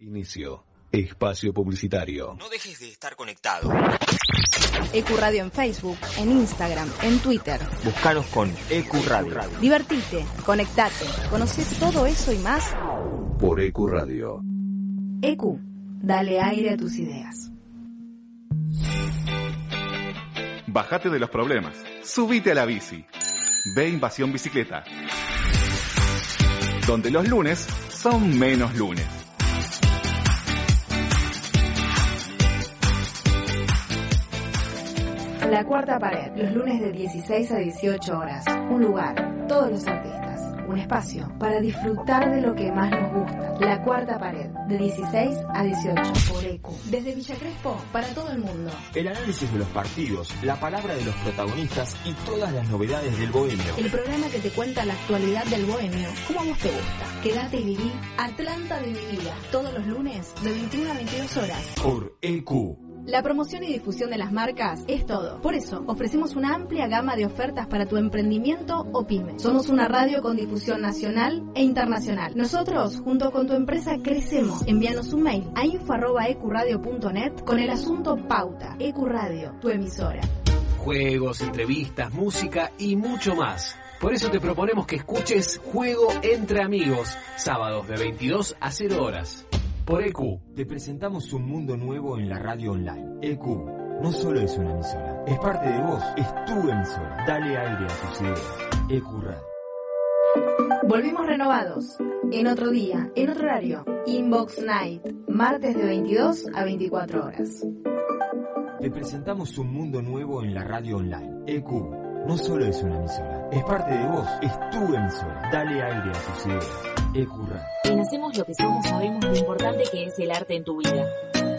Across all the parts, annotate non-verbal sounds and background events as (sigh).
Inicio. Espacio publicitario. No dejes de estar conectado. Ecuradio en Facebook, en Instagram, en Twitter. Búscanos con Ecuradio. Divertite, conectate, conoce todo eso y más. Por Ecuradio. Ecu, dale aire a tus ideas. Bájate de los problemas. Subite a la bici. Ve Invasión Bicicleta. Donde los lunes son menos lunes. La cuarta pared, los lunes de 16 a 18 horas. Un lugar, todos los artistas. Un espacio para disfrutar de lo que más nos gusta. La cuarta pared, de 16 a 18 por ECU. Desde Villa Crespo, para todo el mundo. El análisis de los partidos, la palabra de los protagonistas y todas las novedades del bohemio. El programa que te cuenta la actualidad del bohemio, como a vos te gusta. Quédate y viví Atlanta de mi vida. Todos los lunes, de 21 a 22 horas. Por EQ. La promoción y difusión de las marcas es todo. Por eso, ofrecemos una amplia gama de ofertas para tu emprendimiento o pyme. Somos una radio con difusión nacional e internacional. Nosotros, junto con tu empresa, crecemos. Envíanos un mail a info.ecuradio.net con el asunto Pauta. Ecuradio, tu emisora. Juegos, entrevistas, música y mucho más. Por eso te proponemos que escuches Juego entre Amigos, sábados de 22 a 0 horas. Por EQ. Te presentamos un mundo nuevo en la radio online. EQ no solo es una emisora, es parte de vos, es tu emisora. Dale aire a tus ideas. EQ Radio. Volvimos renovados. En otro día, en otro horario. Inbox Night. Martes de 22 a 24 horas. Te presentamos un mundo nuevo en la radio online. EQ no solo es una emisora, es parte de vos, es tu emisora. Dale aire a tus ideas. Radio. En Hacemos lo que somos sabemos lo importante que es el arte en tu vida.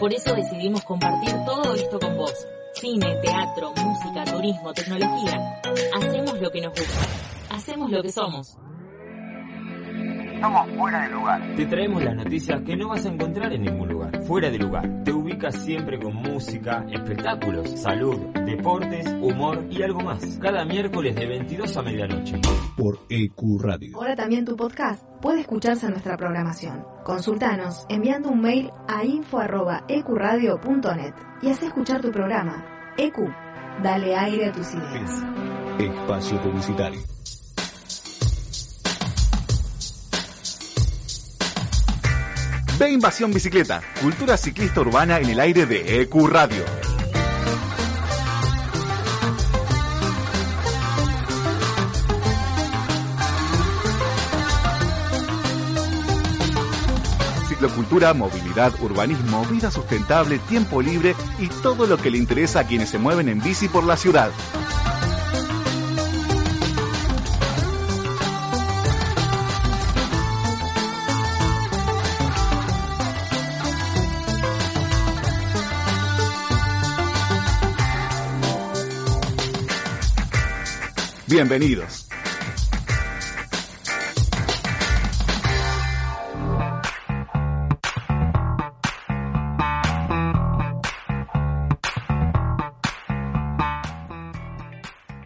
Por eso decidimos compartir todo esto con vos. Cine, teatro, música, turismo, tecnología. Hacemos lo que nos gusta. Hacemos lo que somos. Somos fuera de lugar. Te traemos las noticias que no vas a encontrar en ningún lugar. Fuera de lugar. Te ubicas siempre con música, espectáculos, salud, deportes, humor y algo más. Cada miércoles de 22 a medianoche. Por EQ Radio. Ahora también tu podcast puede escucharse en nuestra programación. Consultanos enviando un mail a info.ecuradio.net y haz escuchar tu programa. EQ, dale aire a tus ideas. Espacio publicitario. Ve Invasión Bicicleta, cultura ciclista urbana en el aire de EQ Radio. Ciclocultura, movilidad, urbanismo, vida sustentable, tiempo libre y todo lo que le interesa a quienes se mueven en bici por la ciudad. Bienvenidos.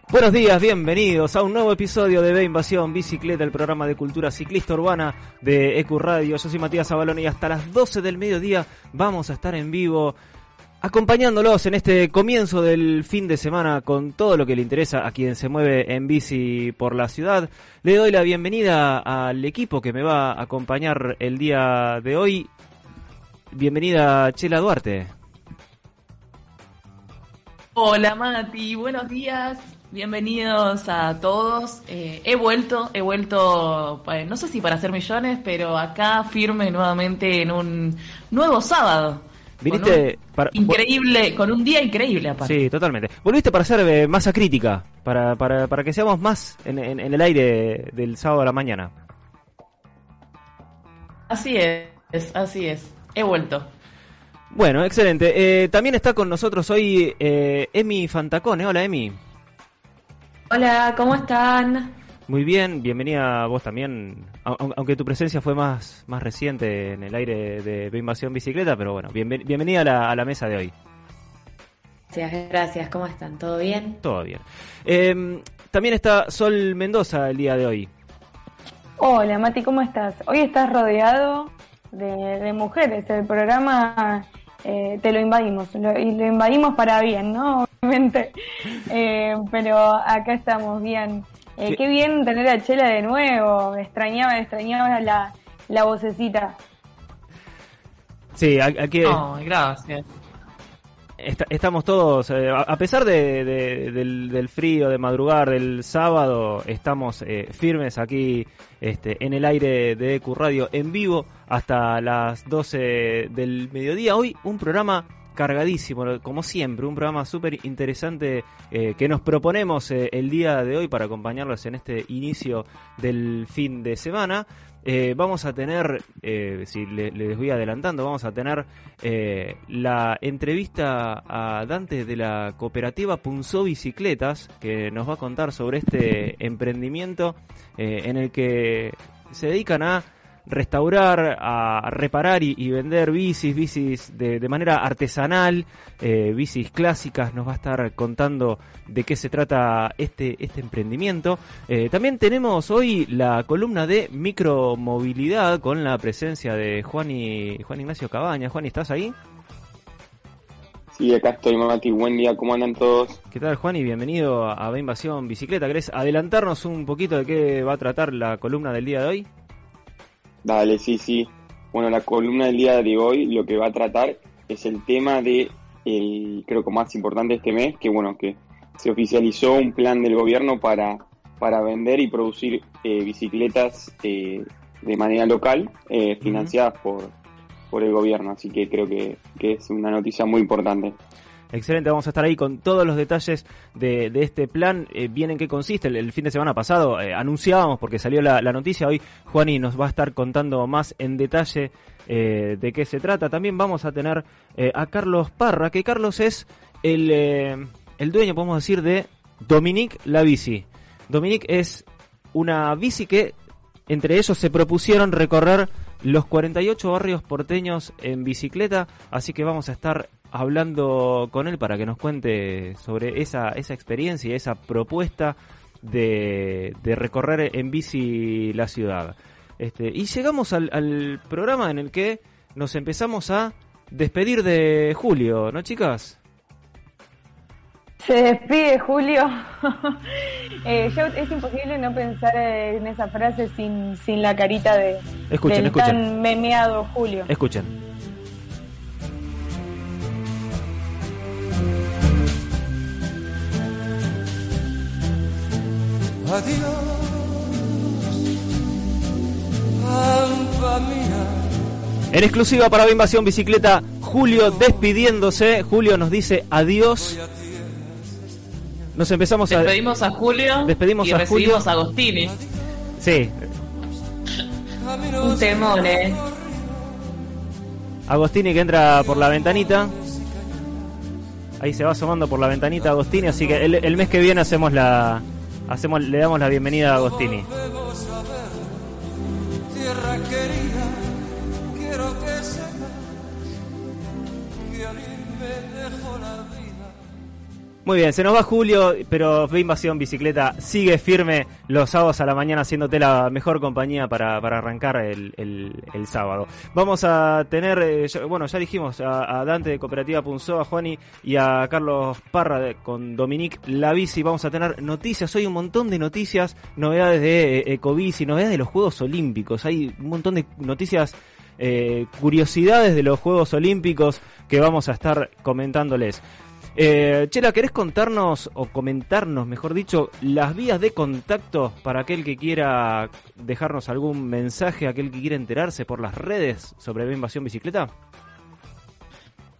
Buenos días, bienvenidos a un nuevo episodio de B Invasión Bicicleta, el programa de cultura ciclista urbana de EQ Radio. Yo soy Matías Abalón y hasta las 12 del mediodía vamos a estar en vivo acompañándolos en este comienzo del fin de semana con todo lo que le interesa a quien se mueve en bici por la ciudad. Le doy la bienvenida al equipo que me va a acompañar el día de hoy. Bienvenida Chela Duarte. Hola Mati, buenos días. Bienvenidos a todos. Eh, he vuelto, he vuelto, eh, no sé si para hacer millones, pero acá firme nuevamente en un nuevo sábado. Viniste para... Increíble, con un día increíble aparte. Sí, totalmente. Volviste para hacer eh, masa crítica, para, para, para que seamos más en, en, en el aire del sábado a la mañana. Así es, así es. He vuelto. Bueno, excelente. Eh, también está con nosotros hoy eh, Emi Fantacone. Hola, Emi. Hola, ¿cómo están? Muy bien, bienvenida a vos también, au- aunque tu presencia fue más, más reciente en el aire de, de Invasión Bicicleta, pero bueno, bienven- bienvenida a la, a la mesa de hoy. Gracias, gracias. ¿Cómo están? ¿Todo bien? Todo bien. Eh, también está Sol Mendoza el día de hoy. Hola Mati, ¿cómo estás? Hoy estás rodeado de, de mujeres. El programa eh, te lo invadimos, lo, y lo invadimos para bien, ¿no? (laughs) Obviamente. Eh, pero acá estamos bien. Eh, qué bien tener a Chela de nuevo. Extrañaba, extrañaba la, la vocecita. Sí, aquí. Oh, gracias. estamos todos, eh, a pesar de, del, del, frío de madrugar del sábado, estamos eh, firmes aquí este, en el aire de EQ Radio en vivo hasta las 12 del mediodía. Hoy un programa cargadísimo, como siempre, un programa súper interesante eh, que nos proponemos el día de hoy para acompañarlos en este inicio del fin de semana. Eh, vamos a tener, eh, si les voy adelantando, vamos a tener eh, la entrevista a Dante de la cooperativa Punzó Bicicletas, que nos va a contar sobre este emprendimiento en el que se dedican a restaurar, a reparar y, vender bicis, bicis de, manera artesanal, eh, bicis clásicas, nos va a estar contando de qué se trata este, este emprendimiento. Eh, también tenemos hoy la columna de micromovilidad con la presencia de Juan, y, Juan Ignacio Cabaña. Juan, ¿estás ahí? Sí, acá estoy, Mati. Buen día, ¿cómo andan todos? ¿Qué tal, Juan? Y bienvenido a Invasión Bicicleta. ¿Querés adelantarnos un poquito de qué va a tratar la columna del día de hoy? Dale, sí, sí. Bueno, la columna del día de hoy lo que va a tratar es el tema de, el, creo que más importante este mes, que bueno, que se oficializó un plan del gobierno para, para vender y producir eh, bicicletas eh, de manera local, eh, financiadas por, por el gobierno. Así que creo que, que es una noticia muy importante. Excelente, vamos a estar ahí con todos los detalles de, este plan. Eh, bien en qué consiste. El, fin de semana pasado eh, anunciábamos, porque salió la, noticia, hoy Juani nos va a estar contando más en detalle eh, de qué se trata. También vamos a tener a Carlos Parra, que Carlos es el, el dueño, podemos decir, de Dominique la bici. Dominique es una bici que entre ellos se propusieron recorrer los 48 barrios porteños en bicicleta, así que vamos a estar hablando con él para que nos cuente sobre esa, esa experiencia, esa propuesta de, de recorrer en bici la ciudad. Este, y llegamos al, al programa en el que nos empezamos a despedir de Julio, ¿no chicas? Se despide Julio. (laughs) eh, es imposible no pensar en esa frase sin, sin la carita de escuchen, del tan memeado Julio. Escuchen. En exclusiva para la Invasión Bicicleta, Julio despidiéndose. Julio nos dice adiós. Nos empezamos a. Despedimos a Julio. Despedimos y a Julio. a Agostini. Sí. Un temor, eh. Agostini que entra por la ventanita. Ahí se va asomando por la ventanita Agostini, así que el mes que viene hacemos la, hacemos, le damos la bienvenida a Agostini. Muy bien, se nos va Julio, pero Ve Invasión Bicicleta sigue firme los sábados a la mañana haciéndote la mejor compañía para, arrancar el, el, sábado. Vamos a tener, eh, bueno, ya dijimos a, Dante de Cooperativa Punzó, a Juani y a Carlos Parra con Dominique Lavici. Vamos a tener noticias, hoy un montón de noticias, novedades de eh, Ecobici, novedades de los Juegos Olímpicos. Hay un montón de noticias eh, curiosidades de los Juegos Olímpicos que vamos a estar comentándoles. Eh, Chela, ¿querés contarnos o comentarnos, mejor dicho, las vías de contacto para aquel que quiera dejarnos algún mensaje, aquel que quiera enterarse por las redes sobre Invasión Bicicleta?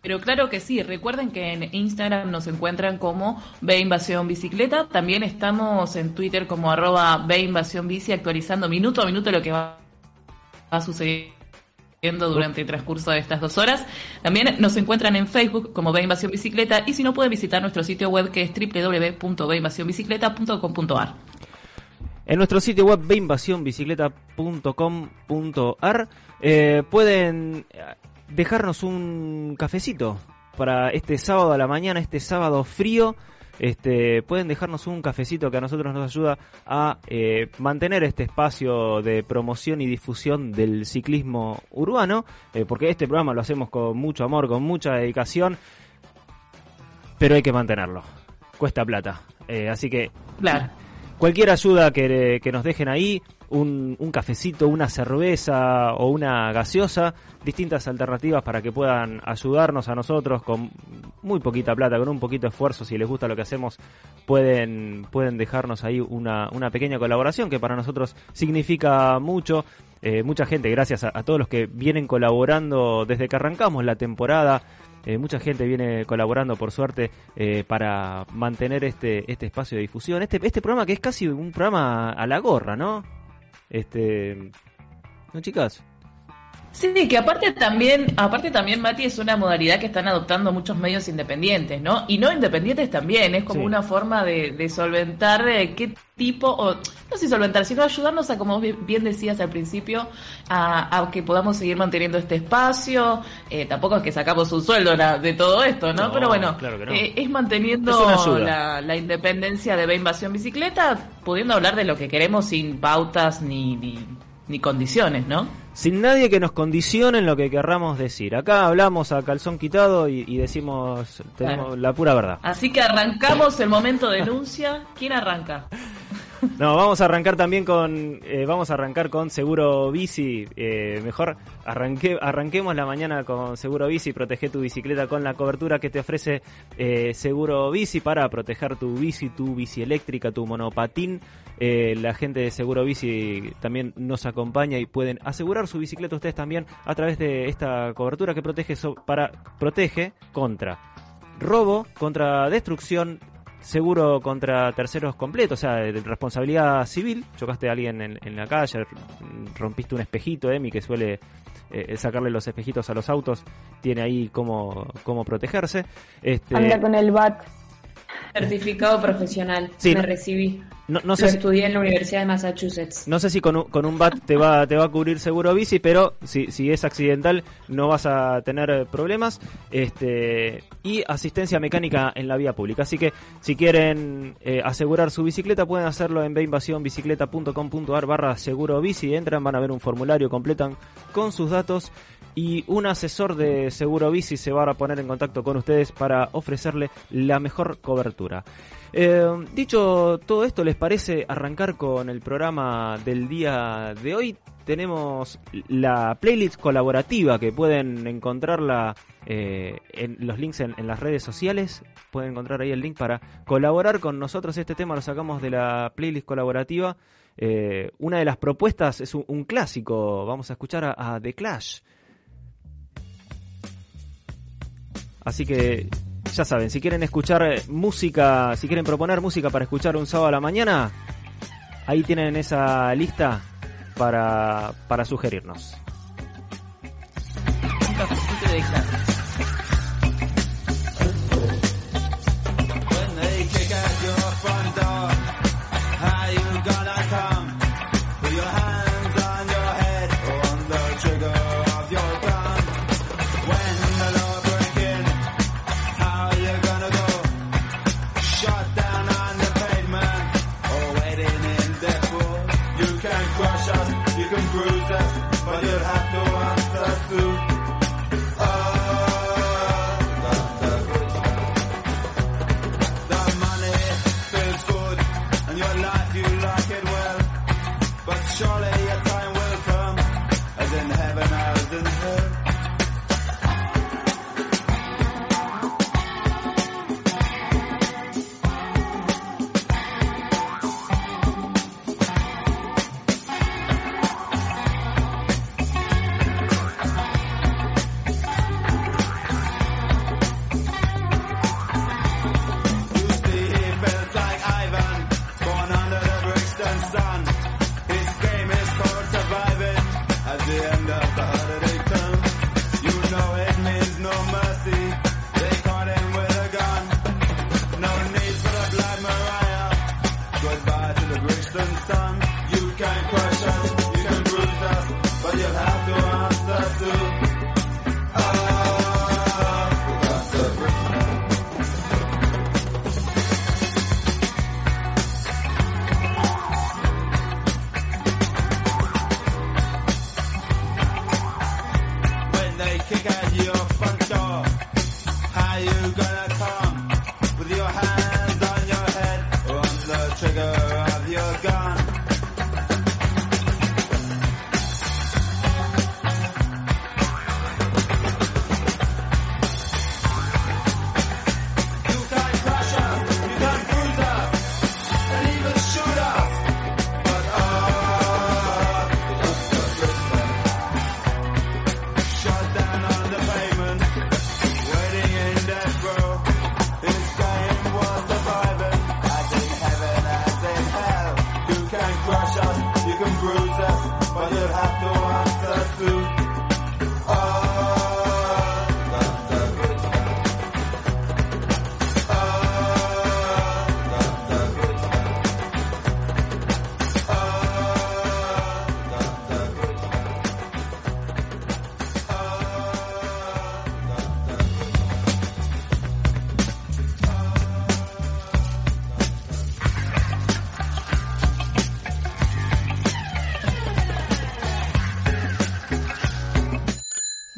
Pero claro que sí, recuerden que en Instagram nos encuentran como Ve Invasión Bicicleta, también estamos en Twitter como arroba Ve Invasión actualizando minuto a minuto lo que va a suceder durante el transcurso de estas dos horas. También nos encuentran en Facebook como Ve Invasión Bicicleta y si no pueden visitar nuestro sitio web que es www.veinvasionbicicleta.com.ar. En nuestro sitio web veinvasionbicicleta.com.ar eh, pueden dejarnos un cafecito para este sábado a la mañana, este sábado frío este, pueden dejarnos un cafecito que a nosotros nos ayuda a eh, mantener este espacio de promoción y difusión del ciclismo urbano, eh, porque este programa lo hacemos con mucho amor, con mucha dedicación, pero hay que mantenerlo. Cuesta plata. Eh, así que Claro. cualquier ayuda que, que nos dejen ahí, un, un cafecito, una cerveza o una gaseosa, distintas alternativas para que puedan ayudarnos a nosotros con muy poquita plata, con un poquito de esfuerzo, si les gusta lo que hacemos, pueden, pueden dejarnos ahí una, una pequeña colaboración que para nosotros significa mucho. Eh, mucha gente, gracias a, todos los que vienen colaborando desde que arrancamos la temporada. Eh, mucha gente viene colaborando, por suerte, eh, para mantener este, este espacio de difusión. Este, este programa que es casi un programa a la gorra, ¿no? Este. ¿No, chicas? Sí, que aparte también, aparte también, Mati, es una modalidad que están adoptando muchos medios independientes, ¿no? Y no independientes también, es como Sí. una forma de, de solventar eh, qué tipo, o no sé solventar, sino ayudarnos a, como bien decías al principio, a, a que podamos seguir manteniendo este espacio. Eh, tampoco es que sacamos un sueldo de todo esto, ¿no? No, Pero bueno, claro no. eh, es manteniendo Es la, la independencia de B Invasión Bicicleta, pudiendo hablar de lo que queremos sin pautas ni, ni, ni condiciones, ¿no? Sin nadie que nos condicione en lo que querramos decir. Acá hablamos a calzón quitado y, y decimos tenemos Claro. la pura verdad. Así que arrancamos el momento de denuncia. ¿Quién arranca? (laughs) No, vamos a arrancar también con eh, vamos a arrancar con Seguro Bici. Eh, mejor arranque, arranquemos la mañana con Seguro Bici. Protege tu bicicleta con la cobertura que te ofrece eh, Seguro Bici para proteger tu bici, tu bici eléctrica, tu monopatín. Eh, la gente de Seguro Bici también nos acompaña y pueden asegurar su bicicleta ustedes también a través de esta cobertura que protege so- para protege contra robo, contra destrucción, seguro contra terceros completo, o sea, de responsabilidad civil. Chocaste a alguien en, en la calle, rompiste un espejito, Emi, que suele eh, sacarle los espejitos a los autos, tiene ahí cómo, cómo protegerse. Este, Anda con el bat. Certificado profesional. (laughs) Sí, Me no- recibí. no, no Lo si, estudié en la Universidad de Massachusetts. no sé si con un, con un bat te va, te va a cubrir seguro bici, pero si, si es accidental no vas a tener problemas. Este, y asistencia mecánica en la vía pública. Así que si quieren eh, asegurar su bicicleta pueden hacerlo en beinvasionbicicleta.com.ar barra seguro bici. Entran, van a ver un formulario, completan con sus datos y un asesor de seguro bici se va a poner en contacto con ustedes para ofrecerle la mejor cobertura. Eh, dicho todo esto, ¿les parece arrancar con el programa del día de hoy? Tenemos la playlist colaborativa que pueden encontrarla eh, en los links en, las redes sociales. Pueden encontrar ahí el link para colaborar con nosotros. Este tema lo sacamos de la playlist colaborativa. Eh, una de las propuestas es un, un clásico. Vamos a escuchar a, a The Clash. Así que ya saben, si quieren escuchar eh, música, si quieren proponer música para escuchar un sábado a la mañana, ahí tienen esa lista para, para sugerirnos.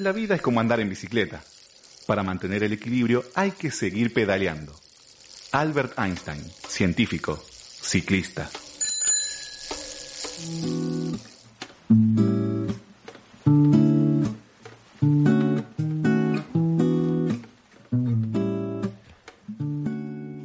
La vida es como andar en bicicleta. Para mantener el equilibrio hay que seguir pedaleando. Albert Einstein, científico, ciclista.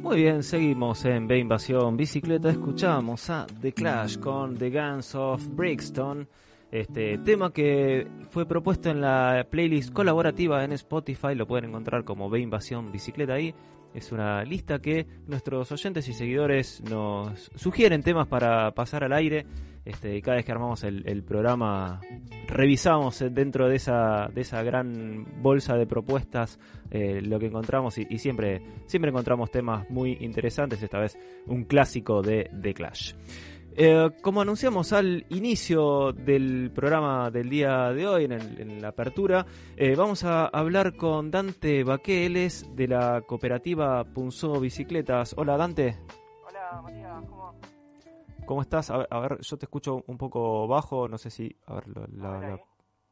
Muy bien, seguimos en B Invasión Bicicleta. Escuchamos a The Clash con The Guns of Brixton. Este tema que fue propuesto en la playlist colaborativa en Spotify, lo pueden encontrar como B Invasión Bicicleta ahí. Es una lista que nuestros oyentes y seguidores nos sugieren temas para pasar al aire. Este, cada vez que armamos el, programa, revisamos dentro de esa, de esa gran bolsa de propuestas eh, lo que encontramos y, y siempre, siempre encontramos temas muy interesantes. Esta vez un clásico de The Clash. Eh, como anunciamos al inicio del programa del día de hoy, en, el- en la apertura, eh, vamos a hablar con Dante Baqué, él es de la cooperativa Punzó Bicicletas. Hola Dante, Hola Matías, ¿cómo? ¿cómo estás? A ver, a ver, yo te escucho un poco bajo, no sé si a ver, lo- la- la-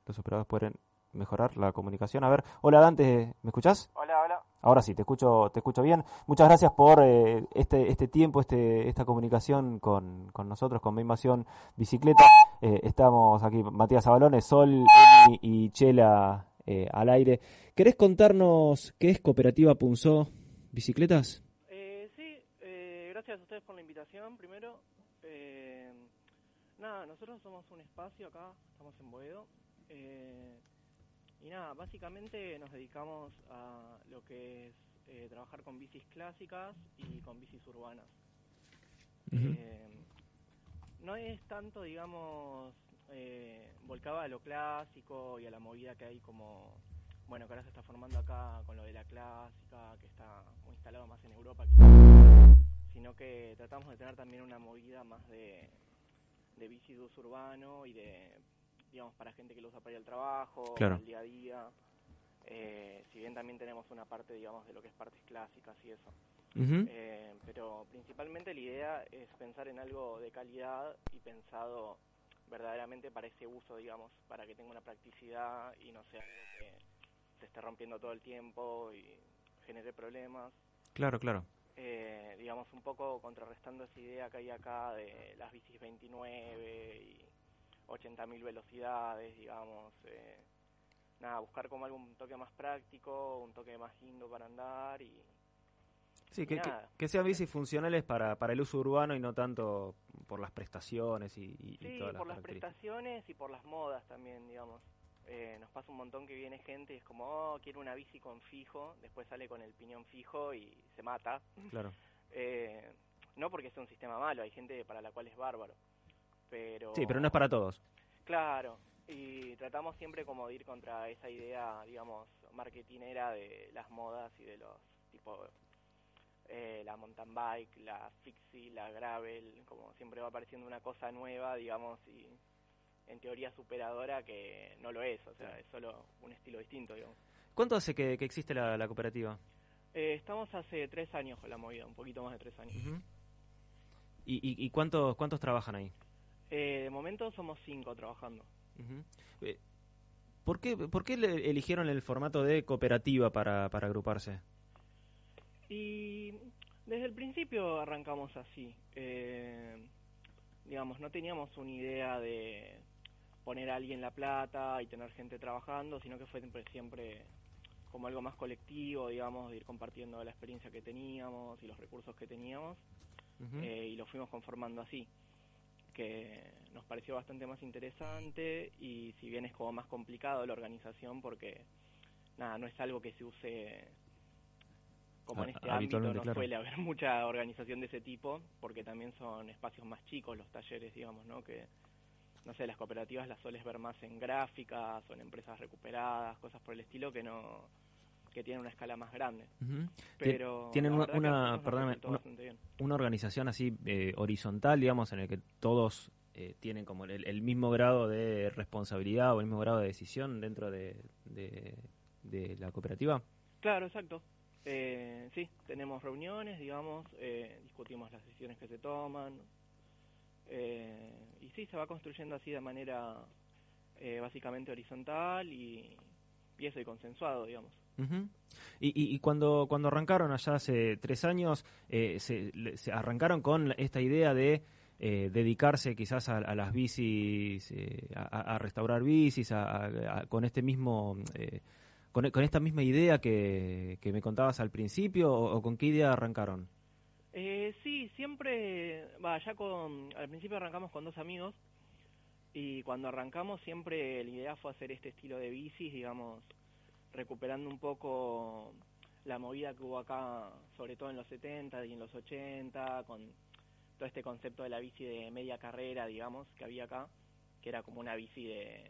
los operadores pueden mejorar la comunicación. A ver, hola Dante, ¿me escuchás? Hola, hola. Ahora sí, te escucho, te escucho bien. Muchas gracias por eh, este, este tiempo, este, esta comunicación con, nosotros, con Invasión Bicicleta. Eh, estamos aquí, Matías Abalones, Sol, y Chela eh, al aire. ¿Querés contarnos qué es Cooperativa Punzó Bicicletas? Sí, gracias a ustedes por la invitación, primero. Nada, nosotros somos un espacio acá, estamos en Boedo. Y nada, básicamente nos dedicamos a lo que es eh, trabajar con bicis clásicas y con bicis urbanas. Eh, no es tanto, digamos, eh, volcado a lo clásico y a la movida que hay como, bueno, que ahora se está formando acá con lo de la clásica, que está muy instalado más en Europa, quizás, sino que tratamos de tener también una movida más de, de bici urbano y de, digamos, para gente que lo usa para ir al trabajo, Claro. el día a día. Eh, si bien también tenemos una parte, digamos, de lo que es partes clásicas y eso. Eh, pero principalmente la idea es pensar en algo de calidad y pensado verdaderamente para ese uso, digamos, para que tenga una practicidad y no sea algo que se esté rompiendo todo el tiempo y genere problemas. Claro, claro. Eh, digamos, un poco contrarrestando esa idea que hay acá de las bicis 29 y 80.000 velocidades, digamos. eh, nada, buscar como algo un toque más práctico, un toque más lindo para andar y Sí, que, que, nada. que sean bicis funcionales para, para el uso urbano y no tanto por las prestaciones y, y- y Sí, todas las por las prestaciones y por las modas también, digamos. Eh, nos pasa un montón que viene gente y es como, oh, quiero una bici con fijo, después sale con el piñón fijo y se mata. Claro. (laughs) Eh, no porque sea un sistema malo, hay gente para la cual es bárbaro. Pero... Sí, pero no es para todos. Claro, y tratamos siempre como de ir contra esa idea, digamos, marketinera de las modas y de los tipo eh, la mountain bike, la fixie, la gravel, como siempre va apareciendo una cosa nueva, digamos, y en teoría superadora que no lo es, o sea, es solo un estilo distinto, digamos. ¿Cuánto hace que, que existe la, la cooperativa? Eh, estamos hace tres años con la movida, un poquito más de tres años. ¿Y, y, y cuántos, cuántos trabajan ahí? Eh, de momento somos cinco trabajando. Eh, ¿Por qué, por qué le- eligieron el formato de cooperativa para, para agruparse? Y desde el principio arrancamos así. Eh, digamos, no teníamos una idea de poner a alguien la plata y tener gente trabajando, sino que fue siempre, siempre como algo más colectivo, digamos, de ir compartiendo la experiencia que teníamos y los recursos que teníamos, eh, y lo fuimos conformando así, que nos pareció bastante más interesante y si bien es como más complicado la organización porque, nada, no es algo que se use como en Ah, este ámbito no claro. suele haber mucha organización de ese tipo, porque también son espacios más chicos los talleres, digamos, ¿no? Que, no sé, las cooperativas las sueles ver más en gráficas o en empresas recuperadas, cosas por el estilo que no que tienen una escala más grande. Pero Tienen una, una, perdóname, una, organización así eh, horizontal, digamos, en el que todos eh, tienen como el, el mismo grado de responsabilidad o el mismo grado de decisión dentro de, de, de la cooperativa. Claro, exacto. Eh, sí, tenemos reuniones, digamos, eh, discutimos las decisiones que se toman. eh, y sí, se va construyendo así de manera básicamente horizontal y, y eso y consensuado, digamos. Ujú. Y, y, cuando, cuando arrancaron allá hace tres años, eh, se, arrancaron con esta idea de eh, dedicarse quizás a, las bicis, eh, a, restaurar bicis, a- con este mismo, con, esta misma idea que, que me contabas al principio, o, o con qué idea arrancaron? Eh, sí, siempre, va, ya con, al principio arrancamos con dos amigos y cuando arrancamos siempre la idea fue hacer este estilo de bicis, digamos, recuperando un poco la movida que hubo acá, sobre todo en los 70 y en los 80, con todo este concepto de la bici de media carrera, digamos, que había acá, que era como una bici de,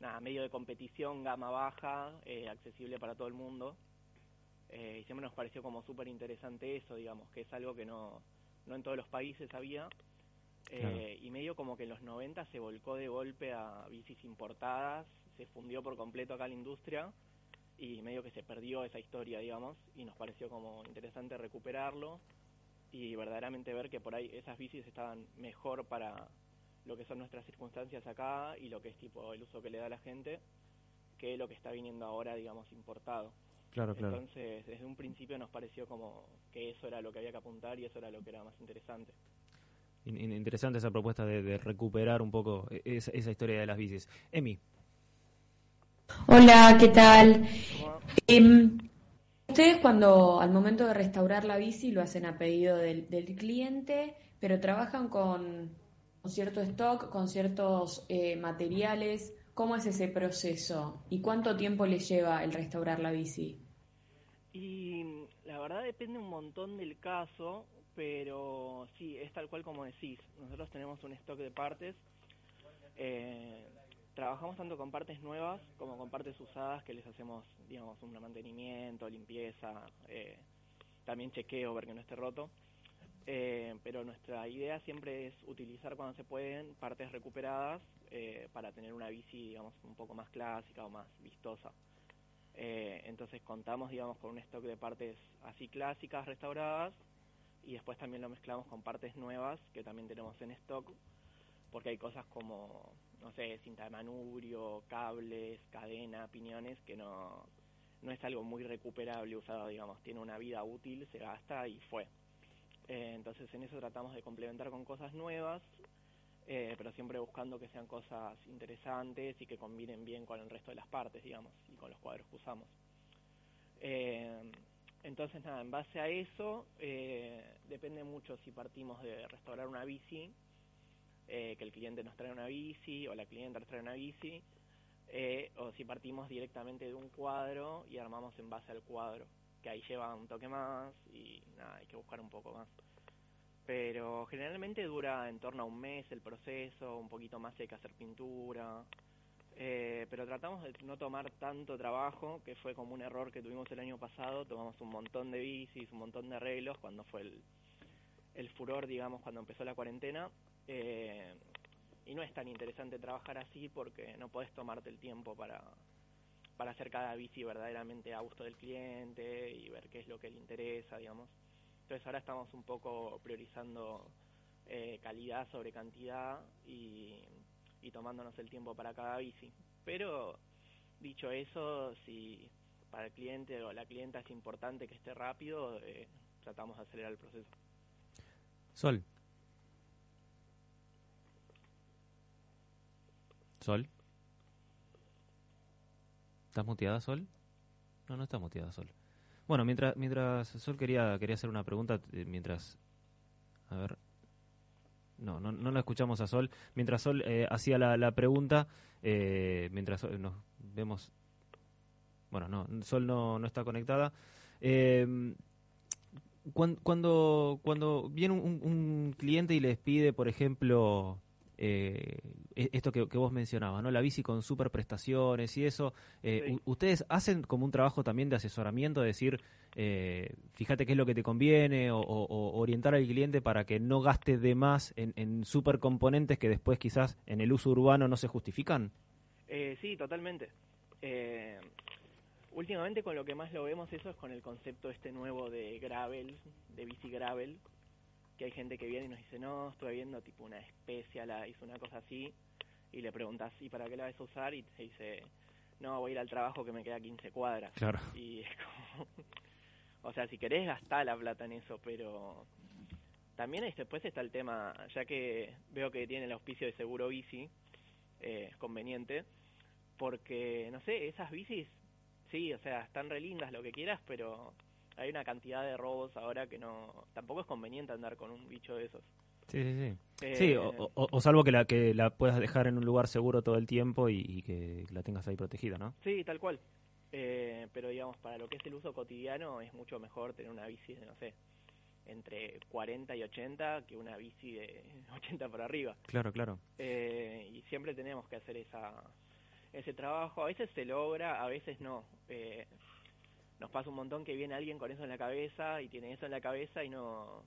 nada, medio de competición, gama baja, eh, accesible para todo el mundo. Eh, y siempre nos pareció como súper interesante eso, digamos, que es algo que no, no en todos los países había. Eh, Claro. Y medio como que en los 90 se volcó de golpe a bicis importadas, se fundió por completo acá la industria y medio que se perdió esa historia, digamos, y nos pareció como interesante recuperarlo y verdaderamente ver que por ahí esas bicis estaban mejor para lo que son nuestras circunstancias acá y lo que es tipo el uso que le da la gente que lo que está viniendo ahora, digamos, importado. Claro, claro. Entonces, desde un principio nos pareció como que eso era lo que había que apuntar y eso era lo que era más interesante. In- in- interesante esa propuesta de, de recuperar un poco e- esa, esa historia de las bicis. Emi, Hola, ¿qué tal? Em, ustedes cuando al momento de restaurar la bici lo hacen a pedido del, cliente, pero trabajan con, con cierto stock, con ciertos eh, materiales. ¿Cómo es ese proceso? ¿Y cuánto tiempo les lleva el restaurar la bici? Y la verdad depende un montón del caso, pero sí, es tal cual como decís. Nosotros tenemos un stock de partes. eh, trabajamos tanto con partes nuevas como con partes usadas que les hacemos, digamos, un mantenimiento, limpieza, eh, también chequeo, ver que no esté roto. Eh, pero nuestra idea siempre es utilizar cuando se pueden partes recuperadas eh, para tener una bici, digamos, un poco más clásica o más vistosa. Entonces contamos, digamos, con un stock de partes así clásicas, restauradas, y después también lo mezclamos con partes nuevas que también tenemos en stock, porque hay cosas como, no sé, cinta de manubrio, cables, cadena, piñones, que no, no es algo muy recuperable usado, digamos, tiene una vida útil, se gasta y fue. Eh, entonces en eso tratamos de complementar con cosas nuevas, eh, pero siempre buscando que sean cosas interesantes y que combinen bien con el resto de las partes, digamos, y con los cuadros que usamos. Eh, entonces, nada, en base a eso, depende mucho si partimos de restaurar una bici, eh, que el cliente nos trae una bici o la clienta nos trae una bici, eh, o si partimos directamente de un cuadro y armamos en base al cuadro, que ahí lleva un toque más y nada, hay que buscar un poco más. Pero generalmente dura en torno a un mes el proceso, un poquito más hay que hacer pintura. Eh, pero tratamos de no tomar tanto trabajo, que fue como un error que tuvimos el año pasado. Tomamos un montón de bicis, un montón de arreglos cuando fue el, el furor, digamos, cuando empezó la cuarentena. Eh, y no es tan interesante trabajar así porque no podés tomarte el tiempo para, para hacer cada bici verdaderamente a gusto del cliente y ver qué es lo que le interesa, digamos. Entonces ahora estamos un poco priorizando eh, calidad sobre cantidad y, y tomándonos el tiempo para cada bici. Pero dicho eso, si para el cliente o la clienta es importante que esté rápido, eh, tratamos de acelerar el proceso. Sol. Sol. ¿Estás muteada, Sol? No, no está muteada, Sol. Bueno, mientras, mientras Sol quería, quería hacer una pregunta, eh, mientras... A ver. No, no, no la escuchamos a Sol. Mientras Sol eh, hacía la, la pregunta, eh, mientras Sol- nos vemos... Bueno, no, Sol no, no está conectada. Eh, cuan- cuando, cuando viene un, un- cliente y les pide, por ejemplo, esto que, que vos mencionabas, ¿no? La bici con super prestaciones y eso, eh, ¿ustedes hacen como un trabajo también de asesoramiento, de decir, eh, fíjate qué es lo que te conviene o, o- o orientar al cliente para que no gaste de más en, en super componentes que después quizás en el uso urbano no se justifican? Eh, sí, totalmente. Eh, últimamente con lo que más lo vemos eso es con el concepto este nuevo de gravel, de bici gravel, que hay gente que viene y nos dice, no, estoy viendo tipo una especia, la hizo una cosa así, y le preguntas, ¿y para qué la vas a usar? Y te dice, no, voy a ir al trabajo que me queda 15 cuadras. Claro. Y es como... (laughs) o sea, si querés gastar la plata en eso, pero también es- después está el tema, ya que veo que tiene el auspicio de seguro bici, eh, es conveniente, porque, no sé, esas bicis, sí, o sea, están re lindas, lo que quieras, pero hay una cantidad de robos ahora que no, tampoco es conveniente andar con un bicho de esos. Sí, sí, sí. Eh, Sí, o, o- o salvo que la, que la puedas dejar en un lugar seguro todo el tiempo y, y que la tengas ahí protegida, ¿no? Sí, tal cual. Eh, pero digamos, para lo que es el uso cotidiano es mucho mejor tener una bici de, no sé, entre 40 y 80 que una bici de (laughs) 80 por arriba. Claro, claro. Eh, y siempre tenemos que hacer esa ese trabajo. A veces se logra, a veces no. Eh, nos pasa un montón que viene alguien con eso en la cabeza y tiene eso en la cabeza y no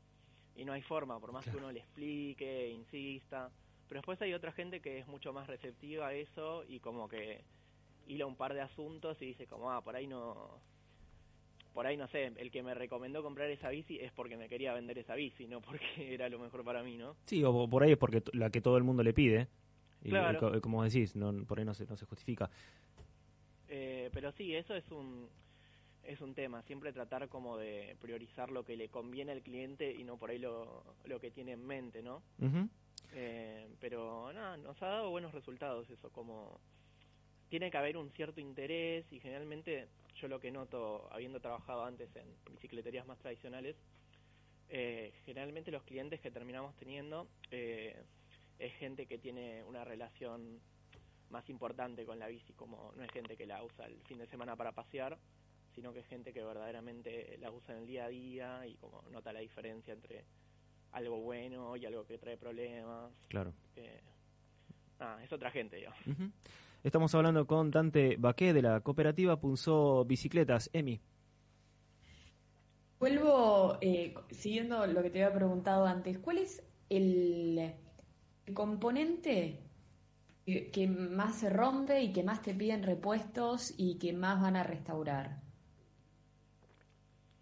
y no hay forma, por más que uno le explique, insista. Pero después hay otra gente que es mucho más receptiva a eso y como que hila un par de asuntos y dice como, ah, por ahí no... Por ahí no sé, el que me recomendó comprar esa bici es porque me quería vender esa bici, no porque (laughs) era lo mejor para mí, ¿no? Sí, o por ahí es porque la que todo el mundo le pide. Y, Claro. y co- como decís, no, por ahí no se, no se justifica. Eh, pero sí, eso es un es un tema, siempre tratar como de priorizar lo que le conviene al cliente y no por ahí lo, lo que tiene en mente, ¿no? Eh, pero nada, nos ha dado buenos resultados eso, como tiene que haber un cierto interés y generalmente yo lo que noto, habiendo trabajado antes en bicicleterías más tradicionales, eh, generalmente los clientes que terminamos teniendo eh, es gente que tiene una relación más importante con la bici, como no es gente que la usa el fin de semana para pasear, sino que es gente que verdaderamente la usa en el día a día y como nota la diferencia entre algo bueno y algo que trae problemas. Claro. Eh, nada, es otra gente, digamos. Ujú. Estamos hablando con Dante Baqué de la cooperativa Punzó Bicicletas. Emi. Vuelvo, eh, siguiendo lo que te había preguntado antes, ¿cuál es el, el componente que, que más se rompe y que más te piden repuestos y que más van a restaurar?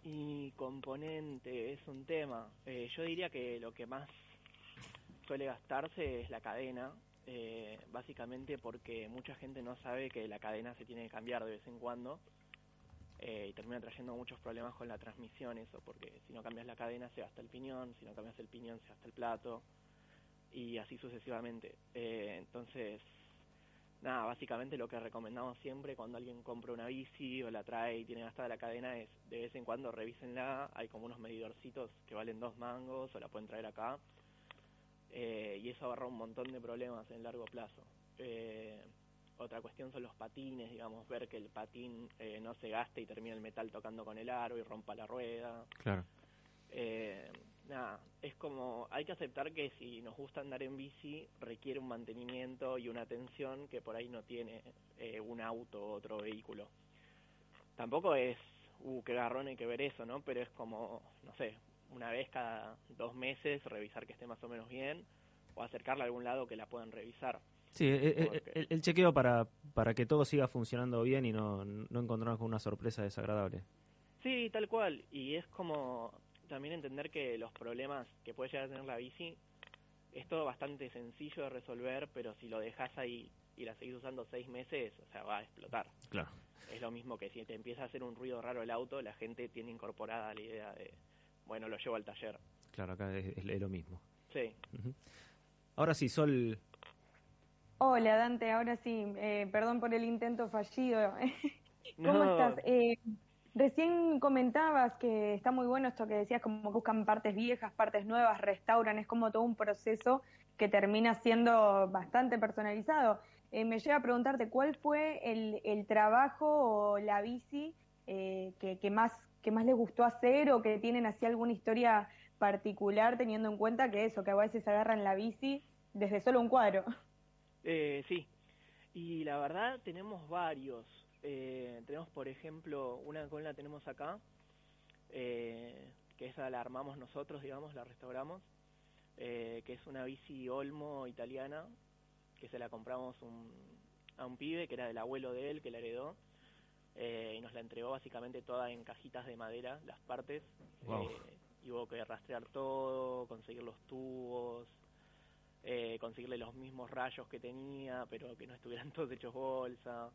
Y componente es un tema. Eh, yo diría que lo que más suele gastarse es la cadena, eh, básicamente porque mucha gente no sabe que la cadena se tiene que cambiar de vez en cuando eh, y termina trayendo muchos problemas con la transmisión eso, porque si no cambias la cadena se gasta el piñón, si no cambias el piñón se gasta el plato y así sucesivamente. Eh, entonces, nada, básicamente lo que recomendamos siempre cuando alguien compra una bici o la trae y tiene gastada la cadena es de vez en cuando revísenla, hay como unos medidorcitos que valen dos mangos o la pueden traer acá eh, y eso ahorra un montón de problemas en largo plazo. Eh, otra cuestión son los patines, digamos, ver que el patín eh, no se gaste y termine el metal tocando con el aro y rompa la rueda. Claro. Eh, nada, es como, hay que aceptar que si nos gusta andar en bici requiere un mantenimiento y una atención que por ahí no tiene eh, un auto o otro vehículo. Tampoco es, uh, qué garrón hay que ver eso, ¿no? Pero es como, no sé, una vez cada dos meses revisar que esté más o menos bien o acercarla a algún lado que la puedan revisar. Sí, eh, eh, Porque- el, el chequeo para, para que todo siga funcionando bien y no, no encontrarnos con una sorpresa desagradable. Sí, tal cual. Y es como también entender que los problemas que puede llegar a tener la bici es todo bastante sencillo de resolver, pero si lo dejas ahí y la seguís usando seis meses, o sea, va a explotar. Claro. Es lo mismo que si te empieza a hacer un ruido raro el auto, la gente tiene incorporada la idea de, bueno, lo llevo al taller. Claro, acá es, es- es lo mismo. Sí. Ahora sí, Sol. Hola Dante, ahora sí, eh, perdón por el intento fallido. (laughs) ¿Cómo No. estás? Eh, recién comentabas que está muy bueno esto que decías, como buscan partes viejas, partes nuevas, restauran, es como todo un proceso que termina siendo bastante personalizado. Eh, me llega a preguntarte, ¿cuál fue el, el trabajo o la bici eh, que, que más que más les gustó hacer o que tienen así alguna historia particular teniendo en cuenta que eso, que a veces agarran la bici desde solo un cuadro? Eh, sí, y la verdad tenemos varios. Eh, tenemos, por ejemplo, una cola tenemos acá, eh, que esa la armamos nosotros, digamos, la restauramos, eh, que es una bici Olmo italiana, que se la compramos un- a un pibe que era del abuelo de él, que la heredó, eh, y nos la entregó básicamente toda en cajitas de madera, las partes, Wow. y hubo que rastrear todo, conseguir los tubos, conseguirle los mismos rayos que tenía, pero que no estuvieran (laughs) todos hechos bolsa.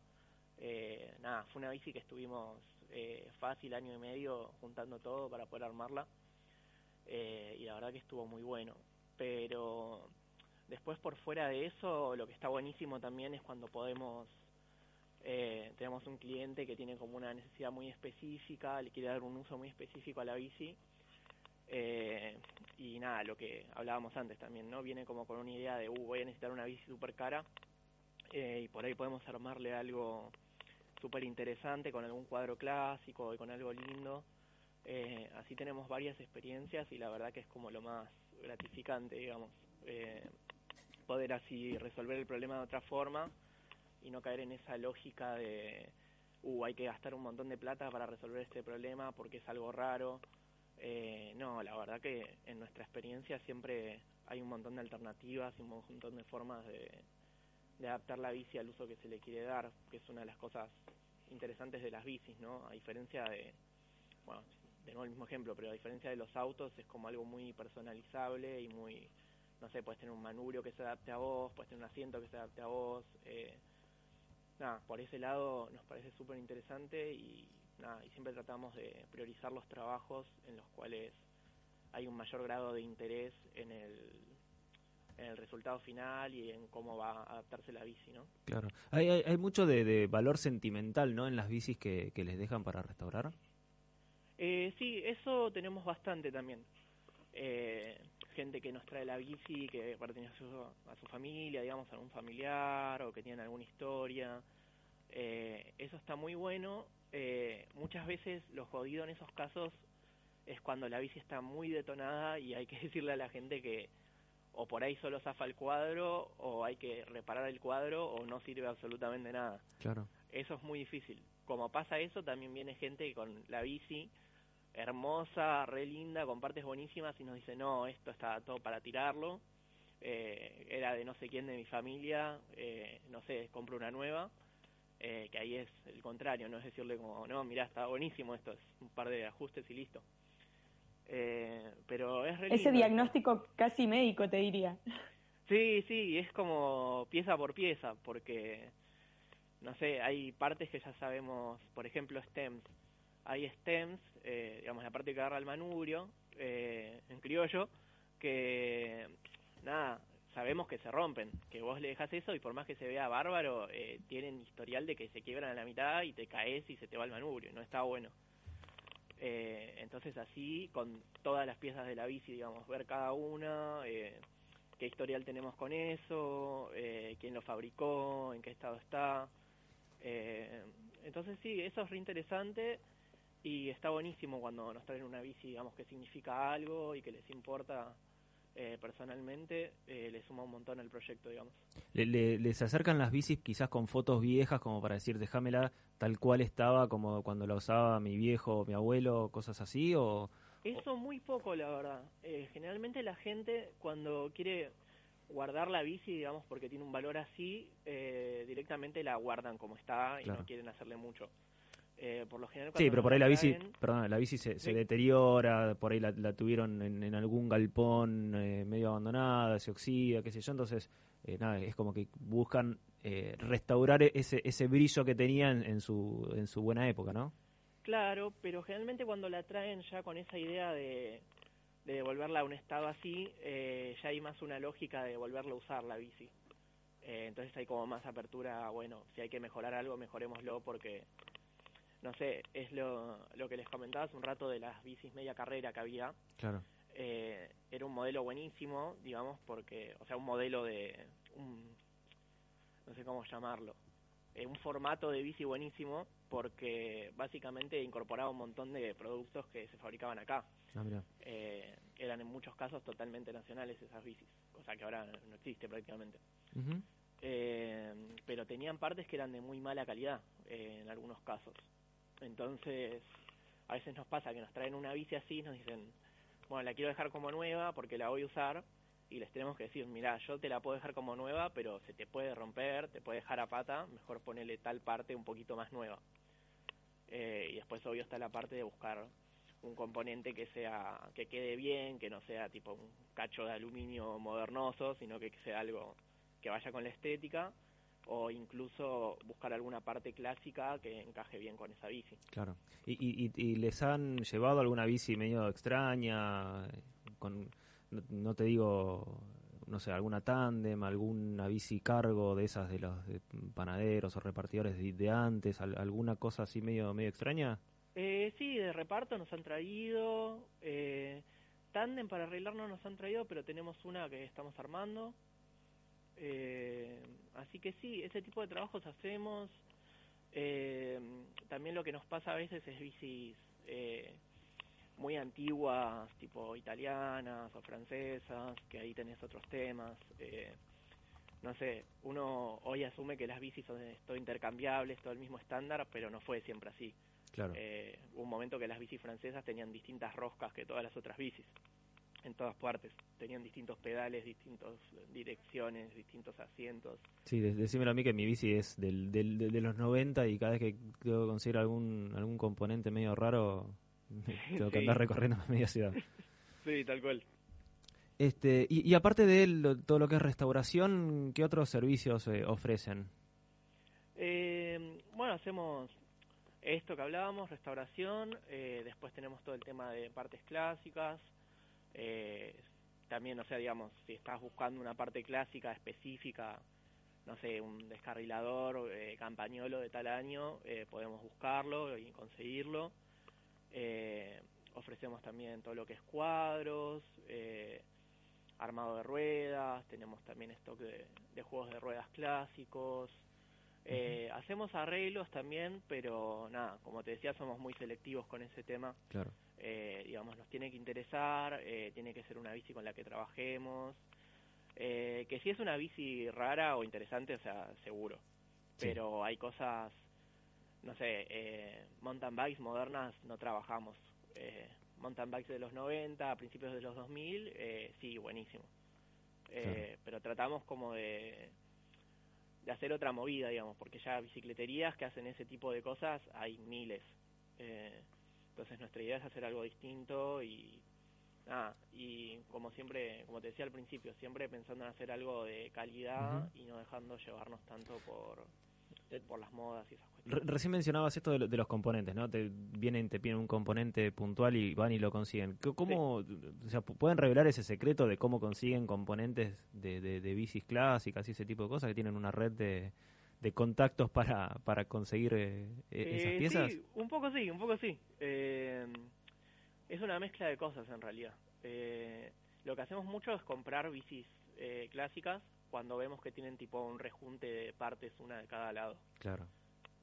Eh, nada, fue una bici que estuvimos eh, fácil año y medio juntando todo para poder armarla eh, y la verdad que estuvo muy bueno. Pero después por fuera de eso, lo que está buenísimo también es cuando podemos, eh, tenemos un cliente que tiene como una necesidad muy específica, le quiere dar un uso muy específico a la bici. Eh, y nada, lo que hablábamos antes también, ¿no? Viene como con una idea de, uh, voy a necesitar una bici súper cara y por ahí podemos armarle algo súper interesante con algún cuadro clásico y con algo lindo. Eh, así tenemos varias experiencias y la verdad que es como lo más gratificante, digamos, eh, poder así resolver el problema de otra forma y no caer en esa lógica de, uh, hay que gastar un montón de plata para resolver este problema porque es algo raro. Eh, no, la verdad que en nuestra experiencia siempre hay un montón de alternativas y un montón de formas de, de adaptar la bici al uso que se le quiere dar, que es una de las cosas interesantes de las bicis, ¿no? A diferencia de, bueno, nuevo el mismo ejemplo, pero a diferencia de los autos es como algo muy personalizable y muy, no sé, puedes tener un manubrio que se adapte a vos, puedes tener un asiento que se adapte a vos, eh, nada, por ese lado nos parece súper interesante y nada, y siempre tratamos de priorizar los trabajos en los cuales hay un mayor grado de interés en el, en el resultado final y en cómo va a adaptarse la bici, ¿no? Claro. Hay, hay, hay mucho de, de valor sentimental, ¿no? En las bicis que, que les dejan para restaurar. Eh, sí, eso tenemos bastante también. Eh, gente que nos trae la bici, que pertenece a su, a su familia, digamos, a algún familiar o que tienen alguna historia. Eh, eso está muy bueno. Eh, muchas veces lo jodido en esos casos es cuando la bici está muy detonada y hay que (laughs) decirle a la gente que o por ahí solo zafa el cuadro o hay que reparar el cuadro o no sirve absolutamente nada. Claro. Eso es muy difícil. Como pasa eso, también viene gente con la bici hermosa, re linda, con partes buenísimas y nos dice, no, esto está todo para tirarlo. Eh, era de no sé quién de mi familia, eh, no sé, compro una nueva. Eh, que ahí es el contrario, no es decirle como, no, mira, está buenísimo esto, es un par de ajustes y listo. Eh, pero es Ese lindo. diagnóstico casi médico, te diría. Sí, sí, es como pieza por pieza, porque, no sé, hay partes que ya sabemos, por ejemplo, stems. Hay stems, eh, digamos, la parte que agarra el manubrio, eh, en criollo, que, nada, sabemos que se rompen, que vos le dejas eso y por más que se vea bárbaro, eh, tienen historial de que se quiebran a la mitad y te caes y se te va el manubrio, no está bueno. Eh, entonces así, con todas las piezas de la bici, digamos, ver cada una, eh, qué historial tenemos con eso, eh, quién lo fabricó, en qué estado está. Eh, entonces sí, eso es re interesante y está buenísimo cuando nos traen una bici, digamos, que significa algo y que les importa eh, personalmente, eh, le suma un montón al proyecto, digamos. Le, le- les acercan las bicis quizás con fotos viejas como para decir, déjamela tal cual estaba como cuando la usaba mi viejo o mi abuelo, cosas así, o... Eso muy poco, la verdad. Eh, generalmente la gente cuando quiere guardar la bici, digamos, porque tiene un valor así, eh, directamente la guardan como está y Claro. no quieren hacerle mucho. Eh, por lo general, Sí, pero por ahí la bici, traen- perdón, la bici se, deteriora, por ahí la, la tuvieron en, en algún galpón eh, medio abandonada, se oxida, qué sé yo, entonces, eh, nada, es como que buscan eh, restaurar ese, ese brillo que tenía en, en su, en su buena época, ¿no? Claro, pero generalmente cuando la traen ya con esa idea de, de devolverla a un estado así, eh, ya hay más una lógica de volverla a usar la bici. Entonces hay como más apertura, bueno, si hay que mejorar algo, mejorémoslo porque, no sé, es lo, lo que les comentaba hace un rato de las bicis media carrera que había. Claro. Eh, era un modelo buenísimo, digamos, porque, o sea, un modelo de, un, no sé cómo llamarlo, eh, un formato de bici buenísimo porque básicamente incorporaba un montón de productos que se fabricaban acá. Ah. Eh, eran en muchos casos totalmente nacionales esas bicis, cosa que ahora no existe prácticamente. Eh, pero tenían partes que eran de muy mala calidad eh, en algunos casos. Entonces, a veces nos pasa que nos traen una bici así nos dicen, bueno, la quiero dejar como nueva porque la voy a usar y les tenemos que decir, mira, yo te la puedo dejar como nueva, pero se te puede romper, te puede dejar a pata, mejor ponele tal parte un poquito más nueva. Eh, y después obvio está la parte de buscar un componente que sea que quede bien, que no sea tipo un cacho de aluminio modernoso, sino que sea algo que vaya con la estética, o incluso buscar alguna parte clásica que encaje bien con esa bici. Claro. ¿Y, y, y- les han llevado alguna bici medio extraña? Con, no, no te digo, no sé, alguna tándem, alguna bici cargo de esas de los de panaderos o repartidores de, de antes, al- alguna cosa así medio, medio extraña? Eh, sí, de reparto nos han traído, eh, tándem para arreglar no nos han traído, pero tenemos una que estamos armando. Eh, así que sí, ese tipo de trabajos hacemos. Eh, también lo que nos pasa a veces es bicis eh, muy antiguas, tipo italianas o francesas, que ahí tenés otros temas. Eh, no sé, uno hoy asume que las bicis son esto intercambiables, todo el mismo estándar, pero no fue siempre así. Claro. Eh, hubo un momento que las bicis francesas tenían distintas roscas que todas las otras bicis, en todas partes. Tenían distintos pedales, distintas direcciones, distintos asientos. Sí, de- decímelo a mí que mi bici es del, del, de, los 90 y cada vez que tengo que conseguir algún, algún componente medio raro, (laughs) tengo que Sí. andar recorriendo media ciudad. (laughs) Sí, tal cual. Este, y, y aparte de lo- todo lo que es restauración, ¿qué otros servicios eh, ofrecen? Eh, bueno, hacemos esto que hablábamos, restauración, eh, después tenemos todo el tema de partes clásicas, eh, también, o sea, digamos, si estás buscando una parte clásica específica, no sé, un descarrilador, eh, campañolo de tal año, eh, podemos buscarlo y conseguirlo. Eh, ofrecemos también todo lo que es cuadros, eh, armado de ruedas, tenemos también stock de, de juegos de ruedas clásicos. Eh, Hacemos arreglos también, pero nada, como te decía, somos muy selectivos con ese tema. Claro. Eh, digamos, nos tiene que interesar, eh, tiene que ser una bici con la que trabajemos. Eh, que si es una bici rara o interesante, o sea, seguro. Sí. Pero hay cosas, no sé, eh, mountain bikes modernas no trabajamos. Eh, mountain bikes de los 90, a principios de los 2000, eh, sí, buenísimo. Pero tratamos como de, de hacer otra movida, digamos, porque ya bicicleterías que hacen ese tipo de cosas hay miles. Eh, entonces nuestra idea es hacer algo distinto y nada, y como siempre, como te decía al principio, siempre pensando en hacer algo de calidad y no dejando llevarnos tanto por, por las modas y esas Re- recién mencionabas esto de, lo- de los componentes, ¿no? Te vienen, te piden un componente puntual y van y lo consiguen. ¿Cómo, o sea, pu- pueden revelar ese secreto de cómo consiguen componentes de, de, de bicis clásicas y ese tipo de cosas que tienen una red de, de contactos para, para conseguir eh, e- esas Eh, piezas? Sí, un poco sí, un poco sí. Eh, es una mezcla de cosas en realidad. Eh, lo que hacemos mucho es comprar bicis eh, clásicas cuando vemos que tienen tipo un rejunte de partes una de cada lado. Claro.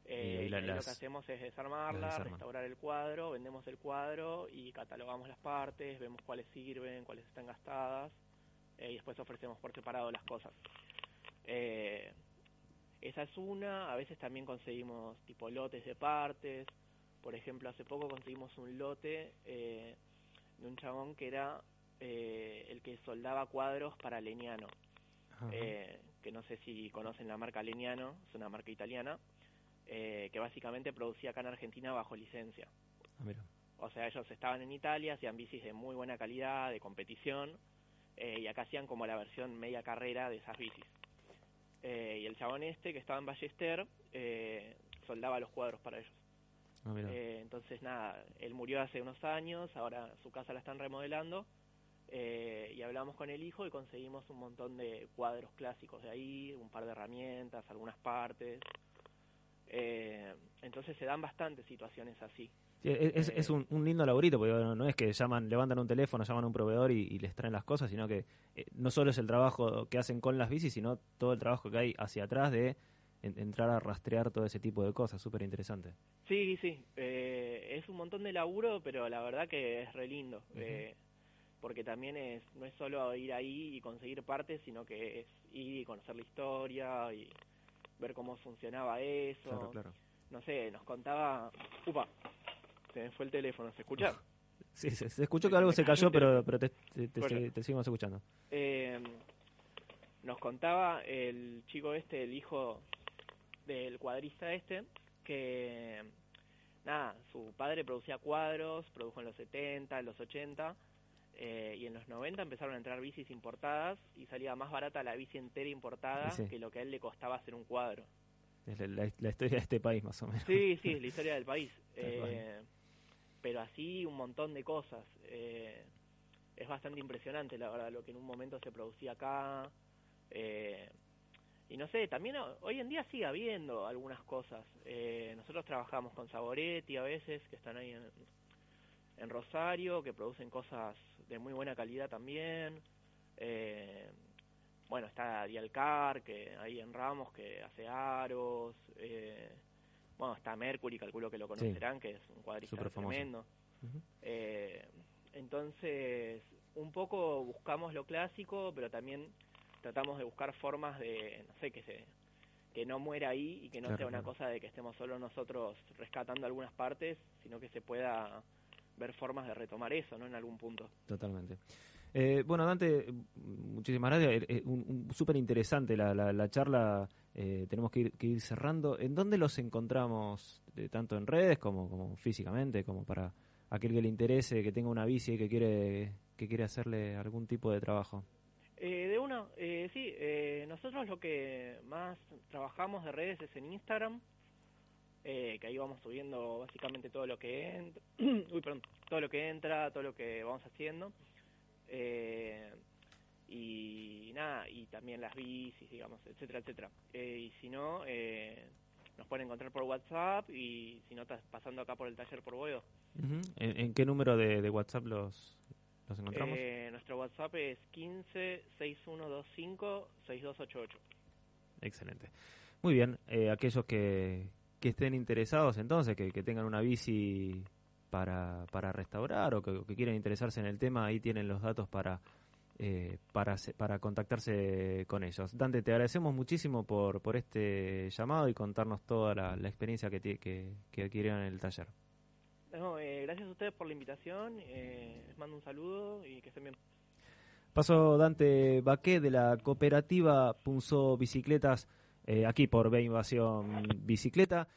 Eh, Y lo que hacemos es desarmarla, restaurar el cuadro, vendemos el cuadro y catalogamos las partes, vemos cuáles sirven, cuáles están gastadas eh, y después ofrecemos por separado las cosas. Eh, esa es una, a veces también conseguimos tipo lotes de partes, por ejemplo hace poco conseguimos un lote eh, de un chabón que era eh, el que soldaba cuadros para Ajá. eh, que no sé si conocen la marca Leñano, es una marca italiana, eh, que básicamente producía acá en Argentina bajo licencia. Ah, mira. O sea, ellos estaban en Italia, hacían bicis de muy buena calidad, de competición, eh, y acá hacían como la versión media carrera de esas bicis. Eh, y el chabón este, que estaba en Ballester, eh, soldaba los cuadros para ellos. Ah. Eh, entonces, nada, él murió hace unos años, ahora su casa la están remodelando, eh, y hablamos con el hijo y conseguimos un montón de cuadros clásicos de ahí, un par de herramientas, algunas partes. Eh, entonces se dan bastantes situaciones así. Sí, es, es- es un, un lindo laburito, porque no, no es que llaman, levantan un teléfono, llaman a un proveedor y, y les traen las cosas, sino que eh, no solo es el trabajo que hacen con las bicis, sino todo el trabajo que hay hacia atrás de en- entrar a rastrear todo ese tipo de cosas, súper interesante. Sí, sí, eh, es un montón de laburo, pero la verdad que es re lindo, eh, porque también es no es solo ir ahí y conseguir partes, sino que es ir y conocer la historia y ver cómo funcionaba eso. Claro, claro. No sé, nos contaba... Upa, se me fue el teléfono, ¿se escucha? (laughs) Sí, se, se escuchó que algo se cayó, pero, pero te, te, te- Bueno. te seguimos escuchando. Eh, nos contaba el chico este, el hijo del cuadrista este, que nada, su padre producía cuadros, produjo en los 70, en los 80, Eh, y en los 90 empezaron a entrar bicis importadas y salía más barata la bici entera importada Sí. que lo que a él le costaba hacer un cuadro. Es la, la- la historia de este país, más o menos. Sí, sí, es la (laughs) historia del país. Eh, pero así un montón de cosas. Eh, es bastante impresionante, la verdad, lo que en un momento se producía acá. Eh, y no sé, también ho- hoy en día sigue habiendo algunas cosas. Eh, nosotros trabajamos con Saboretti a veces, que están ahí en, en Rosario, que producen cosas de muy buena calidad también. Eh, bueno, está Dialcar, que ahí en Ramos, que hace aros. Eh, bueno, está Mercury, calculo que lo conocerán, que es un cuadrista tremendo. Eh, entonces, un poco buscamos lo clásico, pero también tratamos de buscar formas de, no sé, que se que no muera ahí y que no Claro, sea una claro. cosa de que estemos solo nosotros rescatando algunas partes, sino que se pueda ver formas de retomar eso, ¿no? En algún punto. Totalmente. Eh, bueno, Dante, muchísimas gracias. Eh, eh, un, un- súper interesante la, la, la charla. eh, tenemos que ir, que ir cerrando. ¿En dónde los encontramos? eh, tanto en redes como, como físicamente, como para aquel que le interese, que tenga una bici y que quiere, que quiere hacerle algún tipo de trabajo. Eh, de una, sí, nosotros lo que más trabajamos de redes es en Instagram, eh, que ahí vamos subiendo básicamente todo lo que entra, (clears throat) uy, todo lo que entra, todo lo que vamos haciendo, eh, y nada, y también las bicis, digamos, etcétera, etcétera. Eh, y si no, eh, nos pueden encontrar por WhatsApp y si no, estás pasando acá por el taller por Boedo. Ujú. ¿En, en qué número de, de WhatsApp los, los encontramos? Eh, nuestro WhatsApp es 15 6125 6288. Excelente. Muy bien, eh, aquellos que, que estén interesados entonces, que, que tengan una bici para, para restaurar o que, que quieran interesarse en el tema, ahí tienen los datos para, eh, para, para contactarse con ellos. Dante, te agradecemos muchísimo por, por este llamado y contarnos toda la, la experiencia que, que, que adquirieron en el taller. No, eh, gracias a ustedes por la invitación, eh, les mando un saludo y que estén bien. Paso Dante Baqué de la cooperativa Punzó Bicicletas, aquí por B Invasión Bicicleta.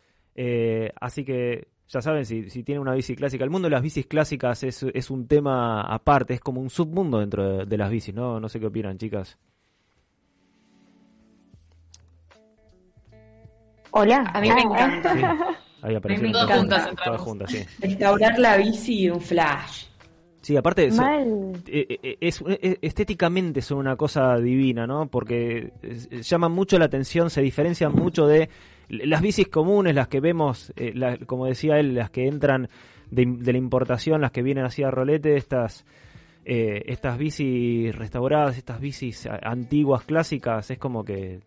Así que ya saben, si, si tienen una bici clásica, el mundo de las bicis clásicas es, es un tema aparte, es como un submundo dentro de, de las bicis, ¿no? No sé qué opinan, chicas. Hola. A mí me encanta. Sí, ahí aparecieron Todas juntas todas sí. Restaurar la bici un flash. Sí, aparte so- Mal. eh, eh, es, eh, estéticamente son una cosa divina, ¿no? Porque eh, llaman mucho la atención, se diferencian mucho de las bicis comunes, las que vemos, eh, como decía él, las que entran de, la importación, las que vienen así a rolete, estas eh, estas bicis restauradas, estas bicis antiguas, clásicas, es como que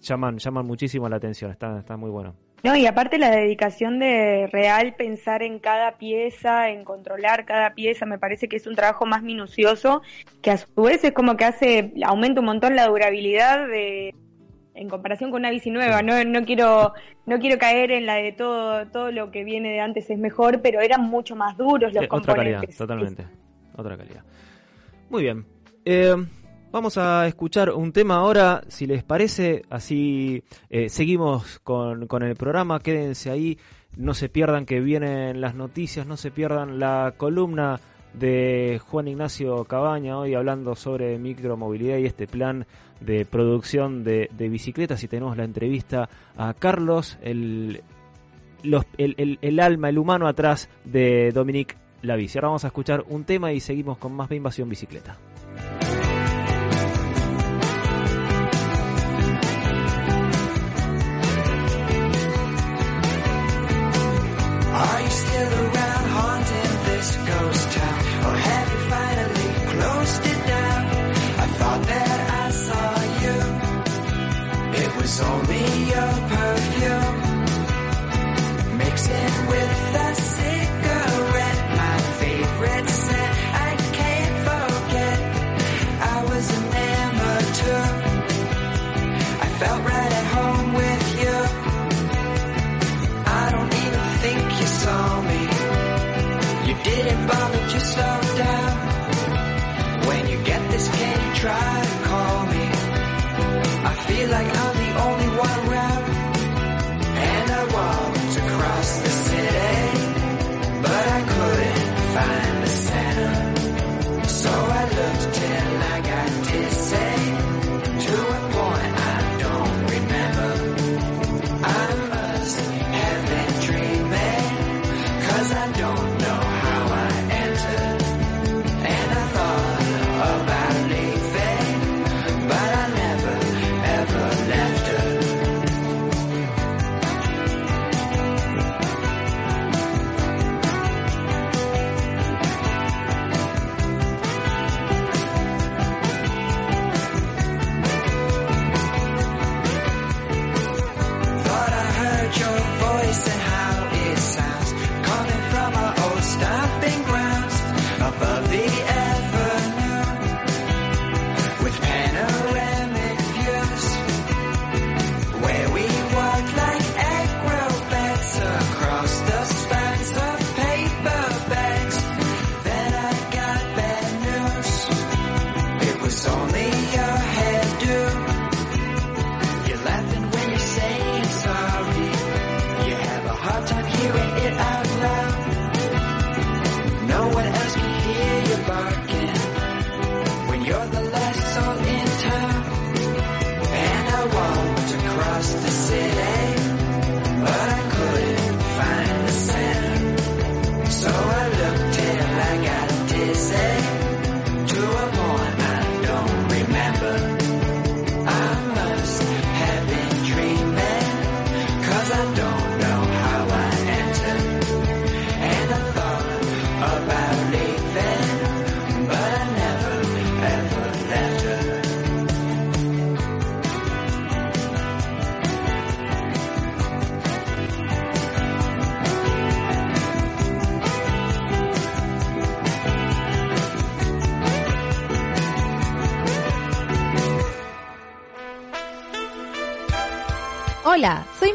llaman llaman muchísimo la atención, está, está muy bueno. No, y aparte la dedicación de real pensar en cada pieza, en controlar cada pieza, me parece que es un trabajo más minucioso, que a su vez es como que hace, aumenta un montón la durabilidad de en comparación con una bici nueva. No, no quiero, no quiero caer en la de todo, todo lo que viene de antes es mejor, pero eran mucho más duros los Eh, otra calidad, componentes. totalmente. Otra calidad. Muy bien. Eh, vamos a escuchar un tema ahora, si les parece, así eh, seguimos con, con el programa, quédense ahí, no se pierdan que vienen las noticias, no se pierdan la columna de Juan Ignacio Cabaña hoy hablando sobre micromovilidad y este plan de producción de, bicicletas y tenemos la entrevista a Carlos, el, el, el- alma, el humano atrás de Dominique Lavici. Ahora vamos a escuchar un tema y seguimos con más de Invasión Bicicleta. Thought that I saw you. It was only your perfume. Mixing with a try to call me. I feel like I'm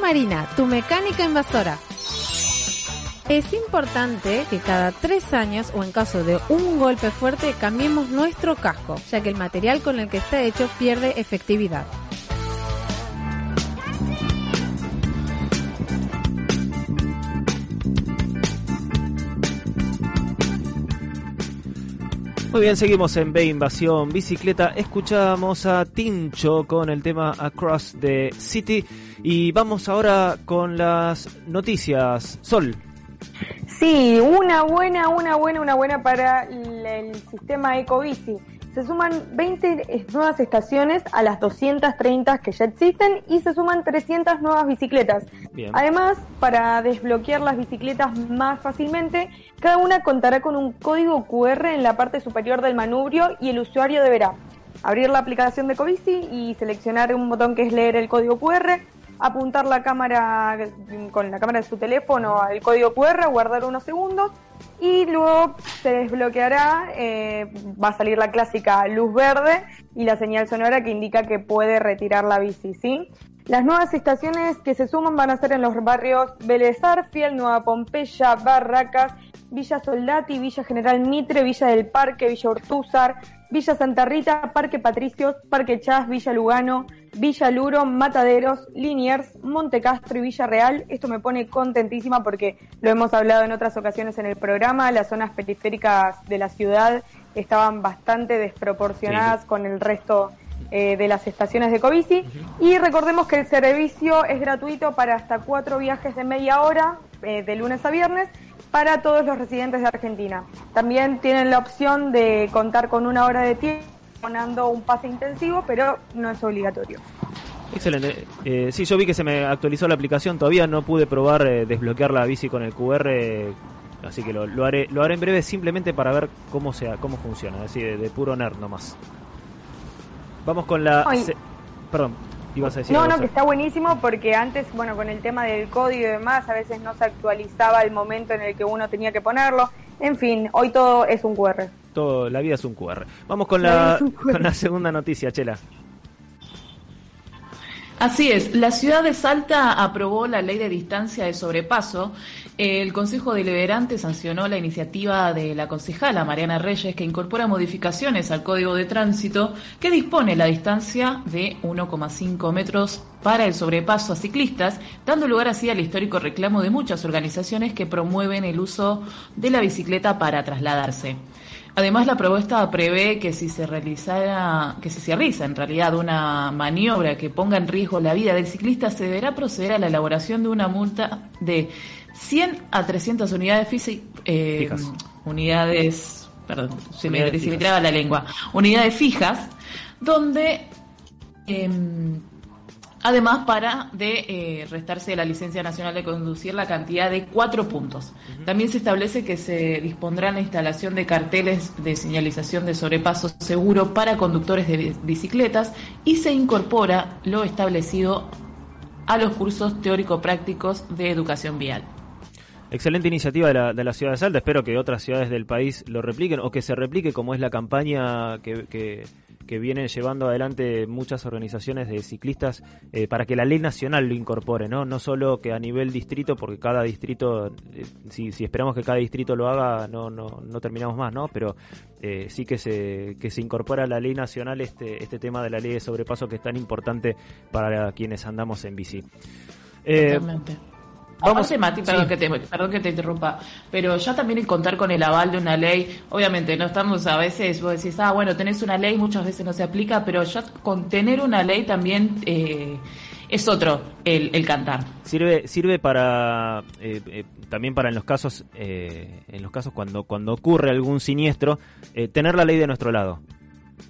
Marina, tu mecánica invasora. Es importante que cada tres años o en caso de un golpe fuerte cambiemos nuestro casco, ya que el material con el que está hecho pierde efectividad. Muy bien, seguimos en B Invasión Bicicleta. Escuchamos a Tincho con el tema Across the City. Y vamos ahora con las noticias. Sol. Sí, una buena, una buena, una buena para el, el sistema Ecobici. Se suman 20 nuevas estaciones a las 230 que ya existen y se suman 300 nuevas bicicletas. Bien. Además, para desbloquear las bicicletas más fácilmente, cada una contará con un código QR en la parte superior del manubrio y el usuario deberá abrir la aplicación de Ecobici y seleccionar un botón que es leer el código QR, apuntar la cámara con la cámara de su teléfono al código QR, guardar unos segundos y luego se desbloqueará, eh, va a salir la clásica luz verde y la señal sonora que indica que puede retirar la bici, ¿sí? Las nuevas estaciones que se suman van a ser en los barrios Vélez Arfiel, Nueva Pompeya, Barracas, Villa Soldati, Villa General Mitre, Villa del Parque, Villa Ortúzar, Villa Santa Rita, Parque Patricios, Parque Chas, Villa Lugano, Villa Luro, Mataderos, Liniers, Monte Castro y Villa Real. Esto me pone contentísima porque lo hemos hablado en otras ocasiones en el programa. Las zonas periféricas de la ciudad estaban bastante desproporcionadas con el resto eh, de las estaciones de Covici. Y recordemos que el servicio es gratuito para hasta cuatro viajes de media hora, eh, de lunes a viernes, para todos los residentes de Argentina. También tienen la opción de contar con una hora de tiempo, abonando un pase intensivo, pero no es obligatorio. Excelente. Eh, sí, yo vi que se me actualizó la aplicación. Todavía no pude probar eh, desbloquear la bici con el QR. así que lo, lo haré lo haré en breve simplemente para ver cómo sea cómo funciona. Así de, de puro nerd nomás. Vamos con la... Se- Perdón, ibas a decir No, no, que está buenísimo porque antes, bueno, con el tema del código y demás, a veces no se actualizaba el momento en el que uno tenía que ponerlo. En fin, hoy todo es un QR. Todo, la vida es un QR. Vamos con La (laughs) con la segunda noticia, Chela. Así es, la ciudad de Salta aprobó la ley de distancia de sobrepaso. El Consejo Deliberante sancionó la iniciativa de la concejala Mariana Reyes que incorpora modificaciones al Código de Tránsito que dispone la distancia de 1,5 metros para el sobrepaso a ciclistas, dando lugar así al histórico reclamo de muchas organizaciones que promueven el uso de la bicicleta para trasladarse. Además, la propuesta prevé que si se realizara, que si se realiza en realidad una maniobra que ponga en riesgo la vida del ciclista, se deberá proceder a la elaboración de una multa de 100 a 300 unidades físi- eh, Fijas. unidades, perdón, se me, se me traba la lengua, unidades fijas, donde em, Además, para de eh, restarse de la licencia nacional de conducir la cantidad de cuatro puntos. También se establece que se dispondrá la instalación de carteles de señalización de sobrepaso seguro para conductores de bi- bicicletas y se incorpora lo establecido a los cursos teórico-prácticos de educación vial. Excelente iniciativa de la, de la ciudad de Salta. Espero que otras ciudades del país lo repliquen o que se replique como es la campaña que, que, que vienen llevando adelante muchas organizaciones de ciclistas eh, para que la ley nacional lo incorpore, ¿no? No solo que a nivel distrito, porque cada distrito, eh, si, si esperamos que cada distrito lo haga, no, no, no terminamos más, ¿no? Pero eh, sí que se, que se incorpora a la ley nacional este, este tema de la ley de sobrepaso que es tan importante para quienes andamos en bici. Eh, Totalmente. Vamos- Aparte, Mati, perdón, sí. que te, perdón que te interrumpa, pero ya también en contar con el aval de una ley, obviamente no estamos a veces, vos decís, ah, bueno, tenés una ley, muchas veces no se aplica, pero ya con tener una ley también eh, es otro el, el cantar. Sirve, sirve para eh, eh, también para en los casos eh, en los casos cuando cuando ocurre algún siniestro tener la ley de nuestro lado.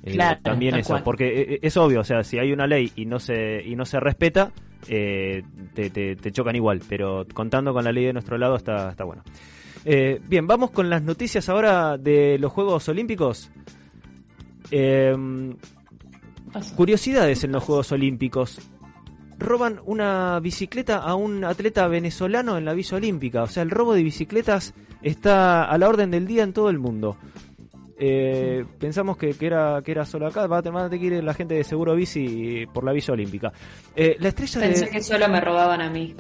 Claro, también eso, cual. porque es obvio, o sea, si hay una ley y no se y no se respeta, eh, te, te- te chocan igual, pero contando con la ley de nuestro lado está está bueno. Eh, bien, vamos con las noticias ahora de los Juegos Olímpicos. Eh, curiosidades en los Juegos Olímpicos. Roban una bicicleta a un atleta venezolano en la Villa Olímpica. O sea, el robo de bicicletas está a la orden del día en todo el mundo. Eh, pensamos que, que era que era solo acá, va a tener van a tener que ir la gente de Seguro Bici por la Villa Olímpica. Eh, la estrella Pensé de... que solo me robaban a mí.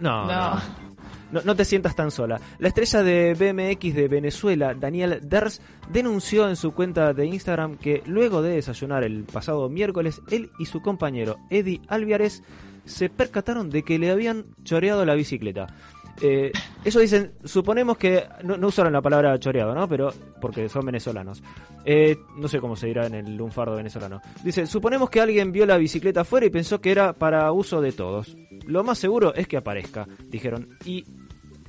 No, No. no. No, no te sientas tan sola. La estrella de BMX de Venezuela, Daniel Ders, denunció en su cuenta de Instagram que luego de desayunar el pasado miércoles, él y su compañero Eddie Alviares se percataron de que le habían choreado la bicicleta. Eh, dicen, suponemos que, no, no usaron la palabra choreado, ¿no? Pero, porque son venezolanos. Eh, no sé cómo se dirá en el lunfardo venezolano. Dice, suponemos que alguien vio la bicicleta afuera y pensó que era para uso de todos. Lo más seguro es que aparezca, dijeron. Y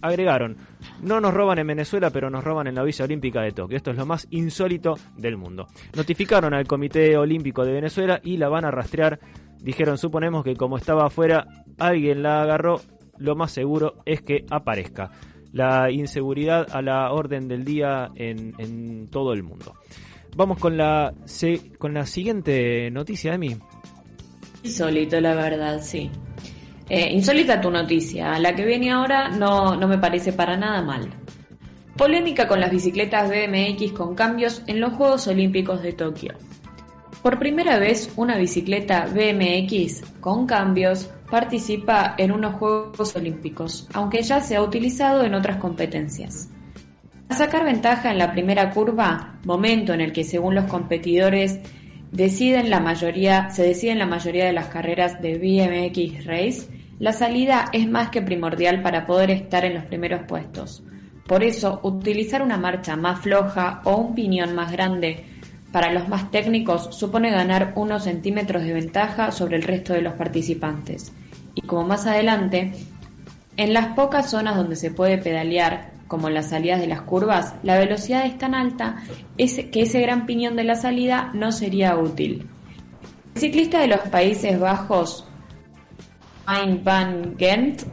agregaron, no nos roban en Venezuela, pero nos roban en la Villa Olímpica de Tokio. Esto es lo más insólito del mundo. Notificaron al Comité Olímpico de Venezuela y la van a rastrear. Dijeron, suponemos que como estaba afuera, alguien la agarró. Lo más seguro es que aparezca. La inseguridad a la orden del día en, todo el mundo. Vamos con la, con la siguiente noticia, Emi. Insólito, la verdad, sí. Eh, insólita tu noticia. La que viene ahora no, no me parece para nada mal. Polémica con las bicicletas BMX con cambios en los Juegos Olímpicos de Tokio. Por primera vez, una bicicleta BMX con cambios participa en unos Juegos Olímpicos, aunque ya se ha utilizado en otras competencias. A sacar ventaja en la primera curva, momento en el que según los competidores deciden la mayoría, se deciden la mayoría de las carreras de BMX Race, la salida es más que primordial para poder estar en los primeros puestos. Por eso, utilizar una marcha más floja o un piñón más grande para los más técnicos supone ganar unos centímetros de ventaja sobre el resto de los participantes. Y como más adelante, en las pocas zonas donde se puede pedalear, como en las salidas de las curvas, la velocidad es tan alta que ese gran piñón de la salida no sería útil. El ciclista de los Países Bajos, Hein van Gent,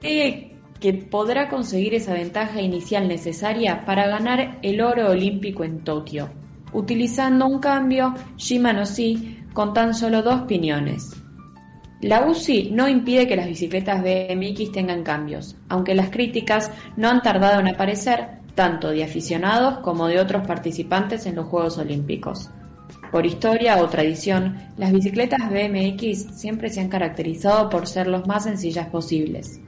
cree que podrá conseguir esa ventaja inicial necesaria para ganar el oro olímpico en Tokio, utilizando un cambio Shimano Si con tan solo dos piñones. La UCI no impide que las bicicletas BMX tengan cambios, aunque las críticas no han tardado en aparecer tanto de aficionados como de otros participantes en los Juegos Olímpicos. Por historia o tradición, las bicicletas BMX siempre se han caracterizado por ser los más sencillas posibles.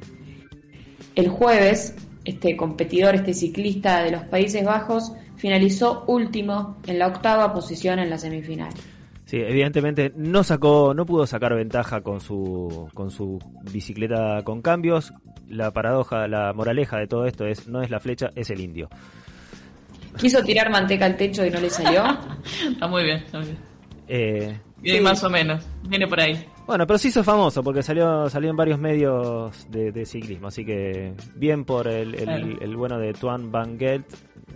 El jueves, este competidor, este ciclista de los Países Bajos, finalizó último en la octava posición en la semifinal. Sí, evidentemente no sacó, no pudo sacar ventaja con su, con su bicicleta con cambios. La paradoja, la moraleja de todo esto es no es la flecha, es el indio. Quiso tirar manteca al techo y no le salió. (laughs) Está muy bien, está muy bien. Eh, Bien, sí. más o menos. Viene por ahí. Bueno, pero se hizo famoso porque salió, salió en varios medios de, de ciclismo, así que bien por el, el- Claro. el bueno de Tuan Van Gelt,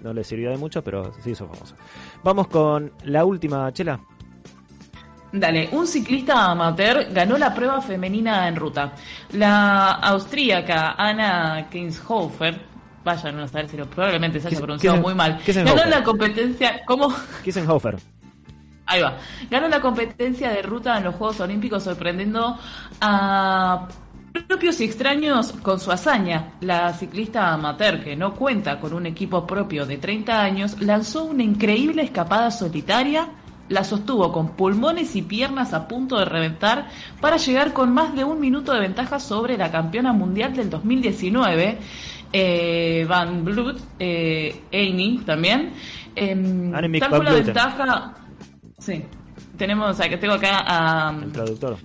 no le sirvió de mucho, pero se hizo famoso. Vamos con la última, Chela. Dale, un ciclista amateur ganó la prueba femenina en ruta. La austríaca Anna Kinshofer, vaya, no saber si lo probablemente se haya pronunciado muy mal, ganó la competencia, ¿cómo? Kissenhofer. Ahí va. Ganó la competencia de ruta en los Juegos Olímpicos sorprendiendo a propios y extraños con su hazaña. La ciclista amateur, que no cuenta con un equipo propio de 30 años, lanzó una increíble escapada solitaria, la sostuvo con pulmones y piernas a punto de reventar para llegar con más de un minuto de ventaja sobre la campeona mundial del 2019, eh, Van Blut, eh, Amy también. Annemiek tal fue la ventaja. Sí. Tenemos, o sea, que tengo acá a, El traductor.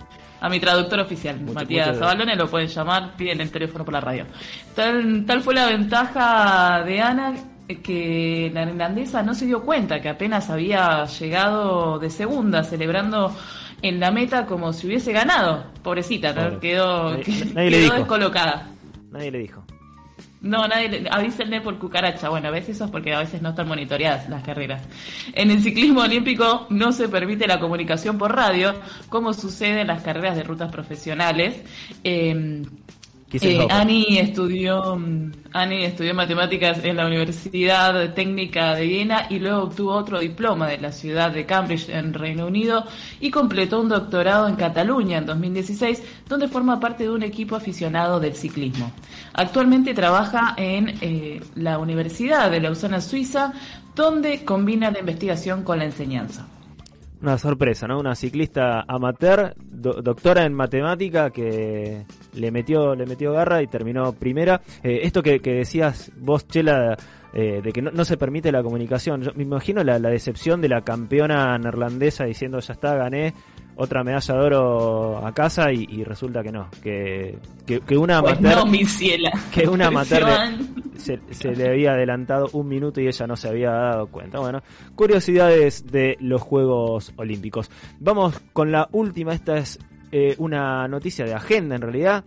A mi traductor oficial, Mucho- Matías mucho- Zabalone, lo pueden llamar, piden el teléfono por la radio. Tal, tal fue la ventaja de Ana eh, que la neerlandesa no se dio cuenta que apenas había llegado de segunda, celebrando en la meta como si hubiese ganado. Pobrecita, quedó, Nadie- (laughs) quedó descolocada. Nadie le dijo. No, nadie le- avísenle por cucaracha. Bueno, a veces eso es porque a veces no están monitoreadas las carreras. En el ciclismo olímpico no se permite la comunicación por radio, como sucede en las carreras de rutas profesionales. Quise Eh. Ani estudió mm, Ani estudió matemáticas en la Universidad Técnica de Viena y luego obtuvo otro diploma de la ciudad de Cambridge en Reino Unido y completó un doctorado en Cataluña en 2016 donde forma parte de un equipo aficionado del ciclismo. Actualmente trabaja en eh, la Universidad de Lausana, Suiza, donde combina la investigación con la enseñanza. Una sorpresa, ¿no? Una ciclista amateur, do- doctora en matemática que le metió, le metió garra y terminó primera. Eh, esto que, que decías vos, Chela, eh, de que no, no se permite la comunicación. Yo me imagino la, la decepción de la campeona neerlandesa diciendo ya está, gané otra medalla de oro a casa y, y resulta que no, que, que, que una Pues amateur, no, mi ciela. (laughs) que una amateur le- Joan. se, se le había adelantado un minuto y ella no se había dado cuenta. Bueno, curiosidades de los Juegos Olímpicos. Vamos con la última, esta es eh, una noticia de agenda en realidad.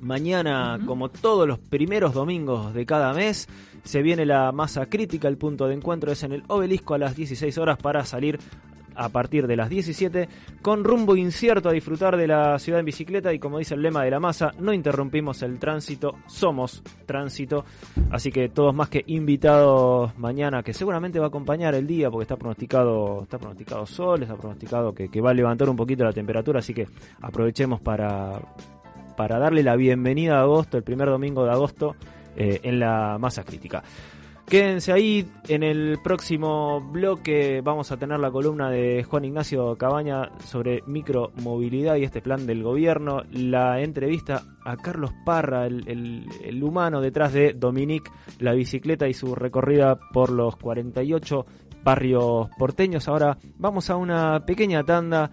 Mañana, como todos los primeros domingos de cada mes, se viene la masa crítica. El punto de encuentro es en el obelisco a las 16 horas para salir a partir de las 17 con rumbo incierto a disfrutar de la ciudad en bicicleta y como dice el lema de la masa, no interrumpimos el tránsito, somos tránsito. Así que todos más que invitados mañana, que seguramente va a acompañar el día porque está pronosticado, está pronosticado sol, está pronosticado que, va a levantar un poquito la temperatura, así que aprovechemos para, para darle la bienvenida a agosto, el primer domingo de agosto, eh, en la masa crítica. Quédense ahí, en el próximo bloque vamos a tener la columna de Juan Ignacio Cabaña sobre micromovilidad y este plan del gobierno, la entrevista a Carlos Parra, el, el- el humano detrás de Dominique, la bicicleta y su recorrida por los 48 barrios porteños. Ahora vamos a una pequeña tanda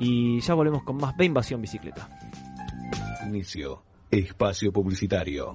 y ya volvemos con más de Invasión Bicicleta. Inicio. Espacio publicitario.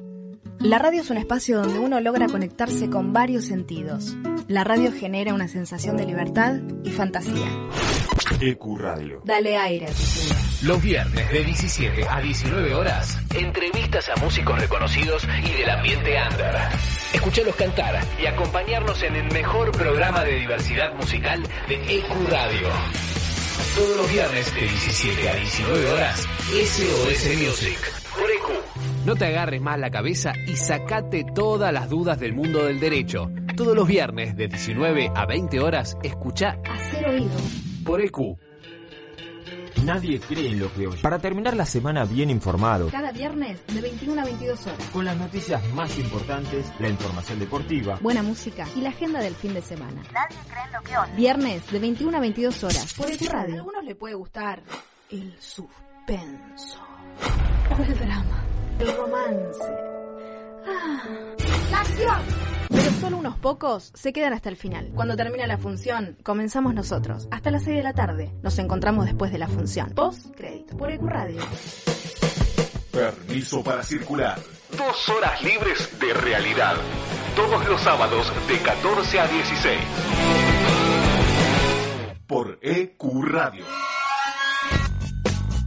La radio es un espacio donde uno logra conectarse con varios sentidos. La radio genera una sensación de libertad y fantasía. EQ Radio. Dale aire a. Los viernes de 17 a 19 horas, entrevistas a músicos reconocidos y del ambiente under. Escuchalos cantar y acompañarnos en el mejor programa de diversidad musical de EQ Radio. Todos los viernes de 17 a 19 horas, SOS Music. Por EQ. No te agarres más la cabeza y sacate todas las dudas del mundo del derecho. Todos los viernes de 19 a 20 horas, escucha Hacer oído. por EQ. Nadie cree en lo que oye. Para terminar la semana bien informado, Cada viernes de 21 a 22 horas. con las noticias más importantes, la información deportiva, Buena música y la agenda del fin de semana. Nadie cree en lo que oye. Viernes de 21 a 22 horas. Por EQ Radio. A algunos le puede gustar el suspenso. O el drama. El romance. Ah, la acción. Pero solo unos pocos se quedan hasta el final. Cuando termina la función, comenzamos nosotros. Hasta las 6 de la tarde. Nos encontramos después de la función. Post crédito. Por EQ Radio. Permiso para circular. Dos horas libres de realidad. Todos los sábados de 14 a 16. Por EQ Radio.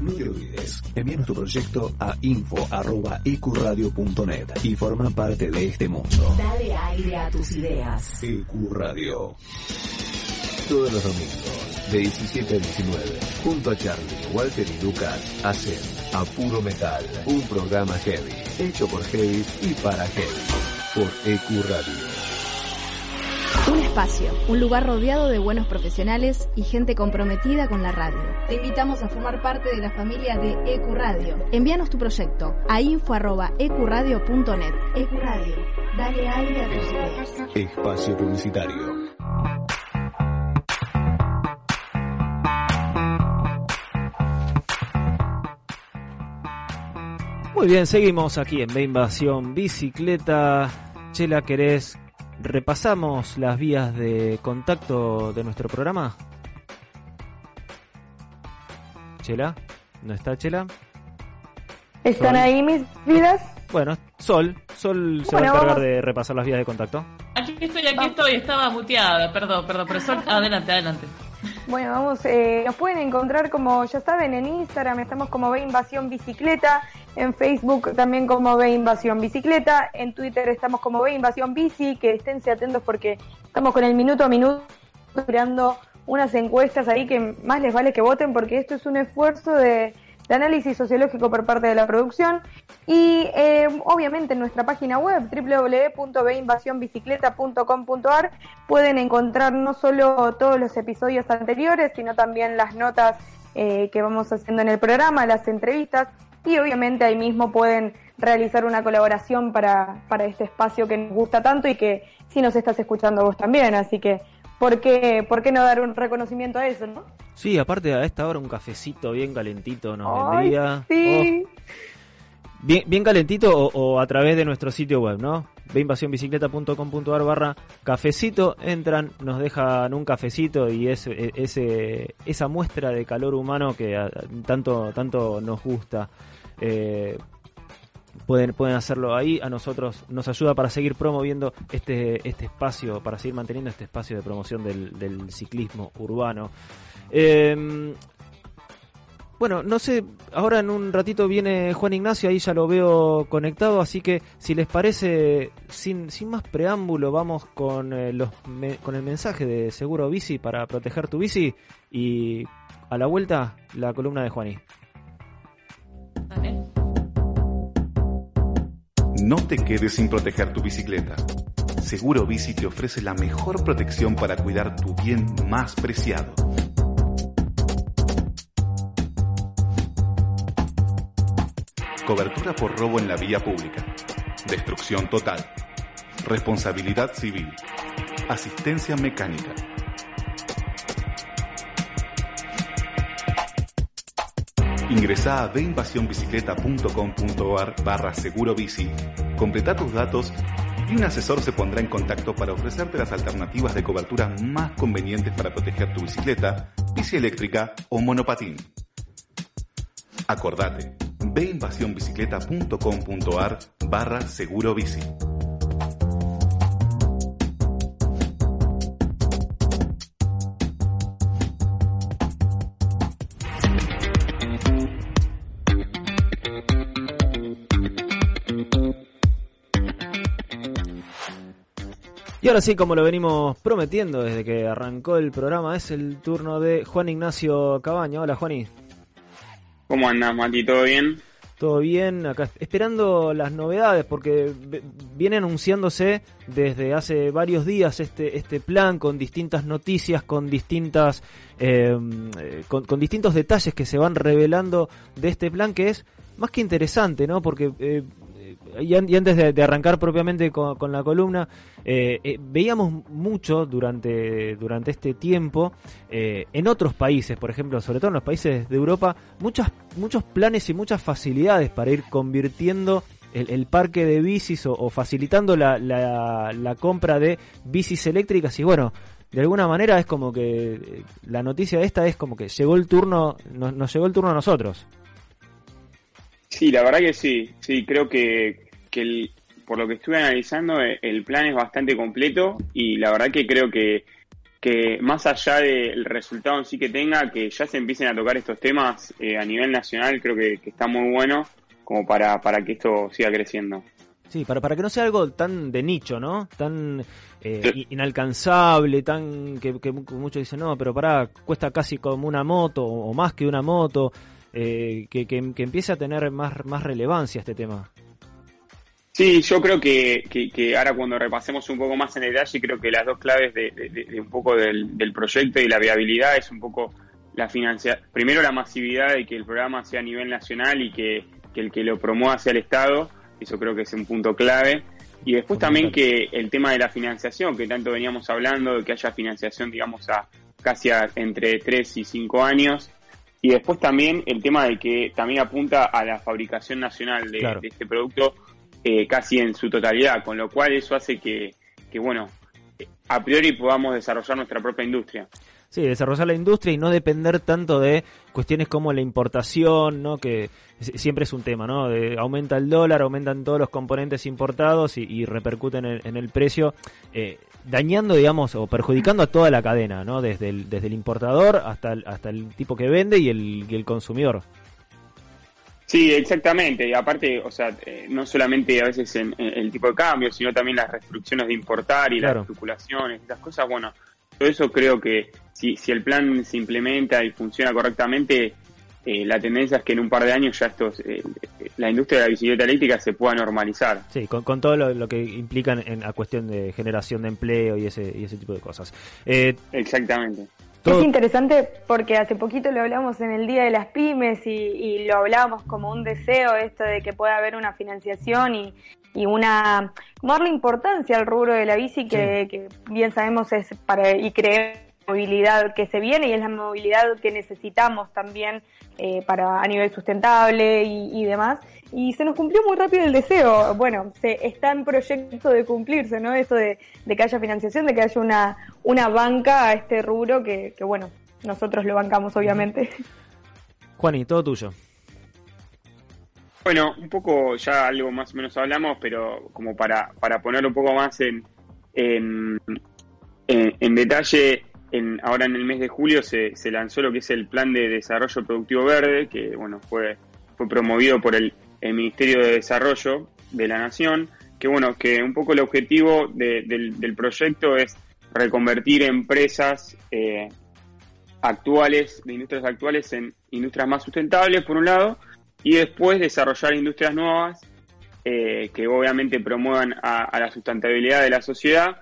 No te olvides, envíanos tu proyecto a info.ecuradio.net y forma parte de este mundo. Dale aire a tus ideas. EQ Radio. Todos los domingos, de 17 a 19, junto a Charlie, Walter y Lucas, hacen A Puro Metal, un programa heavy, hecho por heavy y para heavy, por EQ Radio. Un espacio, un lugar rodeado de buenos profesionales y gente comprometida con la radio. Te invitamos a formar parte de la familia de EQ Radio. Envíanos tu proyecto a info.ecuradio.net. EQ Radio, dale aire a tus ideas. Espacio publicitario. Muy bien, seguimos aquí en De Invasión Bicicleta. Chela, ¿querés repasamos las vías de contacto de nuestro programa? Chela, ¿no está Chela? ¿Están ahí mis vidas? Bueno, Sol, Sol se Bueno, va a encargar vamos- de repasar las vías de contacto. Aquí estoy, aquí estoy, estaba muteada, perdón, perdón, pero Sol, adelante, adelante. Bueno, vamos, eh, nos pueden encontrar como ya saben en Instagram, estamos como Ve Invasión Bicicleta, en Facebook también como Ve Invasión Bicicleta, en Twitter estamos como Ve Invasión Bici, que esténse atentos porque estamos con el minuto a minuto tirando unas encuestas ahí que más les vale que voten porque esto es un esfuerzo de, de análisis sociológico por parte de la producción y eh, obviamente en nuestra página web www.veinvasionbicicleta.com.ar pueden encontrar no solo todos los episodios anteriores, sino también las notas eh, que vamos haciendo en el programa, las entrevistas y obviamente ahí mismo pueden realizar una colaboración para, para este espacio que nos gusta tanto y que si nos estás escuchando vos también, así que ¿por qué, por qué no dar un reconocimiento a eso, no? Sí, aparte a esta hora un cafecito bien calentito nos Ay, vendría. sí. Oh, bien, bien calentito o, o a través de nuestro sitio web, ¿no? veinvasionbicicleta.com.ar barra cafecito, entran, nos dejan un cafecito y ese, ese, esa muestra de calor humano que tanto, tanto nos gusta. Eh, pueden, pueden hacerlo ahí, a nosotros nos ayuda para seguir promoviendo este, este espacio, para seguir manteniendo este espacio de promoción del, del ciclismo urbano. Eh, bueno, no sé, ahora en un ratito viene Juan Ignacio, ahí ya lo veo conectado, así que si les parece, sin, sin más preámbulo, vamos con, eh, los, me- con el mensaje de Seguro Bici para proteger tu bici y a la vuelta la columna de Juaní. No te quedes sin proteger tu bicicleta. Seguro Bici te ofrece la mejor protección para cuidar tu bien más preciado. Cobertura por robo en la vía pública. Destrucción total. Responsabilidad civil. Asistencia mecánica. Ingresa a veinvasionbicicleta.com.ar barra seguro bici, completa tus datos y un asesor se pondrá en contacto para ofrecerte las alternativas de cobertura más convenientes para proteger tu bicicleta, bici eléctrica o monopatín. Acordate, veinvasionbicicleta.com.ar barra seguro bici. Y ahora sí, como lo venimos prometiendo desde que arrancó el programa, es el turno de Juan Ignacio Cabaño. Hola, Juaní. ¿Cómo andás, Mati? ¿Todo bien? Todo bien, acá esperando las novedades porque viene anunciándose desde hace varios días este este plan con distintas noticias, con distintas eh, con, con distintos detalles que se van revelando de este plan que es más que interesante, ¿no? Porque eh, y, an- y antes de, arrancar propiamente con, la columna, eh, eh, veíamos mucho durante, durante este tiempo eh, en otros países, por ejemplo, sobre todo en los países de Europa, muchas, muchos planes y muchas facilidades para ir convirtiendo el, parque de bicis o, o facilitando la, la, la compra de bicis eléctricas y bueno, de alguna manera es como que eh, la noticia de esta es como que llegó el turno, nos, nos llegó el turno a nosotros. Sí, la verdad que sí. Sí, creo que, que el- por lo que estuve analizando, eh, el plan es bastante completo y la verdad que creo que, que más allá del resultado en sí que tenga, que ya se empiecen a tocar estos temas eh, a nivel nacional, creo que, que está muy bueno como para, para que esto siga creciendo. Sí, para, para que no sea algo tan de nicho, ¿no? Tan eh, inalcanzable, tan que, que mu- muchos dicen, no, pero para cuesta casi como una moto o más que una moto, eh, que, que, que empiece a tener más, más relevancia este tema. Sí, yo creo que, que, que ahora cuando repasemos un poco más en detalle, creo que las dos claves de, de- de- de un poco del, del proyecto y la viabilidad es un poco la financia, primero la masividad de que el programa sea a nivel nacional y que, que el que lo promueva sea el Estado, eso creo que es un punto clave. Y después también que el tema de la financiación, que tanto veníamos hablando, de que haya financiación, digamos, a casi a- entre 3 y 5 años. Y después también el tema de que también apunta a la fabricación nacional de, Claro. de este producto eh, casi en su totalidad, con lo cual eso hace que, que bueno, a priori podamos desarrollar nuestra propia industria. Sí, desarrollar la industria y no depender tanto de cuestiones como la importación, ¿no? Que siempre es un tema, ¿no? De, aumenta el dólar, aumentan todos los componentes importados y, y repercuten en, en el precio, eh, dañando, digamos, o perjudicando a toda la cadena, ¿no? Desde el, desde el importador hasta el, hasta el tipo que vende y el, y el consumidor. Sí, exactamente. Y aparte, o sea, eh, no solamente a veces en, en el tipo de cambio, sino también las restricciones de importar y Claro. las especulaciones, estas cosas. Bueno, todo eso creo que si, si el plan se implementa y funciona correctamente, eh, la tendencia es que en un par de años ya estos, eh, la industria de la bicicleta eléctrica se pueda normalizar. Sí, con, con todo lo, lo que implican en la cuestión de generación de empleo y ese, y ese tipo de cosas. Eh, Exactamente. todo- Es interesante porque hace poquito lo hablamos en el Día de las Pymes y, y lo hablábamos como un deseo esto de que pueda haber una financiación y, y una como darle importancia al rubro de la bici que, que bien sabemos es para y creer movilidad que se viene y es la movilidad que necesitamos también eh, para a nivel sustentable y, y demás. Y se nos cumplió muy rápido el deseo. Bueno se está en proyecto de cumplirse no eso de, de que haya financiación de que haya una una banca a este rubro que, que bueno nosotros lo bancamos obviamente. (laughs) Juani, todo tuyo. Bueno, un poco ya algo más o menos hablamos, pero como para, para poner un poco más en, en, en- en detalle, en, ahora en el mes de julio se, lanzó lo que es el Plan de Desarrollo Productivo Verde, que bueno fue, fue promovido por el, el Ministerio de Desarrollo de la Nación, que bueno, que un poco el objetivo de- del, proyecto es reconvertir empresas eh, actuales, de industrias actuales en industrias más sustentables, por un lado, y después desarrollar industrias nuevas eh, que obviamente promuevan a la sustentabilidad de la sociedad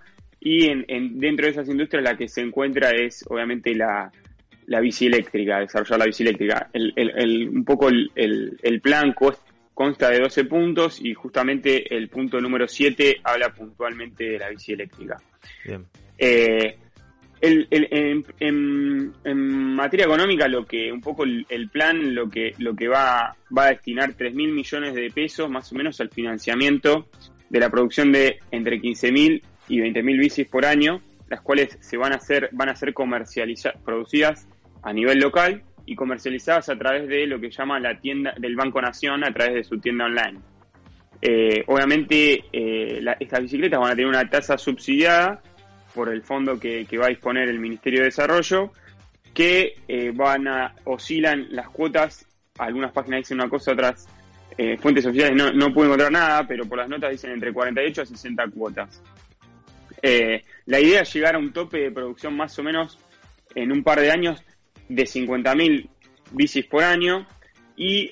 y en, en- dentro de esas industrias la que se encuentra es obviamente la, la bici eléctrica, desarrollar la bici eléctrica. El, el- el- un poco el, el- el plan consta de 12 puntos y justamente el punto número 7 habla puntualmente de la bici eléctrica. Bien. Eh, el- el- en, en- en materia económica, lo que un poco el, el plan, lo que lo que va, va a destinar 3 mil millones de pesos más o menos al financiamiento de la producción de entre 15 mil y 20 mil bicis por año, las cuales se van a hacer van a ser comercializadas, producidas a nivel local y comercializadas a través de lo que llama la tienda del Banco Nación a través de su tienda online. Eh, obviamente, eh, estas bicicletas van a tener una tasa subsidiada por el fondo que, va a disponer el Ministerio de Desarrollo, que eh, van a oscilan las cuotas, algunas páginas dicen una cosa, otras fuentes oficiales no, no puedo encontrar nada, pero por las notas dicen entre 48 a 60 cuotas. Eh, la idea es llegar a un tope de producción más o menos en un par de años de 50.000 bicis por año y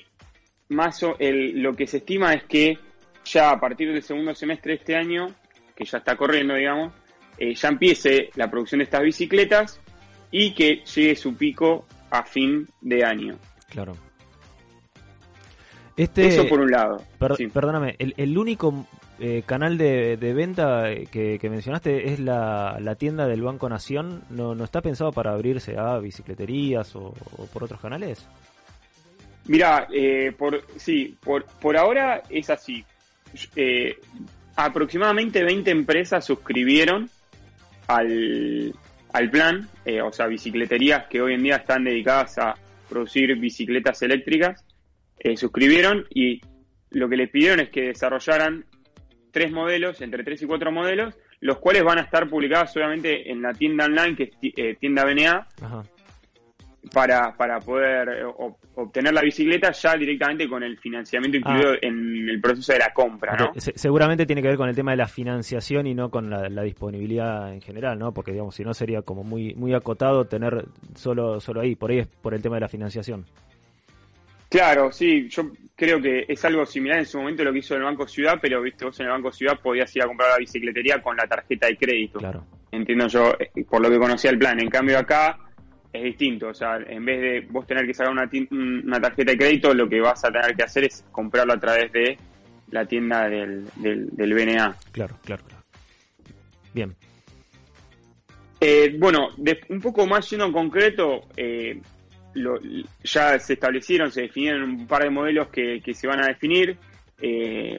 más o- el- lo que se estima es que ya a partir del segundo semestre de este año, que ya está corriendo, digamos, eh, ya empiece la producción de estas bicicletas y que llegue su pico a fin de año. Claro. Este, Eso por un lado. per- sí. Perdóname, el, el único eh, canal de, venta que, mencionaste es la, la tienda del Banco Nación. ¿No, ¿No está pensado para abrirse a bicicleterías o, o por otros canales? Mira, eh, por, sí, por, por ahora es así. Eh, aproximadamente 20 empresas suscribieron al, al plan, eh, o sea, bicicleterías que hoy en día están dedicadas a producir bicicletas eléctricas, eh, suscribieron y lo que les pidieron es que desarrollaran tres modelos, entre tres y cuatro modelos, los cuales van a estar publicados obviamente en la tienda online, que es eh, tienda BNA, Ajá. para, para poder eh, ob- obtener la bicicleta ya directamente con el financiamiento incluido Ah. en el proceso de la compra, ¿no? Se- seguramente tiene que ver con el tema de la financiación y no con la, la disponibilidad en general, ¿no? Porque, digamos, si no sería como muy muy acotado tener solo solo ahí. Por ahí es por el tema de la financiación. Claro, sí, yo creo que es algo similar en su momento a lo que hizo el Banco Ciudad, pero viste vos en el Banco Ciudad podías ir a comprar la bicicletería con la tarjeta de crédito. Claro. Entiendo yo, eh, por lo que conocía el plan. En cambio acá es distinto, o sea, en vez de vos tener que sacar una, una tarjeta de crédito, lo que vas a tener que hacer es comprarlo a través de la tienda del, del, del BNA. Claro, claro, claro. Bien. Eh, bueno, de- un poco más yendo en concreto, eh, ya se establecieron, se definieron un par de modelos que, que se van a definir. Eh,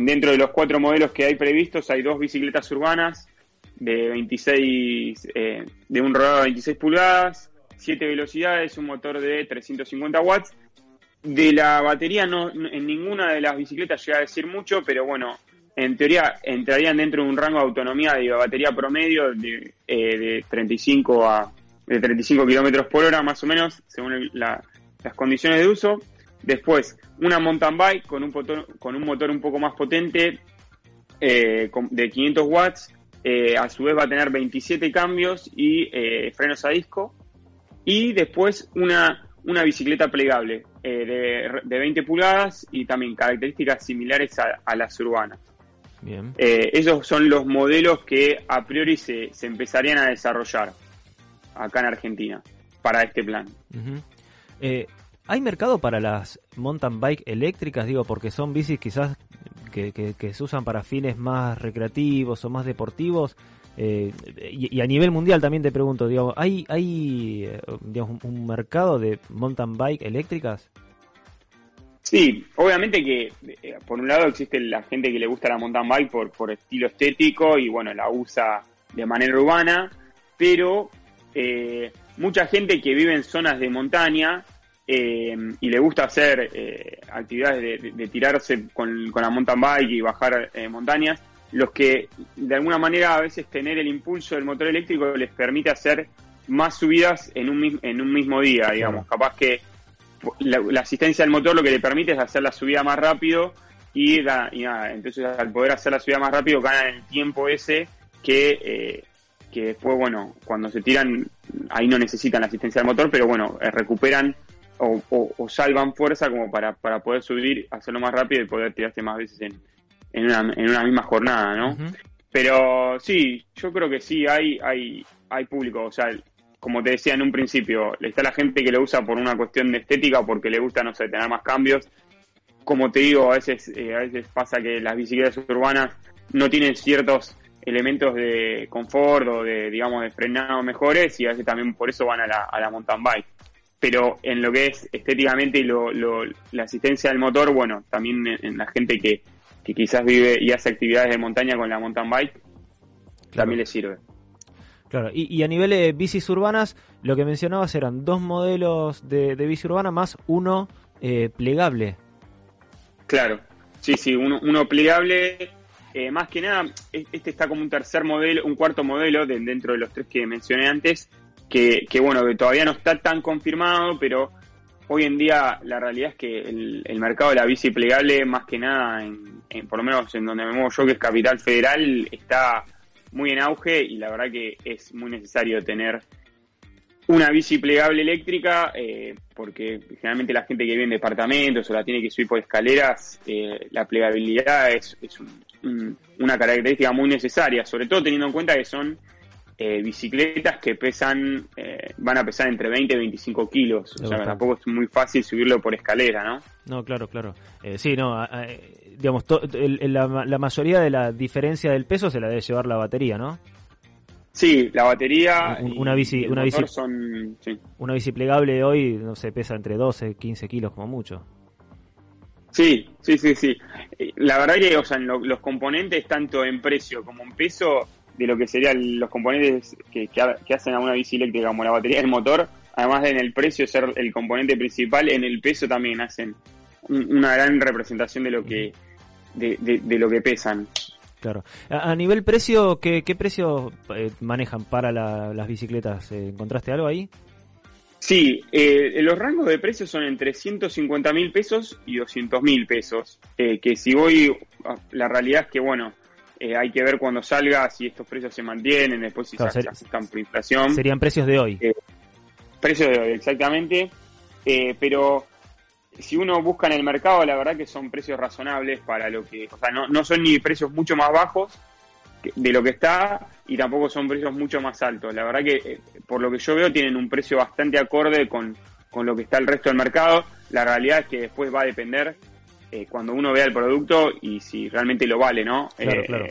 dentro de los cuatro modelos que hay previstos hay dos bicicletas urbanas de 26, eh, de un rodado de 26 pulgadas, 7 velocidades, un motor de 350 watts. De la batería no- en ninguna de las bicicletas llega a decir mucho, pero bueno, en teoría entrarían dentro de un rango de autonomía de batería promedio de, eh, de 35 a de 35 kilómetros por hora más o menos, según la- las condiciones de uso. Después, una mountain bike con un, motor, con un motor un poco más potente eh, de 500 watts. eh, a su vez va a tener 27 cambios y eh, frenos a disco. Y después una, una bicicleta plegable de, de 20 pulgadas y también características similares a, a las urbanas. Bien. Esos son los modelos que a priori se, se empezarían a desarrollar acá en Argentina para este plan. Eh, ¿Hay mercado para las mountain bike eléctricas? Digo, porque son bicis quizás que, que- que se usan para fines más recreativos o más deportivos. Eh, y, y a nivel mundial también te pregunto, digo, ¿hay, hay eh, digamos, un, un mercado de mountain bike eléctricas? Sí, obviamente que eh, por un lado existe la gente que le gusta la mountain bike por, por estilo estético y bueno, la usa de manera urbana, pero eh, mucha gente que vive en zonas de montaña eh, y le gusta hacer eh, actividades de, de- de tirarse con, con la mountain bike y bajar eh, montañas, los que de alguna manera a veces tener el impulso del motor eléctrico les permite hacer más subidas en un, en un mismo día, digamos, capaz que la, la asistencia del motor lo que le permite es hacer la subida más rápido y, da- y nada, entonces al poder hacer la subida más rápido ganan el tiempo ese que, eh, que después, bueno, cuando se tiran, ahí no necesitan la asistencia del motor, pero bueno, eh, recuperan o, o- o salvan fuerza como para, para poder subir, hacerlo más rápido y poder tirarse más veces en, en, una, en una misma jornada, ¿no? Pero sí, yo creo que sí, hay, hay, hay público, o sea, como te decía en un principio, está la gente que lo usa por una cuestión de estética, o porque le gusta, no sé, tener más cambios. Como te digo, a veces, eh, a veces pasa que las bicicletas urbanas no tienen ciertos elementos de confort o de, digamos, de frenado mejores y a veces también por eso van a la, a la mountain bike. Pero en lo que es estéticamente y lo, lo- la asistencia del motor, bueno, también en, en la gente que, que quizás vive y hace actividades de montaña con la mountain bike, también le sirve. Claro, y, y a nivel de bicis urbanas, lo que mencionabas eran dos modelos de, de bici urbana más uno eh, plegable. Claro, sí, sí, uno, uno plegable. Eh, más que nada, es- este está como un tercer modelo, un cuarto modelo de- dentro de los tres que mencioné antes, que, que bueno, que todavía no está tan confirmado, pero hoy en día la realidad es que el, mercado de la bici plegable, más que nada, en, en- por lo menos en donde me muevo yo, que es Capital Federal, está muy en auge y la verdad que es muy necesario tener una bici plegable eléctrica, eh, porque generalmente la gente que vive en departamentos o la tiene que subir por escaleras, eh, la plegabilidad es, es un- una característica muy necesaria, sobre todo teniendo en cuenta que son eh, bicicletas que pesan, eh, van a pesar entre 20 y 25 kilos, o sea, bastante. tampoco es muy fácil subirlo por escalera, ¿no? No, claro, claro. Eh, sí, no, digamos, to- el- el- la, la mayoría de la diferencia del peso se la debe llevar la batería, ¿no? Sí, la batería Un- y una bici- una bici- son, sí. Una bici plegable hoy, no sé, pesa entre 12, 15 kilos como mucho. Sí, sí, sí, sí. Eh, La verdad que, o sea, los componentes, tanto en precio como en peso, de lo que serían los componentes que, que, ha- que hacen a una bici eléctrica, como la batería del motor, además de en el precio ser el componente principal, en el peso también hacen un- una gran representación de lo que de, de- de lo que pesan. Claro. A, nivel precio, ¿qué, qué precio eh, manejan para la- las bicicletas? Eh, ¿Encontraste algo ahí? Sí, eh, los rangos de precios son entre 150 mil pesos y 200 mil pesos. Eh, que si voy, ah, la realidad es que, bueno, eh, hay que ver cuando salga si estos precios se mantienen, después si Claro, se ajustan por inflación. Serían precios de hoy. Eh, precio de hoy, exactamente. Eh, pero si uno busca en el mercado, la verdad que son precios razonables para lo que, o sea, no, no son ni precios mucho más bajos de lo que está y tampoco son precios mucho más altos. La verdad que, eh, por lo que yo veo, tienen un precio bastante acorde con, con lo que está el resto del mercado. La realidad es que después va a depender eh, cuando uno vea el producto y si realmente lo vale, ¿no? Claro, Eh, claro.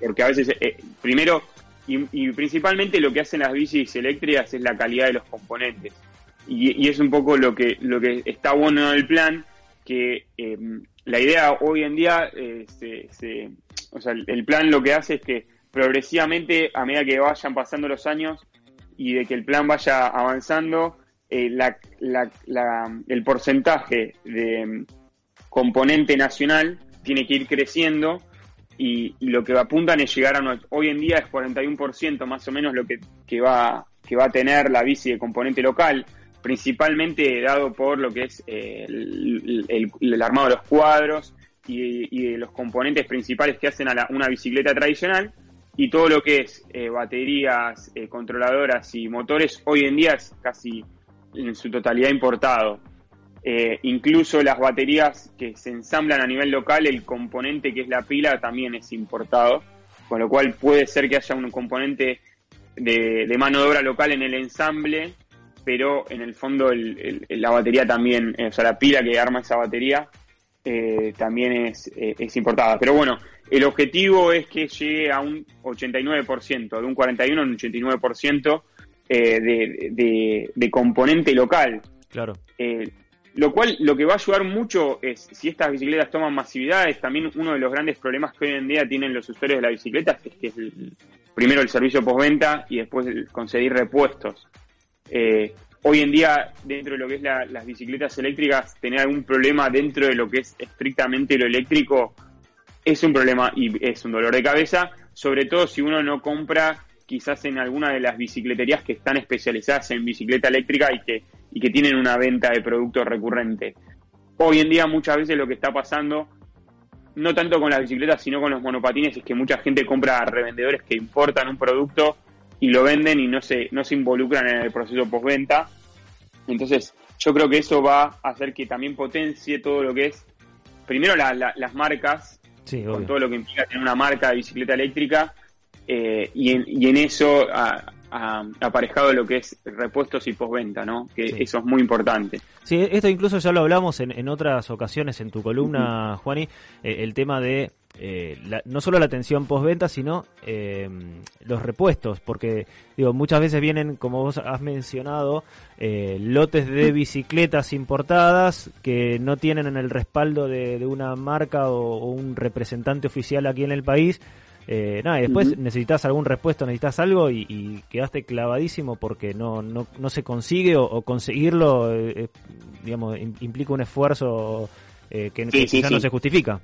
Porque a veces, eh, primero, y, y principalmente lo que hacen las bicis eléctricas es la calidad de los componentes. Y, y es un poco lo que, lo que está bueno del plan, que la idea hoy en día, se, se- o sea, el, plan lo que hace es que progresivamente, a medida que vayan pasando los años y de que el plan vaya avanzando, eh, el porcentaje de mm, componente nacional tiene que ir creciendo y, lo que apuntan es llegar a una- hoy en día es 41% más o menos lo que, va que va a tener la bici de componente local principalmente dado por lo que es eh, el armado de los cuadros y, y de los componentes principales que hacen a una bicicleta tradicional y todo lo que es eh, baterías, eh, controladoras y motores hoy en día es casi en su totalidad importado. Eh, incluso las baterías que se ensamblan a nivel local, el componente que es la pila también es importado, con lo cual puede ser que haya un componente de, mano de obra local en el ensamble, pero en el fondo la batería también, o sea, la pila que arma esa batería eh, también es, eh, es importada. Pero bueno, el objetivo es que llegue a un 89%, de un 41 a un 89% eh, de, de, de componente local. Claro. Lo cual lo que va a ayudar mucho es, si estas bicicletas toman masividad, es también uno de los grandes problemas que hoy en día tienen los usuarios de las bicicletas, es que es el- primero el servicio postventa y después el conseguir repuestos. Hoy en día, dentro de lo que es la- las bicicletas eléctricas, tener algún problema dentro de lo que es estrictamente lo eléctrico es un problema y es un dolor de cabeza, sobre todo si uno no compra quizás en alguna de las bicicleterías que están especializadas en bicicleta eléctrica y que, y que tienen una venta de producto recurrente. Hoy en día muchas veces lo que está pasando, no tanto con las bicicletas, sino con los monopatines, es que mucha gente compra a revendedores que importan un producto y lo venden y no se, no se involucran en el proceso postventa. Entonces, yo creo que eso va a hacer que también potencie todo lo que es, primero la- la- las marcas, Sí, con obvio. todo lo que implica tener una marca de bicicleta eléctrica, eh, y, en, y en eso ha aparejado lo que es repuestos y postventa, ¿no? Que Sí. eso es muy importante. Sí, esto incluso ya lo hablamos en, en otras ocasiones en tu columna, Juani, eh, el tema de eh, la- no solo la atención postventa, sino eh, los repuestos, porque digo muchas veces vienen, como vos has mencionado, eh, lotes de bicicletas importadas que no tienen en el respaldo de, de una marca o, o un representante oficial aquí en el país. Eh, nada, y después necesitas algún repuesto, necesitas algo y, y quedaste clavadísimo porque no, no, no se consigue o, o conseguirlo, eh, digamos, im- implica un esfuerzo eh, que, Sí, que sí, quizás no se justifica.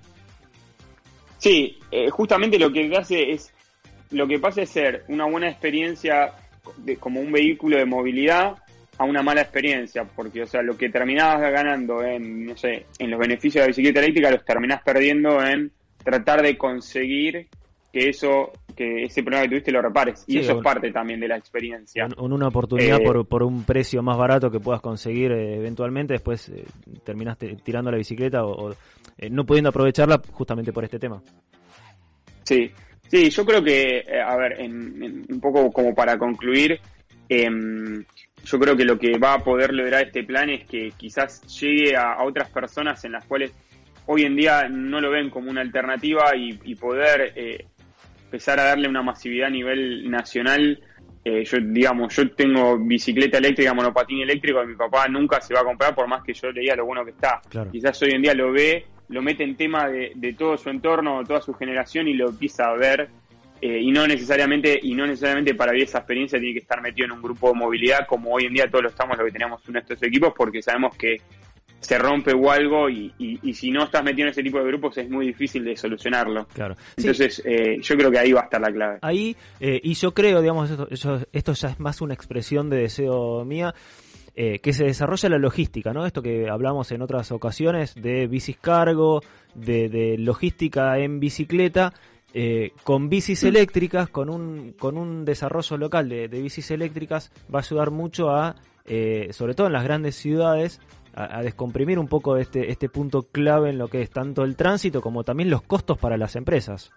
Sí, eh, justamente lo que hace es, lo que pasa es ser una buena experiencia de- como un vehículo de movilidad a una mala experiencia, porque o sea, lo que terminabas ganando en, no sé, en los beneficios de la bicicleta eléctrica los terminás perdiendo en tratar de conseguir que eso, que ese problema que tuviste lo repares. Y Sí, eso es parte también de la experiencia. Un- un- una oportunidad Eh, por, por un precio más barato que puedas conseguir eh, eventualmente, después eh, terminaste tirando la bicicleta o, o, eh, no pudiendo aprovecharla justamente por este tema. Sí, sí, yo creo que, a ver, en, en- un poco como para concluir, em, yo creo que lo que va a poder lograr este plan es que quizás llegue a, a otras personas en las cuales hoy en día no lo ven como una alternativa y, y poder eh, empezar a darle una masividad a nivel nacional. Eh, yo, digamos, yo tengo bicicleta eléctrica, monopatín eléctrico, y mi papá nunca se va a comprar por más que yo leía lo bueno que está. Claro. Quizás hoy en día lo ve, lo mete en tema de, de todo su entorno, toda su generación y lo empieza a ver. eh, y no necesariamente y no necesariamente para vivir esa experiencia tiene que estar metido en un grupo de movilidad como hoy en día todos lo estamos lo que tenemos uno de estos equipos porque sabemos que se rompe o algo y, y, y si no estás metido en ese tipo de grupos es muy difícil de solucionarlo. Claro. Entonces eh, yo creo que ahí va a estar la clave. Ahí, eh, y yo creo, digamos, esto, yo- esto ya es más una expresión de deseo mía, eh, que se desarrolla la logística, ¿no? Esto que hablamos en otras ocasiones de bicis cargo, de, de logística en bicicleta, eh, con bicis eléctricas, con un, con un desarrollo local de, de bicis eléctricas, va a ayudar mucho a, eh, sobre todo en las grandes ciudades, a, descomprimir un poco este, este punto clave en lo que es tanto el tránsito como también los costos para las empresas.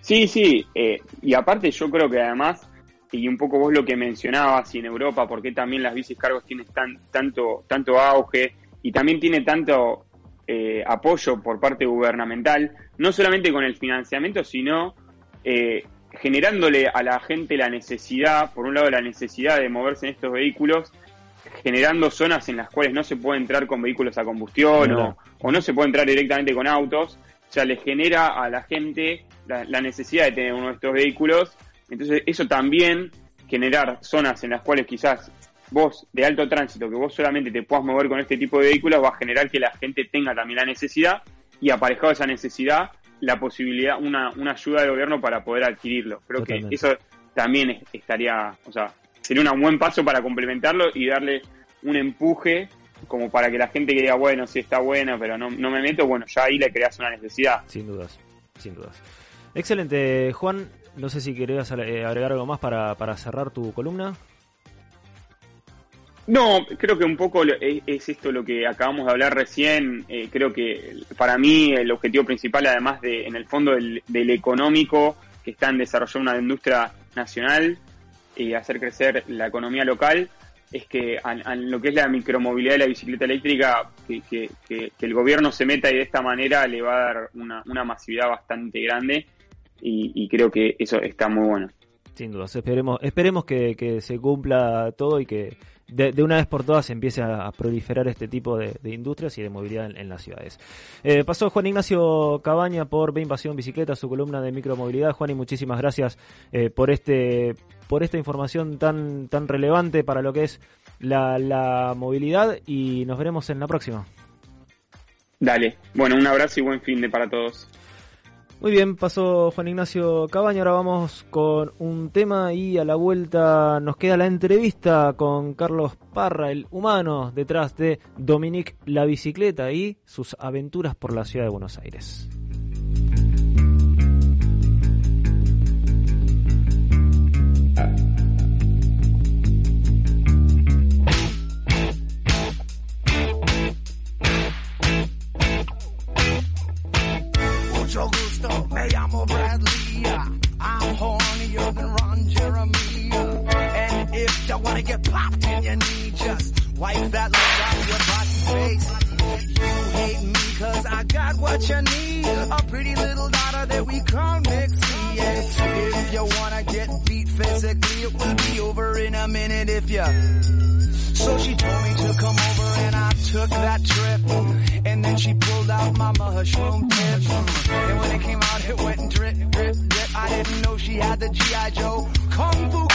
Sí, sí, eh, y aparte yo creo que además, y un poco vos lo que mencionabas, y en Europa, porque también las bicis cargos tienen tan, tanto, tanto auge y también tiene tanto eh, apoyo por parte gubernamental, no solamente con el financiamiento, sino eh, generándole a la gente la necesidad, por un lado la necesidad de moverse en estos vehículos, generando zonas en las cuales no se puede entrar con vehículos a combustión o, o no se puede entrar directamente con autos, o sea, le genera a la gente la, la necesidad de tener uno de estos vehículos. Entonces, eso también, generar zonas en las cuales quizás vos, de alto tránsito, que vos solamente te puedas mover con este tipo de vehículos, va a generar que la gente tenga también la necesidad y aparejado esa necesidad, la posibilidad, una, una ayuda del gobierno para poder adquirirlo. Creo Totalmente. que eso también es- estaría, o sea, sería un buen paso para complementarlo y darle un empuje como para que la gente que diga, bueno, sí está buena, pero no, no me meto, bueno, ya ahí le creas una necesidad. Sin dudas, sin dudas. Excelente, Juan. No sé si querías eh, agregar algo más para, para cerrar tu columna. No, creo que un poco lo- es, es esto lo que acabamos de hablar recién. Eh, creo que para mí el objetivo principal, además de, en el fondo del, del económico, que está en desarrollar una industria nacional y hacer crecer la economía local, es que a lo que es la micromovilidad de la bicicleta eléctrica, que, que- el gobierno se meta y de esta manera le va a dar una, una masividad bastante grande y, creo que eso está muy bueno. Sin dudas, esperemos, esperemos que, se cumpla todo y que de, una vez por todas empiece a, proliferar este tipo de, industrias y de movilidad en, en las ciudades. Eh, pasó Juan Ignacio Cabaña por Ve Invasión Bicicleta, su columna de micromovilidad. Juan, y muchísimas gracias eh, por este por esta información tan tan relevante para lo que es la, la movilidad y nos veremos en la próxima. Dale, bueno, un abrazo y buen fin de para todos. Muy bien, pasó Juan Ignacio Cabaña, ahora vamos con un tema y a la vuelta nos queda la entrevista con Carlos Parra, el humano detrás de Dominique la bicicleta y sus aventuras por la ciudad de Buenos Aires. Popped in your knee, just wipe that look off your body face. You hate me cause I got what you need. A pretty little daughter that we call Mixie. Yeah. If you wanna get beat physically, it will be over in a minute if you so she told me to come over and I took that trip. And then she pulled out my mushroom tip. And when it came out, it went drip, drip, drip. I didn't know she had the G.I. Joe Kung Fu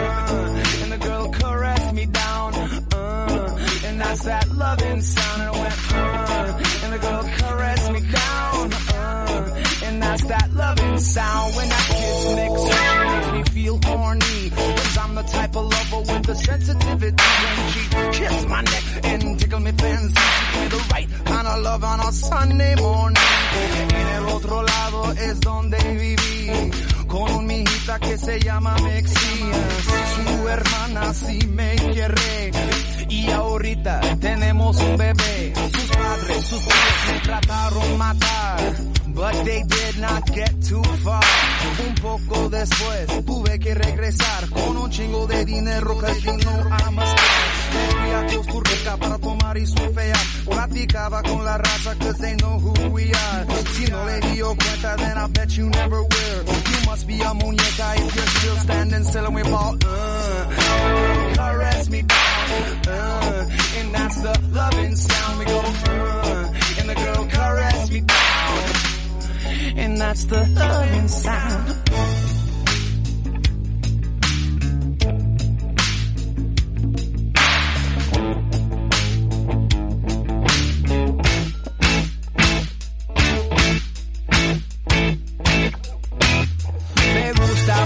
uh, and the girl caressed me down. Uh, and that's that loving sound. And went, uh, and the girl caressed me down. That's that loving sound. When that kiss mix makes me feel horny. Cause I'm the type of lover with the sensitivity when she kiss my neck and tickle me fancy. Me the right kind of love on a Sunday morning. En el otro lado es donde viví con un mijita que se llama Mexías. Su hermana sí me quiere y ahorita tenemos un bebé. Sus padres, sus tíos me trataron matar. But they did not get too far. Un poco después tuve que regresar con un chingo de dinero cause you know I'm a star. Fui a Costa Rica para tomar y surfear. Platicaba con la raza cause they know who we are. Si no le dio cuenta then I bet you never will. You must be a muñeca if you're still standing still and we ball. Uh, caress me down. Uh, and that's the loving sound we go. Uh, And that's the loving sound.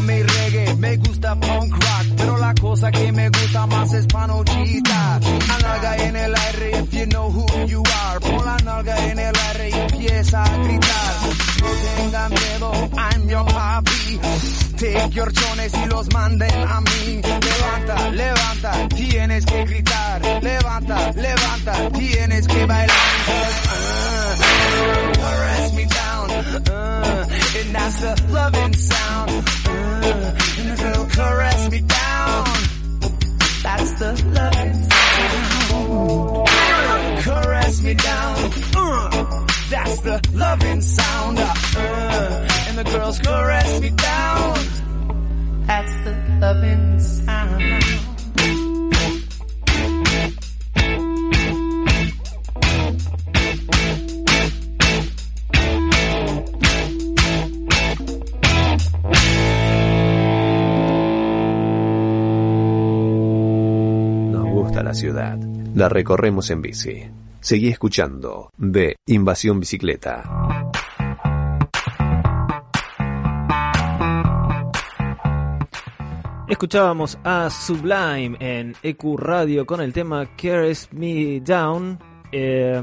Me reggae, me gusta punk rock, pero la cosa que me gusta más es panochita. La nalga en el aire, if you know who you are. Pon la nalga en el aire y empieza a gritar. No tengan miedo, I'm your papi. Take your chones y los manden a mí. Levanta, levanta, tienes que gritar. Levanta, levanta, tienes que bailar. Uh, caress me down. Uh, and that's the loving sound. Uh, and caress me down. That's the loving sound me down. Uh, that's the loving sound. Uh, uh, and the girls caress me down. That's the loving sound. ciudad. La recorremos en bici. Seguí escuchando de Invasión Bicicleta. Escuchábamos a Sublime en EQ Radio con el tema Carries Me Down. Eh,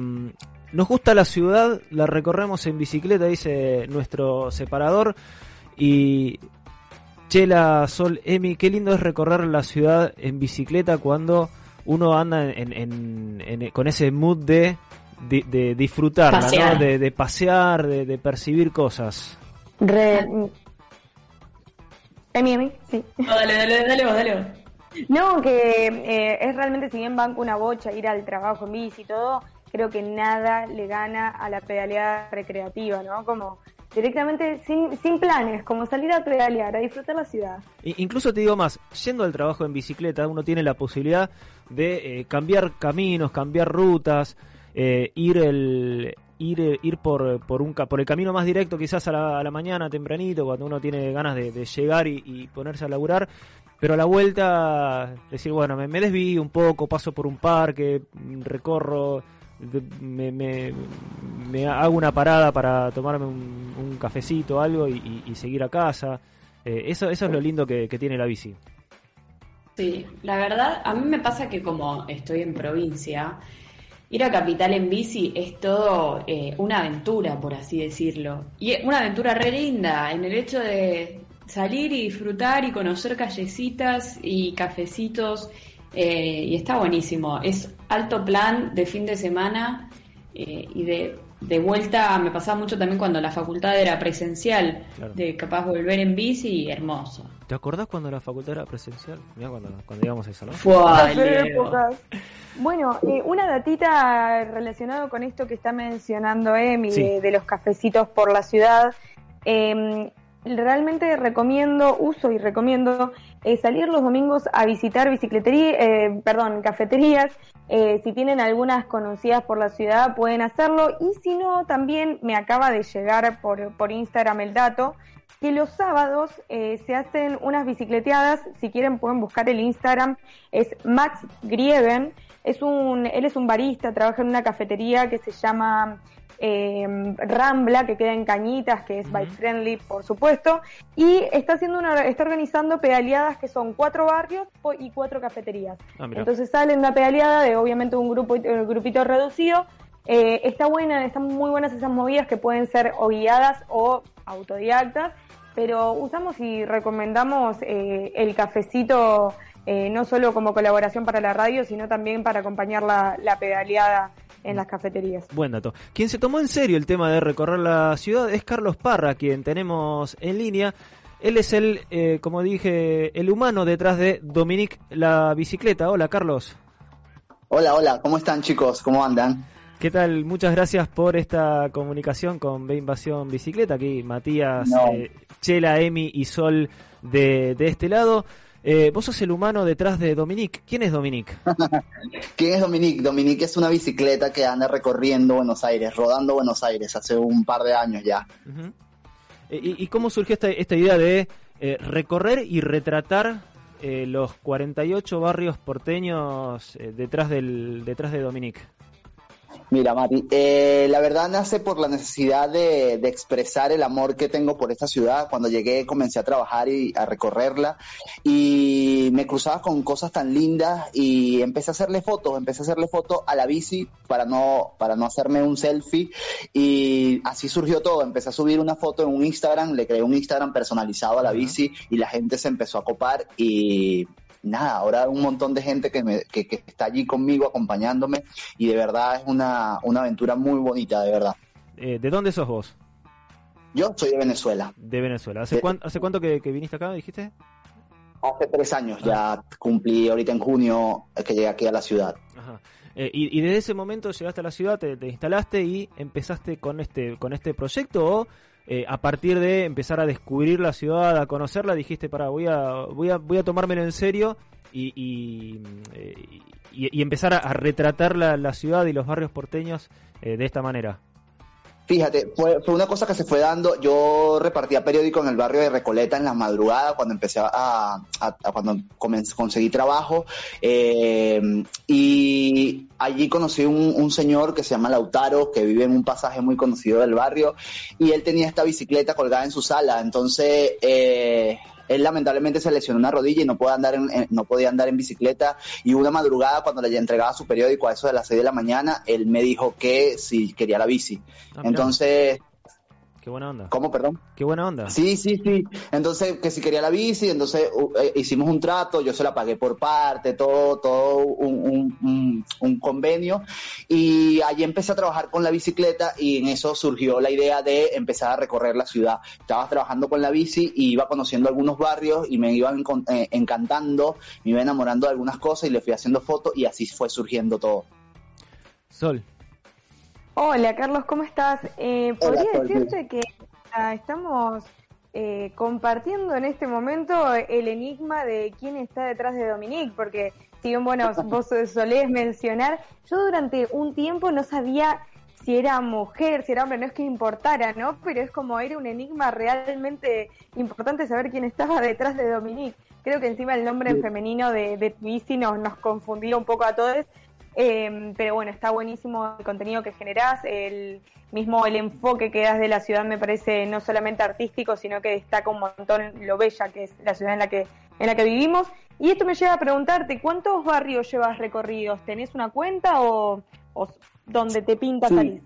nos gusta la ciudad, la recorremos en bicicleta, dice nuestro separador. Y Chela, Sol, Emi, qué lindo es recorrer la ciudad en bicicleta cuando uno anda en, en- en- con ese mood de, de, de disfrutar, Pasear. de, de pasear, de, de percibir cosas. Re... Emi, Emi, sí. No, dale, dale, dale vos, dale vos. No, que eh, es realmente, si bien banco una bocha, ir al trabajo en bici y todo, creo que nada le gana a la pedaleada recreativa, ¿no? Como directamente sin, sin planes, como salir a pedalear, a disfrutar la ciudad. Incluso te digo más, yendo al trabajo en bicicleta, uno tiene la posibilidad de eh, cambiar caminos, cambiar rutas, eh, ir el ir eh, ir por por un por el camino más directo, quizás a la, a la mañana tempranito, cuando uno tiene ganas de, llegar y, y ponerse a laburar. Pero a la vuelta, decir, bueno, me, me desvío un poco, paso por un parque, mm, recorro, me, me- me hago una parada para tomarme un, cafecito o algo y, seguir a casa. Eh, eso, eso es lo lindo que, tiene la bici. Sí, la verdad, a mí me pasa que como estoy en provincia, ir a Capital en bici es todo eh, una aventura, por así decirlo. Y una aventura re linda en el hecho de salir y disfrutar y conocer callecitas y cafecitos. Eh, y está buenísimo. Es alto plan de fin de semana eh, y de, de vuelta me pasaba mucho también cuando la facultad era presencial, Claro. de capaz volver en bici, hermoso. ¿Te acordás cuando la facultad era presencial? Mirá cuando, cuando digamos eso, ¿no? Bueno, eh, una datita relacionado con esto que está mencionando Emi, Sí. de, de los cafecitos por la ciudad. Eh, realmente recomiendo, uso y recomiendo eh, salir los domingos a visitar bicicletería, eh, perdón, cafeterías. Eh, si tienen algunas conocidas por la ciudad pueden hacerlo. Y si no, también me acaba de llegar por, por Instagram el dato que los sábados se hacen unas bicicleteadas, si quieren pueden buscar el Instagram, es Max Grieven, es un, él es un barista, trabaja en una cafetería que se llama eh, Rambla, que queda en Cañitas, que es bike friendly, por supuesto, y está haciendo una, está organizando pedaleadas que son cuatro barrios y cuatro cafeterías. Ah. Entonces salen una pedaleada de obviamente un grupo, un grupito reducido. Eh, está buena, están muy buenas esas movidas que pueden ser o guiadas o autodidactas, pero usamos y recomendamos eh, el cafecito eh, no solo como colaboración para la radio, sino también para acompañar la, la pedaleada en las cafeterías. Buen dato. Quien se tomó en serio el tema de recorrer la ciudad es Carlos Parra, quien tenemos en línea. Él es el, eh, como dije, el humano detrás de Dominique la bicicleta. Hola, Carlos. Hola, hola, ¿cómo están chicos? ¿Cómo andan? ¿Qué tal? Muchas gracias por esta comunicación con B Invasión Bicicleta. Aquí Matías, No. eh, Chela, Emi y Sol de, de este lado. Eh, vos sos el humano detrás de Dominique. ¿Quién es Dominique? (laughs) ¿Quién es Dominique? Dominique es una bicicleta que anda recorriendo Buenos Aires, rodando Buenos Aires hace un par de años ya. Eh, ¿Y, y cómo surgió esta, esta idea de eh, recorrer y retratar eh, los 48 barrios porteños eh, detrás, del, detrás de Dominique? Mira, Mati, eh, la verdad nace por la necesidad de, de expresar el amor que tengo por esta ciudad. Cuando llegué comencé a trabajar y a recorrerla y me cruzaba con cosas tan lindas y empecé a hacerle fotos, empecé a hacerle fotos a la bici para no, para no hacerme un selfie y así surgió todo. Empecé a subir una foto en un Instagram, le creé un Instagram personalizado a la bici y la gente se empezó a copar y nada, ahora un montón de gente que, me, que, que está allí conmigo acompañándome y de verdad es una, una aventura muy bonita, de verdad. Eh, ¿De dónde sos vos? Yo soy de Venezuela. De Venezuela. ¿Hace, De- cuán- hace cuánto que, que viniste acá, dijiste? Hace tres años ya cumplí, ahorita en junio, que llegué aquí a la ciudad. Ajá. Eh, y, y desde ese momento llegaste a la ciudad, te, te instalaste y empezaste con este, con este proyecto o eh, a partir de empezar a descubrir la ciudad, a conocerla, dijiste, para voy a, voy a, voy a tomármelo en serio y, y, eh, y- empezar a, a retratar la, la ciudad y los barrios porteños eh, de esta manera. Fíjate, fue, fue una cosa que se fue dando. Yo repartía periódico en el barrio de Recoleta en la madrugada cuando empecé a, cuando conseguí trabajo eh, y allí conocí un, un señor que se llama Lautaro que vive en un pasaje muy conocido del barrio y él tenía esta bicicleta colgada en su sala. Entonces eh, él lamentablemente se lesionó una rodilla y no podía andar en, en- no podía andar en bicicleta y una madrugada cuando le entregaba su periódico a eso de las 6 de la mañana él me dijo que si quería la bici. Ah. Entonces Qué buena onda. ¿Cómo, perdón? Qué buena onda. Sí, sí, sí. Entonces, que si quería la bici, entonces uh, eh, hicimos un trato, yo se la pagué por parte, todo, todo un, un- un- un convenio. Y allí empecé a trabajar con la bicicleta y en eso surgió la idea de empezar a recorrer la ciudad. Estaba trabajando con la bici y iba conociendo algunos barrios y me iban eh, encantando, me iba enamorando de algunas cosas y le fui haciendo fotos y así fue surgiendo todo. Sol. Hola Carlos, ¿cómo estás? Eh, Podría decirte que ah, estamos eh, compartiendo en este momento el enigma de quién está detrás de Dominique, porque si bien, bueno, (laughs) vos solés mencionar, yo durante un tiempo no sabía si era mujer, si era hombre, no es que importara, ¿no? Pero es como era un enigma realmente importante saber quién estaba detrás de Dominique. Creo que encima el nombre en femenino de, de nos, nos confundía un poco a todos. Eh, pero bueno, está buenísimo el contenido que generás, el mismo el enfoque que das de la ciudad me parece no solamente artístico, sino que destaca un montón lo bella que es la ciudad en la que en la que vivimos. Y esto me lleva a preguntarte, ¿cuántos barrios llevas recorridos? ¿Tenés una cuenta o, o donde te pinta Sí. salir?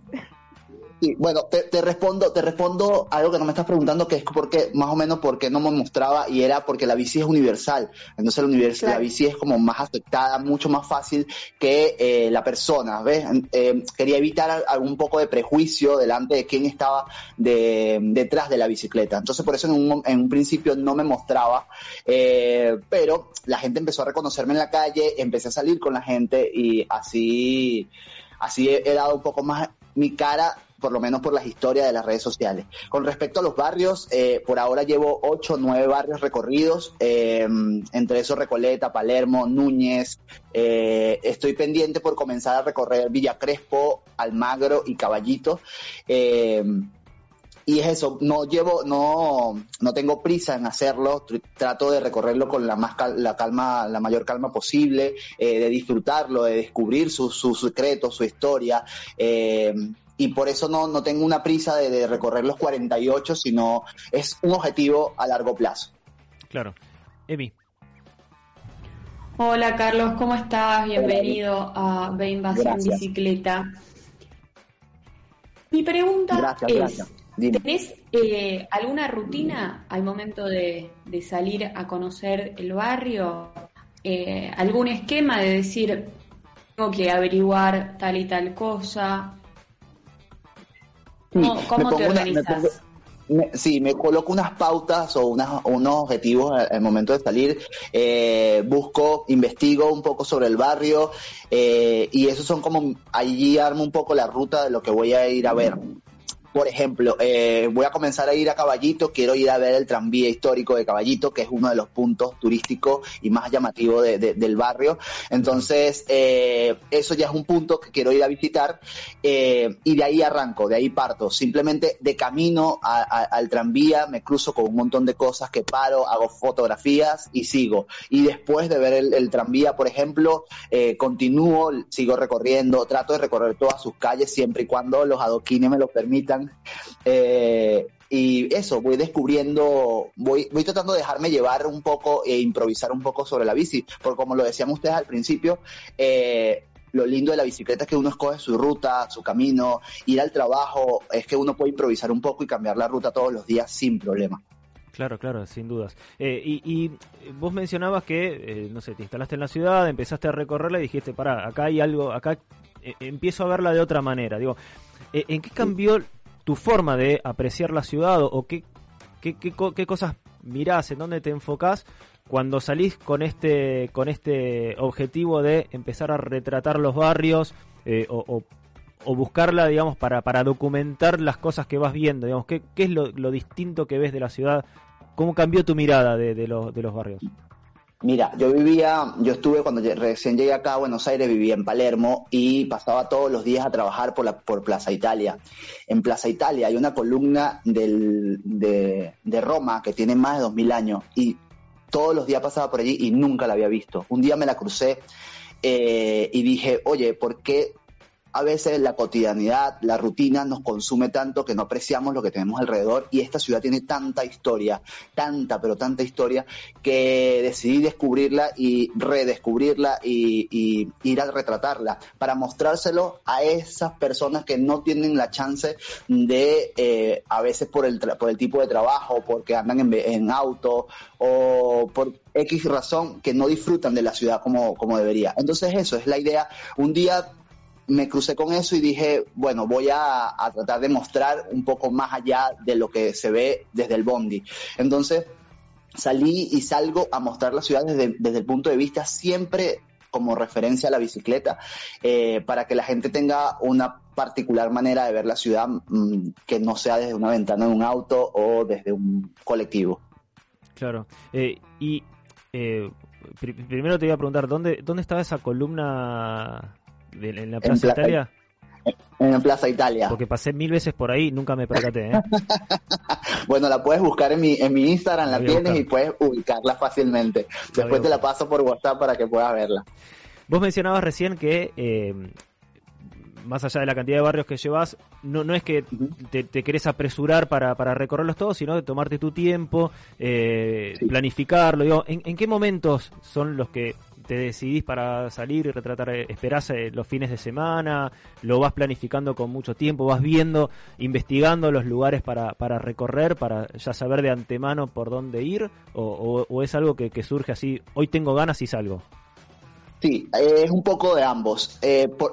Sí, bueno, te, te respondo, te respondo algo que no me estás preguntando, que es porque, más o menos, porque no me mostraba, y era porque la bici es universal. Entonces la, univers- la bici es como más aceptada, mucho más fácil que eh, la persona, ¿ves? Eh, quería evitar al- algún poco de prejuicio delante de quién estaba de, detrás de la bicicleta. Entonces por eso en un, en un principio no me mostraba, eh, pero la gente empezó a reconocerme en la calle, empecé a salir con la gente y así así he, he dado un poco más mi cara, por lo menos por las historias de las redes sociales. Con respecto a los barrios, eh, por ahora llevo ocho o nueve barrios recorridos, eh, entre esos Recoleta, Palermo, Núñez. eh, estoy pendiente por comenzar a recorrer Villa Crespo, Almagro y Caballito. Eh, y es eso, no llevo, no, no tengo prisa en hacerlo, tr- trato de recorrerlo con la más cal- la calma, la mayor calma posible, de disfrutarlo, de descubrir sus su secretos, su historia, y por eso no, no tengo una prisa de, de recorrer los 48, sino es un objetivo a largo plazo. Claro. Emi. Hola Carlos, ¿cómo estás? Bienvenido a Ve Invasión. Bicicleta. Mi pregunta Gracias, es, gracias. ¿tenés eh, alguna rutina al momento de, de salir a conocer el barrio? Eh, ¿Algún esquema de decir, tengo que averiguar tal y tal cosa? ¿Cómo, Sí, cómo me te pongo una- me organizas? pongo- me- sí, me coloco unas pautas o unas, unos objetivos al, al momento de salir. eh, busco, investigo un poco sobre el barrio eh, y esos son como, allí armo un poco la ruta de lo que voy a ir a ver. Por ejemplo, eh, voy a comenzar a ir a Caballito, quiero ir a ver el tranvía histórico de Caballito, que es uno de los puntos turísticos y más llamativos de- de- del barrio. Entonces, eh, eso ya es un punto que quiero ir a visitar eh, y de ahí arranco, de ahí parto. Simplemente de camino al tranvía me cruzo con un montón de cosas que paro, hago fotografías y sigo. Y después de ver el, el tranvía, por ejemplo, eh, continúo, sigo recorriendo, trato de recorrer todas sus calles siempre y cuando los adoquines me lo permitan. Eh, y eso, voy descubriendo, voy, voy tratando de dejarme llevar un poco e improvisar un poco sobre la bici, porque como lo decían ustedes al principio, eh, lo lindo de la bicicleta es que uno escoge su ruta, su camino, ir al trabajo, es que uno puede improvisar un poco y cambiar la ruta todos los días sin problema. Claro, claro, sin dudas. Eh, y, vos mencionabas que, no sé, te instalaste en la ciudad, empezaste a recorrerla y dijiste, pará, acá hay algo, acá empiezo a verla de otra manera. Digo, ¿en qué cambió tu forma de apreciar la ciudad o, qué, qué, qué, qué cosas mirás, en dónde te enfocás cuando salís con este, con este objetivo de empezar a retratar los barrios eh, o, o- o buscarla, digamos, para, para documentar las cosas que vas viendo? Digamos, ¿qué, qué es lo, lo distinto que ves de la ciudad? ¿Cómo cambió tu mirada de, de los, de los barrios? Mira, yo vivía, yo estuve cuando recién llegué acá a Buenos Aires, vivía en Palermo y pasaba todos los días a trabajar por, la, por Plaza Italia. En Plaza Italia hay una columna del, de, de Roma que tiene más de 2000 años y todos los días pasaba por allí y nunca la había visto. Un día me la crucé eh, y dije, oye, ¿por qué a veces la cotidianidad, la rutina nos consume tanto que no apreciamos lo que tenemos alrededor y esta ciudad tiene tanta historia, tanta, pero tanta historia, que decidí descubrirla y redescubrirla y, ir a retratarla para mostrárselo a esas personas que no tienen la chance de, eh, a veces por el, tra- por el tipo de trabajo, porque andan en, en auto o por X razón que no disfrutan de la ciudad como, como debería. Entonces eso es la idea. Un día me crucé con eso y dije, bueno, voy a, a tratar de mostrar un poco más allá de lo que se ve desde el Bondi. Entonces salí y salgo a mostrar la ciudad desde, desde el punto de vista siempre como referencia a la bicicleta, eh, para que la gente tenga una particular manera de ver la ciudad mm, que no sea desde una ventana de un auto o desde un colectivo. Claro. Eh, y eh, pri- primero te iba a preguntar, ¿dónde, dónde estaba esa columna de- en la Plaza Italia? En la Plaza Italia. Porque pasé mil veces por ahí y nunca me percaté. ¿eh? (laughs) Bueno, la puedes buscar en mi, en mi Instagram, la tienes y puedes ubicarla fácilmente. Después te la paso por WhatsApp para que puedas verla. Vos mencionabas recién que, eh, más allá de la cantidad de barrios que llevas, no, no es que te, te querés apresurar para, para recorrerlos todos, sino de tomarte tu tiempo, eh, planificarlo. Digo, ¿en, en qué momentos son los que te decidís para salir y retratar? eh, ¿Esperás eh, los fines de semana? ¿Lo vas planificando con mucho tiempo? ¿Vas viendo, investigando los lugares para, para recorrer, para ya saber de antemano por dónde ir? ¿O, o- es algo que, surge así, hoy tengo ganas y salgo? Sí, eh, es un poco de ambos.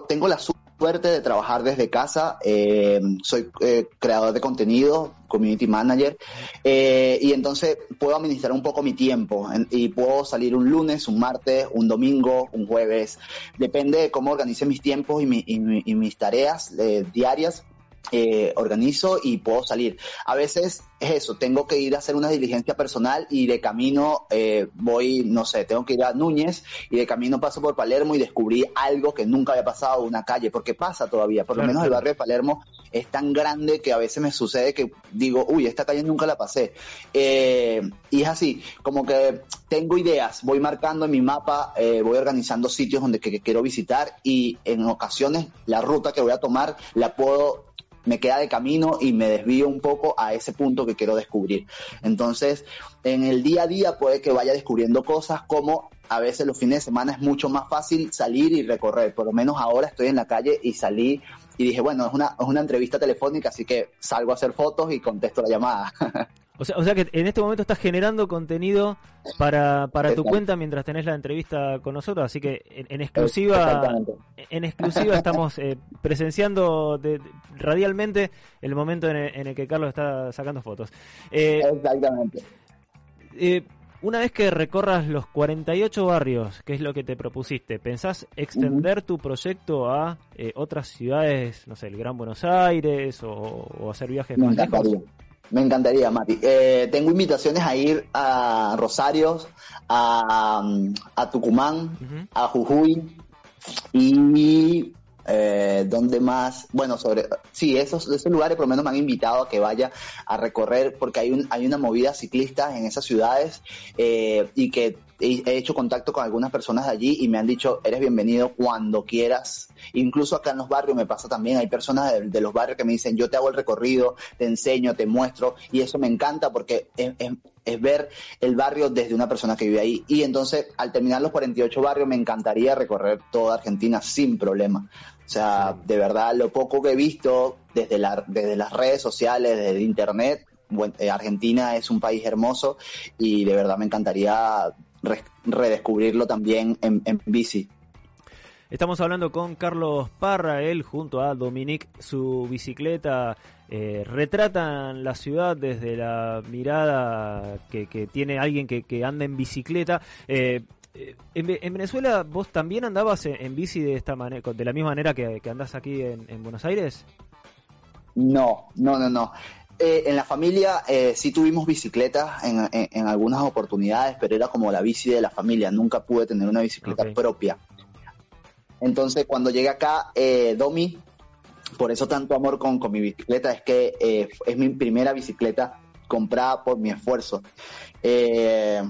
Tengo la suerte de trabajar desde casa. eh, soy eh, creador de contenido, community manager, eh, y entonces puedo administrar un poco mi tiempo y puedo salir un lunes, un martes, un domingo, un jueves. Depende de cómo organice mis tiempos y, mi- y mi- y mis tareas diarias. Eh, organizo y puedo salir. A veces es eso, tengo que ir a hacer una diligencia personal y de camino eh, voy, no sé, tengo que ir a Núñez y de camino paso por Palermo y descubrí algo que nunca había pasado, una calle, porque pasa todavía, por lo menos el barrio de Palermo es tan grande que a veces me sucede que digo, uy, esta calle nunca la pasé. Eh, y es así, como que tengo ideas, voy marcando en mi mapa, eh, voy organizando sitios donde que, que quiero visitar y en ocasiones la ruta que voy a tomar la puedo me queda de camino y me desvío un poco a ese punto que quiero descubrir. Entonces, en el día a día puede que vaya descubriendo cosas como a veces los fines de semana es mucho más fácil salir y recorrer. Por lo menos ahora estoy en la calle y salí y dije, bueno, es una, es una entrevista telefónica, así que salgo a hacer fotos y contesto la llamada. (laughs) O sea, o sea que en este momento estás generando contenido para, para tu cuenta mientras tenés la entrevista con nosotros, así que en, en exclusiva en exclusiva estamos eh, presenciando de- radialmente el momento en el, en el que Carlos está sacando fotos. Eh, Exactamente. eh, una vez que recorras los 48 barrios, que es lo que te propusiste, ¿pensás extender tu proyecto a eh, otras ciudades, no sé, el Gran Buenos Aires o, o hacer viajes Me más lejos? encantaría. Me encantaría, Mati. Eh, tengo invitaciones a ir a Rosario, a, a Tucumán, a Jujuy y eh, ¿dónde más? Bueno, sobre sí, esos, esos lugares por lo menos me han invitado a que vaya a recorrer porque hay un, hay una movida ciclista en esas ciudades eh, y que he, he hecho contacto con algunas personas de allí y me han dicho eres bienvenido cuando quieras. Incluso acá en los barrios me pasa también, hay personas de, de los barrios que me dicen yo te hago el recorrido, te enseño, te muestro y eso me encanta porque es, es- es ver el barrio desde una persona que vive ahí. Y entonces al terminar los 48 barrios me encantaría recorrer toda Argentina sin problema. O sea, de verdad, lo poco que he visto desde, la, desde las redes sociales, desde internet, eh, Argentina es un país hermoso y de verdad me encantaría re- redescubrirlo también en, en bici. Estamos hablando con Carlos Parra, él junto a Dominique, su bicicleta, eh, retratan la ciudad desde la mirada que, que tiene alguien que, que anda en bicicleta. Eh, eh, en, Ve- en Venezuela, ¿vos también andabas en, en bici de esta manera, de la misma manera que, que andás aquí en, en Buenos Aires? No, no, no, no. Eh, en la familia eh, sí tuvimos bicicletas en, en- en algunas oportunidades, pero era como la bici de la familia. Nunca pude tener una bicicleta propia. Entonces, cuando llegué acá, eh, Domi, por eso tanto amor con, con mi bicicleta, es que eh, es mi primera bicicleta comprada por mi esfuerzo. Eh,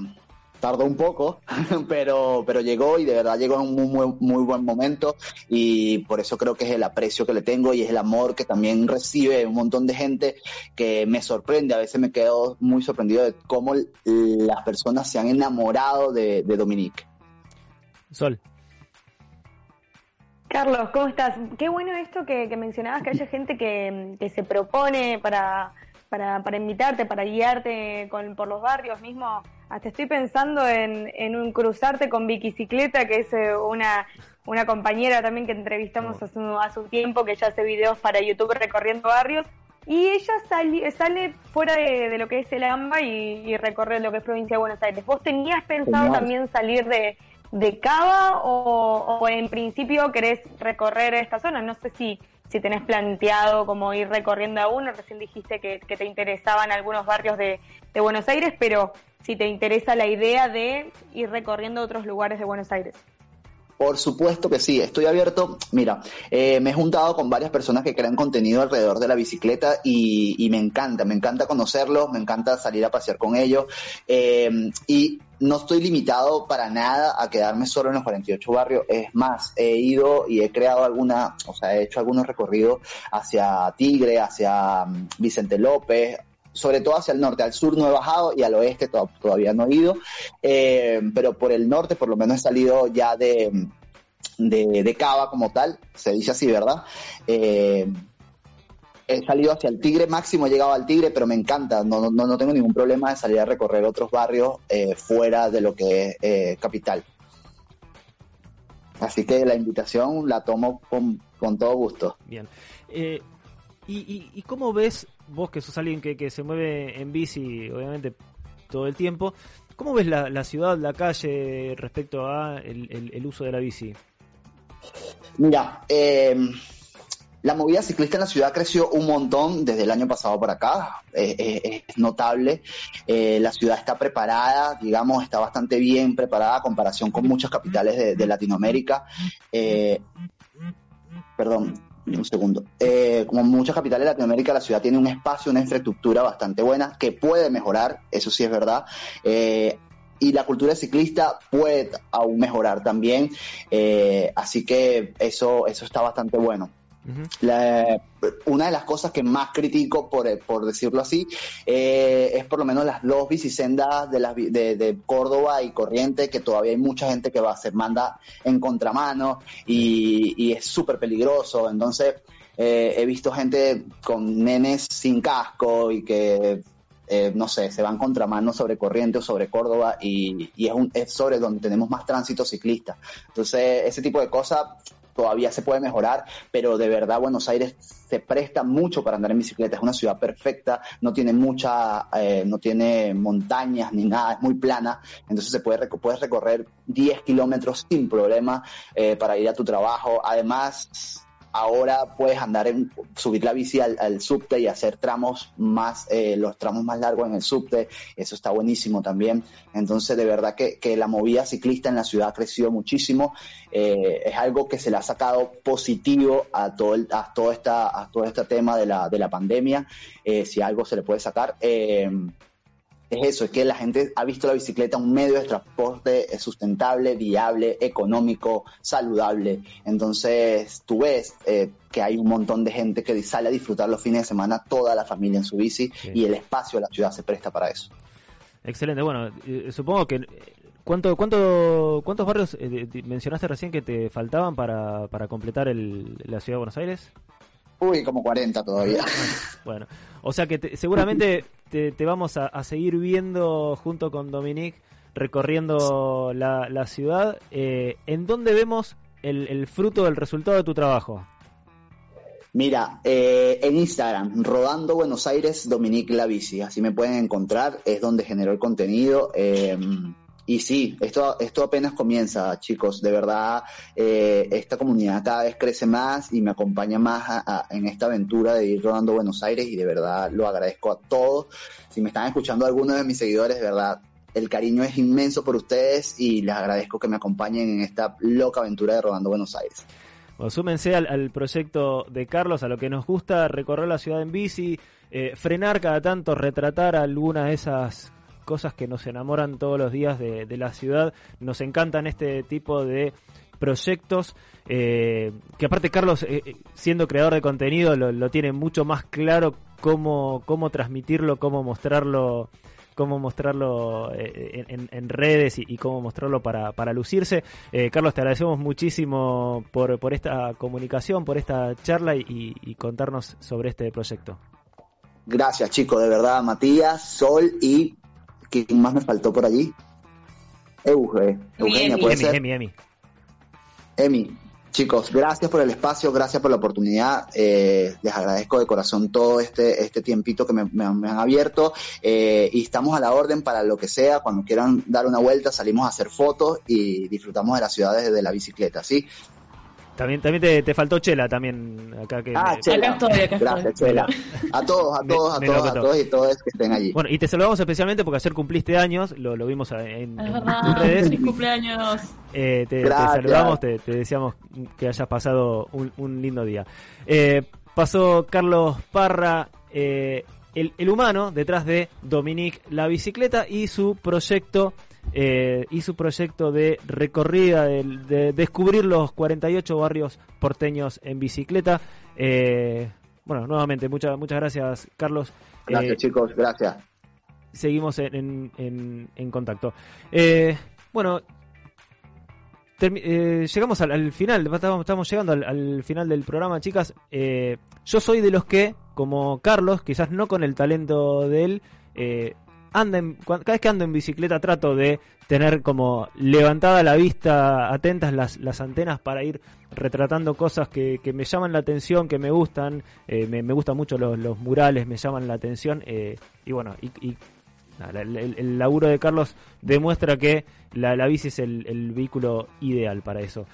tardó un poco, (laughs) pero, pero llegó y de verdad llegó en un muy, muy, buen momento y por eso creo que es el aprecio que le tengo y es el amor que también recibe un montón de gente que me sorprende. A veces me quedo muy sorprendido de cómo las personas se han enamorado de, de Dominique. Sol. Carlos, ¿cómo estás? Qué bueno esto que, que mencionabas, que haya gente que, que se propone para, para, para invitarte, para guiarte con, por los barrios mismo. Hasta estoy pensando en, en un cruzarte con bicicleta, que es eh, una, una compañera también que entrevistamos hace, un- hace un tiempo, que ella hace videos para YouTube recorriendo barrios. Y ella sali- sale fuera de, de lo que es el AMBA y, y recorre lo que es provincia de Buenos Aires. ¿Vos tenías pensado también salir de, de Cava o, o en principio querés recorrer esta zona? No sé si, si tenés planteado como ir recorriendo a uno, recién dijiste que, te interesaban algunos barrios de, Buenos Aires, pero si te interesa la idea de ir recorriendo otros lugares de Buenos Aires. Por supuesto que sí, estoy abierto. Mira, eh, me he juntado con varias personas que crean contenido alrededor de la bicicleta y, y me encanta, me encanta conocerlos, me encanta salir a pasear con ellos eh, y no estoy limitado para nada a quedarme solo en los 48 barrios. Es más, he ido y he creado alguna, o sea, he hecho algunos recorridos hacia Tigre, hacia mm, Vicente López, sobre todo hacia el norte, al sur no he bajado y al oeste to- todavía no he ido, eh, pero por el norte por lo menos he salido ya de, de, de Cava como tal, se dice así, ¿verdad? Eh, he salido hacia el Tigre máximo, he llegado al Tigre, pero me encanta, no, no, no tengo ningún problema de salir a recorrer otros barrios eh, fuera de lo que es eh, capital. Así que la invitación la tomo con, con todo gusto. Bien. Eh, y, y, y cómo ves, vos que sos alguien que, que se mueve en bici, obviamente, todo el tiempo, ¿cómo ves la, la ciudad, la calle respecto a el, el- el uso de la bici? Mira, eh, la movida ciclista en la ciudad creció un montón desde el año pasado para acá. Eh, eh, es notable. Eh, la ciudad está preparada, digamos, está bastante bien preparada a comparación con muchas capitales de, Latinoamérica. Perdón, un segundo. Como muchas capitales de Latinoamérica, la ciudad tiene un espacio, una infraestructura bastante buena que puede mejorar, eso sí es verdad. Y la cultura ciclista puede aún mejorar también, así que eso, eso está bastante bueno. Una de las cosas que más critico, por, por decirlo así, eh, es por lo menos las dos bicisendas de, las, de, de Córdoba y Corrientes, que todavía hay mucha gente que va, se manda en contramano y, y es súper peligroso. Entonces, eh, he visto gente con nenes sin casco y que, eh, no sé, se van contramano sobre Corrientes o sobre Córdoba y, y es, un, es sobre donde tenemos más tránsito ciclista. Entonces, ese tipo de cosas todavía se puede mejorar, pero de verdad Buenos Aires se presta mucho para andar en bicicleta, es una ciudad perfecta, no tiene mucha, eh, no tiene montañas ni nada, es muy plana, entonces se puede puedes recorrer 10 kilómetros sin problema eh, para ir a tu trabajo, además ahora puedes andar en, subir la bici al, subte y hacer tramos más, eh, los tramos más largos en el subte, eso está buenísimo también. Entonces, de verdad que, que la movida ciclista en la ciudad ha crecido muchísimo, eh, es algo que se le ha sacado positivo a todo, el, a todo, esta, a todo este tema de la, de la pandemia, eh, si algo se le puede sacar. Es eso, es que la gente ha visto la bicicleta un medio de transporte sustentable, viable, económico, saludable. Entonces, tú ves eh, que hay un montón de gente que sale a disfrutar los fines de semana, toda la familia en su bici, y el espacio de la ciudad se presta para eso. Excelente, bueno, eh, supongo que... ¿Cuánto, cuánto, ¿Cuántos barrios eh, mencionaste recién que te faltaban para, para completar el, la ciudad de Buenos Aires? Uy, como 40 todavía. (laughs) Bueno, o sea que te- seguramente te, vamos a, seguir viendo junto con Dominique recorriendo la, ciudad. Eh, ¿En dónde vemos el, fruto del resultado de tu trabajo? Mira, eh, en Instagram, Rodando Buenos Aires, Dominique La Bici, así me pueden encontrar, es donde genero el contenido. eh, y sí, esto, esto apenas comienza, chicos. De verdad, eh, esta comunidad cada vez crece más y me acompaña más a- en esta aventura de ir rodando Buenos Aires y de verdad lo agradezco a todos. Si me están escuchando algunos de mis seguidores, de verdad, el cariño es inmenso por ustedes y les agradezco que me acompañen en esta loca aventura de rodando Buenos Aires. Bueno, súmense al, al proyecto de Carlos, a lo que nos gusta, recorrer la ciudad en bici, eh, frenar cada tanto, retratar alguna de esas cosas que nos enamoran todos los días de, la ciudad. Nos encantan este tipo de proyectos, eh, que aparte Carlos, eh, eh, siendo creador de contenido, lo, tiene mucho más claro cómo, cómo transmitirlo, cómo mostrarlo cómo mostrarlo en, redes y, cómo mostrarlo para, para lucirse. Carlos, te agradecemos muchísimo por, por esta comunicación, por esta charla y, y contarnos sobre este proyecto. Gracias, chicos, de verdad, Matías, Sol y ¿quién más me faltó por allí? Euge, Eugenia, puede Emi, ser. Emi, Emi. Emi, chicos, gracias por el espacio, gracias por la oportunidad. eh, les agradezco de corazón todo este, este tiempito que me, me han- me han abierto eh, y estamos a la orden para lo que sea. Cuando quieran dar una vuelta, salimos a hacer fotos y disfrutamos de la ciudad desde la bicicleta, ¿sí? También, también te, te faltó Chela, también acá que... Ah, me- Chela. Gracias, Chela. A todos, a Me- todos, a todos, a todos y todas que estén allí. Bueno, y te saludamos especialmente porque ayer cumpliste años, lo, lo vimos en, Es verdad, redes. feliz cumpleaños. Eh, te, saludamos, te, te deseamos que hayas pasado un, un lindo día. Eh, pasó Carlos Parra, eh, el, el humano detrás de Dominique la bicicleta y su proyecto eh, y su proyecto de recorrida, de, de descubrir los 48 barrios porteños en bicicleta. Eh, bueno, nuevamente, muchas muchas gracias, Carlos. Gracias, Eh, chicos, gracias. seguimos en, en, en- en contacto. Bueno, eh, llegamos al, al final, estamos, estamos llegando al, al final del programa, chicas. Eh, yo soy de los que, como Carlos, quizás no con el talento de él, eh, anda en- cada vez que ando en bicicleta trato de tener como levantada la vista, atentas las, las antenas para ir retratando cosas que, que me llaman la atención, que me gustan, eh, me, me gustan mucho los, los murales, me llaman la atención, eh, y bueno, y, y nada, el, el- el laburo de Carlos demuestra que la, la bici es el, el vehículo ideal para eso.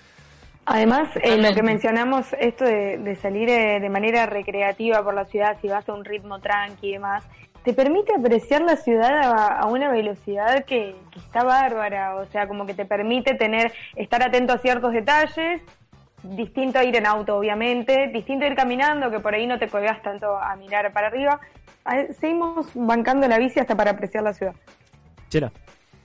Además, eh, lo que mencionamos, esto de, de salir eh, de manera recreativa por la ciudad, si vas a un ritmo tranqui y demás, te permite apreciar la ciudad a, a una velocidad que, que está bárbara, o sea, como que te permite tener, estar atento a ciertos detalles, distinto a ir en auto, obviamente, distinto a ir caminando, que por ahí no te colgas tanto a mirar para arriba. Ah, Seguimos bancando la bici hasta para apreciar la ciudad. Chela.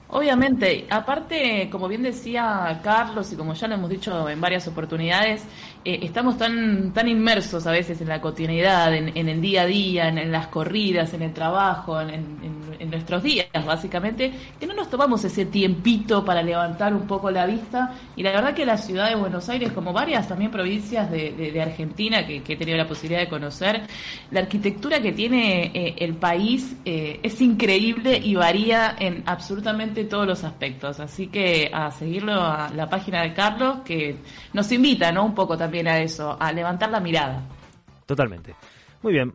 Obviamente, aparte, como bien decía Carlos y como ya lo hemos dicho en varias oportunidades, eh, estamos tan, tan inmersos a veces en la cotidianidad, en, el día a día, en, las corridas, en el trabajo, en, nuestros días, básicamente, que no nos tomamos ese tiempito para levantar un poco la vista. Y la verdad que la ciudad de Buenos Aires, como varias también provincias de, Argentina que, que he tenido la posibilidad de conocer, la arquitectura que tiene eh, el país eh, es increíble y varía en absolutamente todos los aspectos. Así que a seguirlo a la página de Carlos, que nos invita ¿no? un poco también a eso, a levantar la mirada. Totalmente. Muy bien,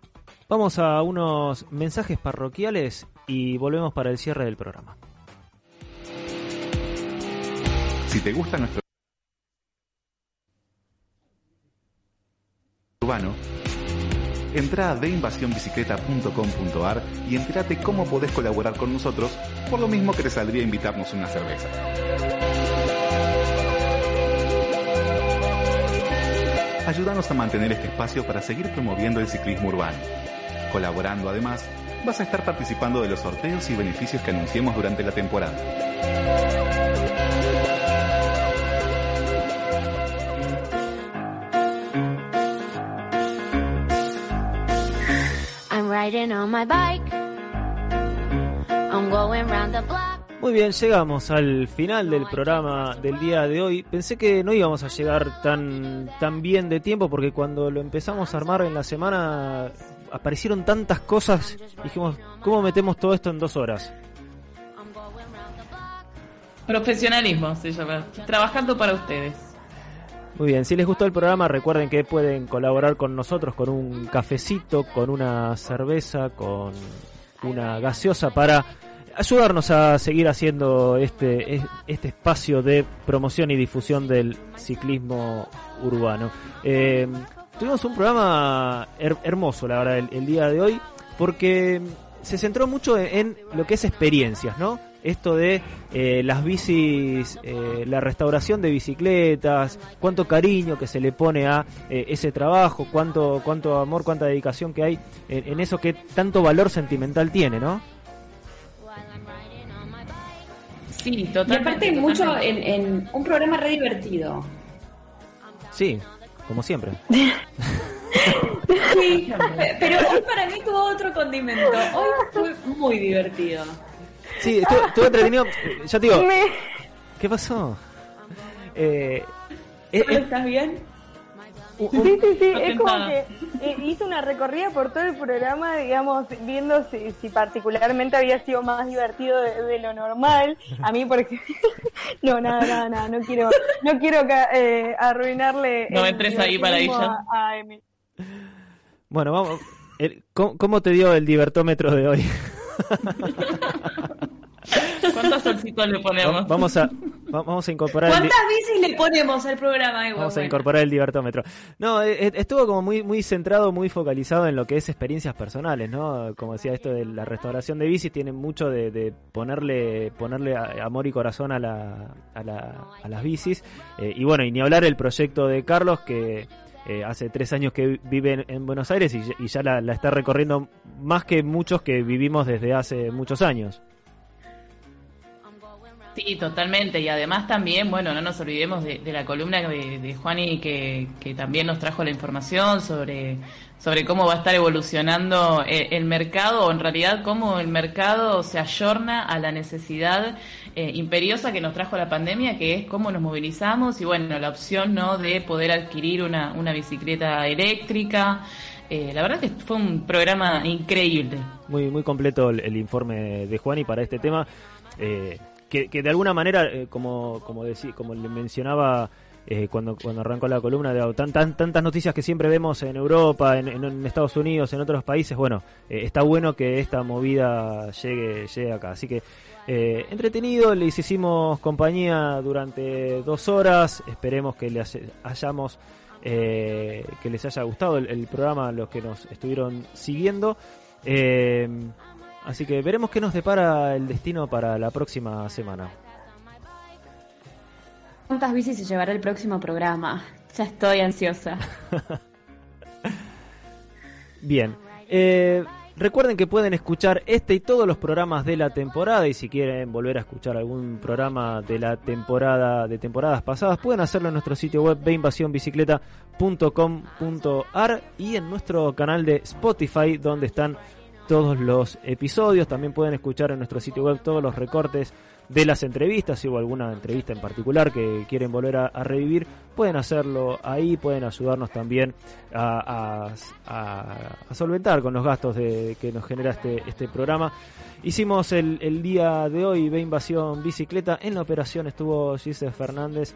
vamos a unos mensajes parroquiales y volvemos para el cierre del programa. Si te gusta nuestro urbano, entra a deinvasionbicicleta.com.ar y entérate cómo podés colaborar con nosotros, por lo mismo que te saldría invitarnos una cerveza. Ayúdanos a mantener este espacio para seguir promoviendo el ciclismo urbano. Colaborando además, vas a estar participando de los sorteos y beneficios que anunciemos durante la temporada. I'm riding on my bike. I'm going round the. Muy bien, llegamos al final del programa del día de hoy. Pensé que no íbamos a llegar tan, tan bien de tiempo porque cuando lo empezamos a armar en la semana aparecieron tantas cosas. Dijimos, ¿cómo metemos todo esto en dos horas? Profesionalismo se llama, trabajando para ustedes. Muy bien, si les gustó el programa recuerden que pueden colaborar con nosotros con un cafecito, con una cerveza, con una gaseosa para ayudarnos a seguir haciendo este, es- este espacio de promoción y difusión del ciclismo urbano. Eh, tuvimos un programa her- hermoso, la verdad, el, el día de hoy, porque se centró mucho en lo que es experiencias, ¿no? Esto de eh, las bicis, eh, la restauración de bicicletas, cuánto cariño que se le pone a eh, ese trabajo, cuánto, cuánto amor, cuánta dedicación que hay en, en eso que tanto valor sentimental tiene, ¿no? Sí, Y totalmente. aparte mucho en, en un programa re divertido. Sí, como siempre. (laughs) Sí, pero hoy para mí tuvo otro condimento. Hoy fue muy divertido. Sí, estuve, estuve entretenido. Ya te digo, Me- ¿qué pasó? Eh, eh, ¿Cómo eh, ¿Estás bien? Sí, sí, sí, es como que eh, hice una recorrida por todo el programa, digamos, viendo si, si particularmente había sido más divertido de, de lo normal. A mí, porque (laughs) no, nada, nada, nada, no quiero, no quiero ca- eh, arruinarle. No entres ahí para ella. A, a bueno, vamos. el- ¿cómo, cómo te dio el divertómetro de hoy? (laughs) ¿Cuántos solcitos le ponemos? vamos a va- vamos a incorporar el, ¿Cuántas bicis le ponemos al programa? Igual, vamos a incorporar el divertómetro. No, eh, eh, estuvo como muy muy centrado, muy focalizado en lo que es experiencias personales, ¿no? Como decía esto de la restauración de bicis tiene mucho de, de ponerle ponerle a- amor y corazón a la, a, la- a las bicis Eh, y bueno y ni hablar el proyecto de Carlos que eh, hace tres años que vive en, en Buenos Aires y, ya- y ya la, la está recorriendo más que muchos que vivimos desde hace muchos años. Sí, totalmente. Y además también, bueno, no nos olvidemos de, la columna de, de Juani que, que también nos trajo la información sobre, sobre cómo va a estar evolucionando eh, el mercado, o en realidad cómo el mercado se ayorna a la necesidad eh, imperiosa que nos trajo la pandemia, que es cómo nos movilizamos y bueno, la opción no de poder adquirir una, una bicicleta eléctrica. Eh, la verdad que fue un programa increíble. muy muy completo el, informe de Juan y para este tema que, que de alguna manera eh, como como decí- como le mencionaba eh, cuando cuando arrancó la columna de tan, tan- tantas noticias que siempre vemos en Europa en, en- Estados Unidos en otros países bueno eh, está bueno que esta movida llegue llegue acá. Así que eh, entretenido les hicimos compañía durante dos horas esperemos que les hayamos que les haya gustado el, el programa los que nos estuvieron siguiendo así que veremos qué nos depara el destino para la próxima semana. ¿Cuántas bicis se llevará el próximo programa? Ya estoy ansiosa. (laughs) Bien. Eh, recuerden que pueden escuchar este y todos los programas de la temporada y si quieren volver a escuchar algún programa de la temporada de temporadas pasadas pueden hacerlo en nuestro sitio web veinvasionbicicleta.com.ar y en nuestro canal de Spotify donde están todos los episodios. También pueden escuchar en nuestro sitio web todos los recortes de las entrevistas. Si hubo alguna entrevista en particular que quieren volver a, revivir, pueden hacerlo ahí. Pueden ayudarnos también a, solventar con los gastos de, que nos genera este, este programa. Hicimos el, día de hoy ve Invasión Bicicleta. En la operación estuvo Giselle Fernández.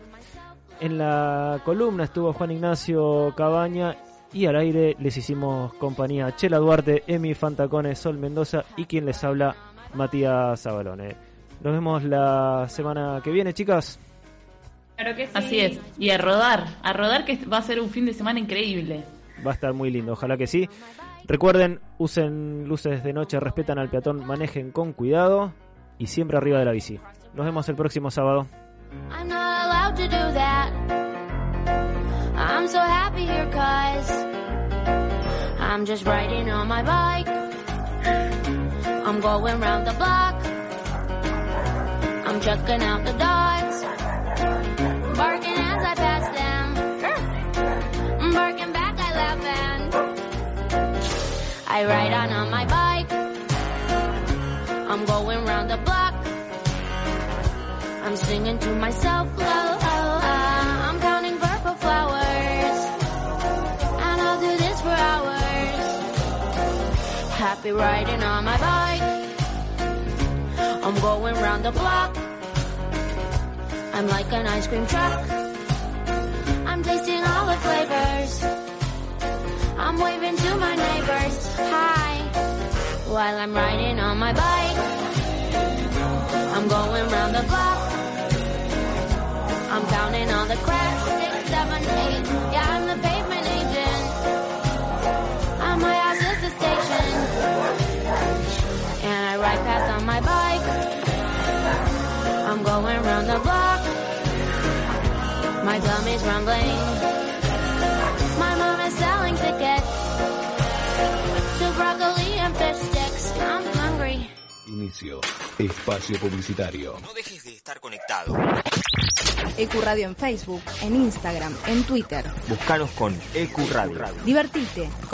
En la columna estuvo Juan Ignacio Cabaña y al aire les hicimos compañía Chela Duarte, Emi Fantacone, Sol Mendoza y quien les habla Matías Zabalone. Nos vemos la semana que viene, chicas. Claro que sí. Así es. Y a rodar, a rodar que va a ser un fin de semana increíble. Va a estar muy lindo, ojalá que sí. Recuerden, usen luces de noche, respetan al peatón, manejen con cuidado y siempre arriba de la bici. Nos vemos el próximo sábado. I'm. I'm so happy here cause I'm just riding on my bike. I'm going round the block. I'm checking out the dogs. Barking as I pass them. Barking back, I laugh and I ride on on my bike. I'm going round the block. I'm singing to myself, la Happy riding on my bike. I'm going round the block. I'm like an ice cream truck. I'm tasting all the flavors. I'm waving to my neighbors. Hi, while I'm riding on my bike. I'm going round the block. I'm counting all the cracks. Six, seven, eight. Yeah, I'm on my bike. I'm going round the block. My tummy's rumbling. My mom is selling tickets to broccoli and fish sticks. I'm hungry. Inicio. Espacio publicitario. No dejes de estar conectado. Ecuradio en Facebook, en Instagram, en Twitter. Búscanos con EQ Radio. Divertite,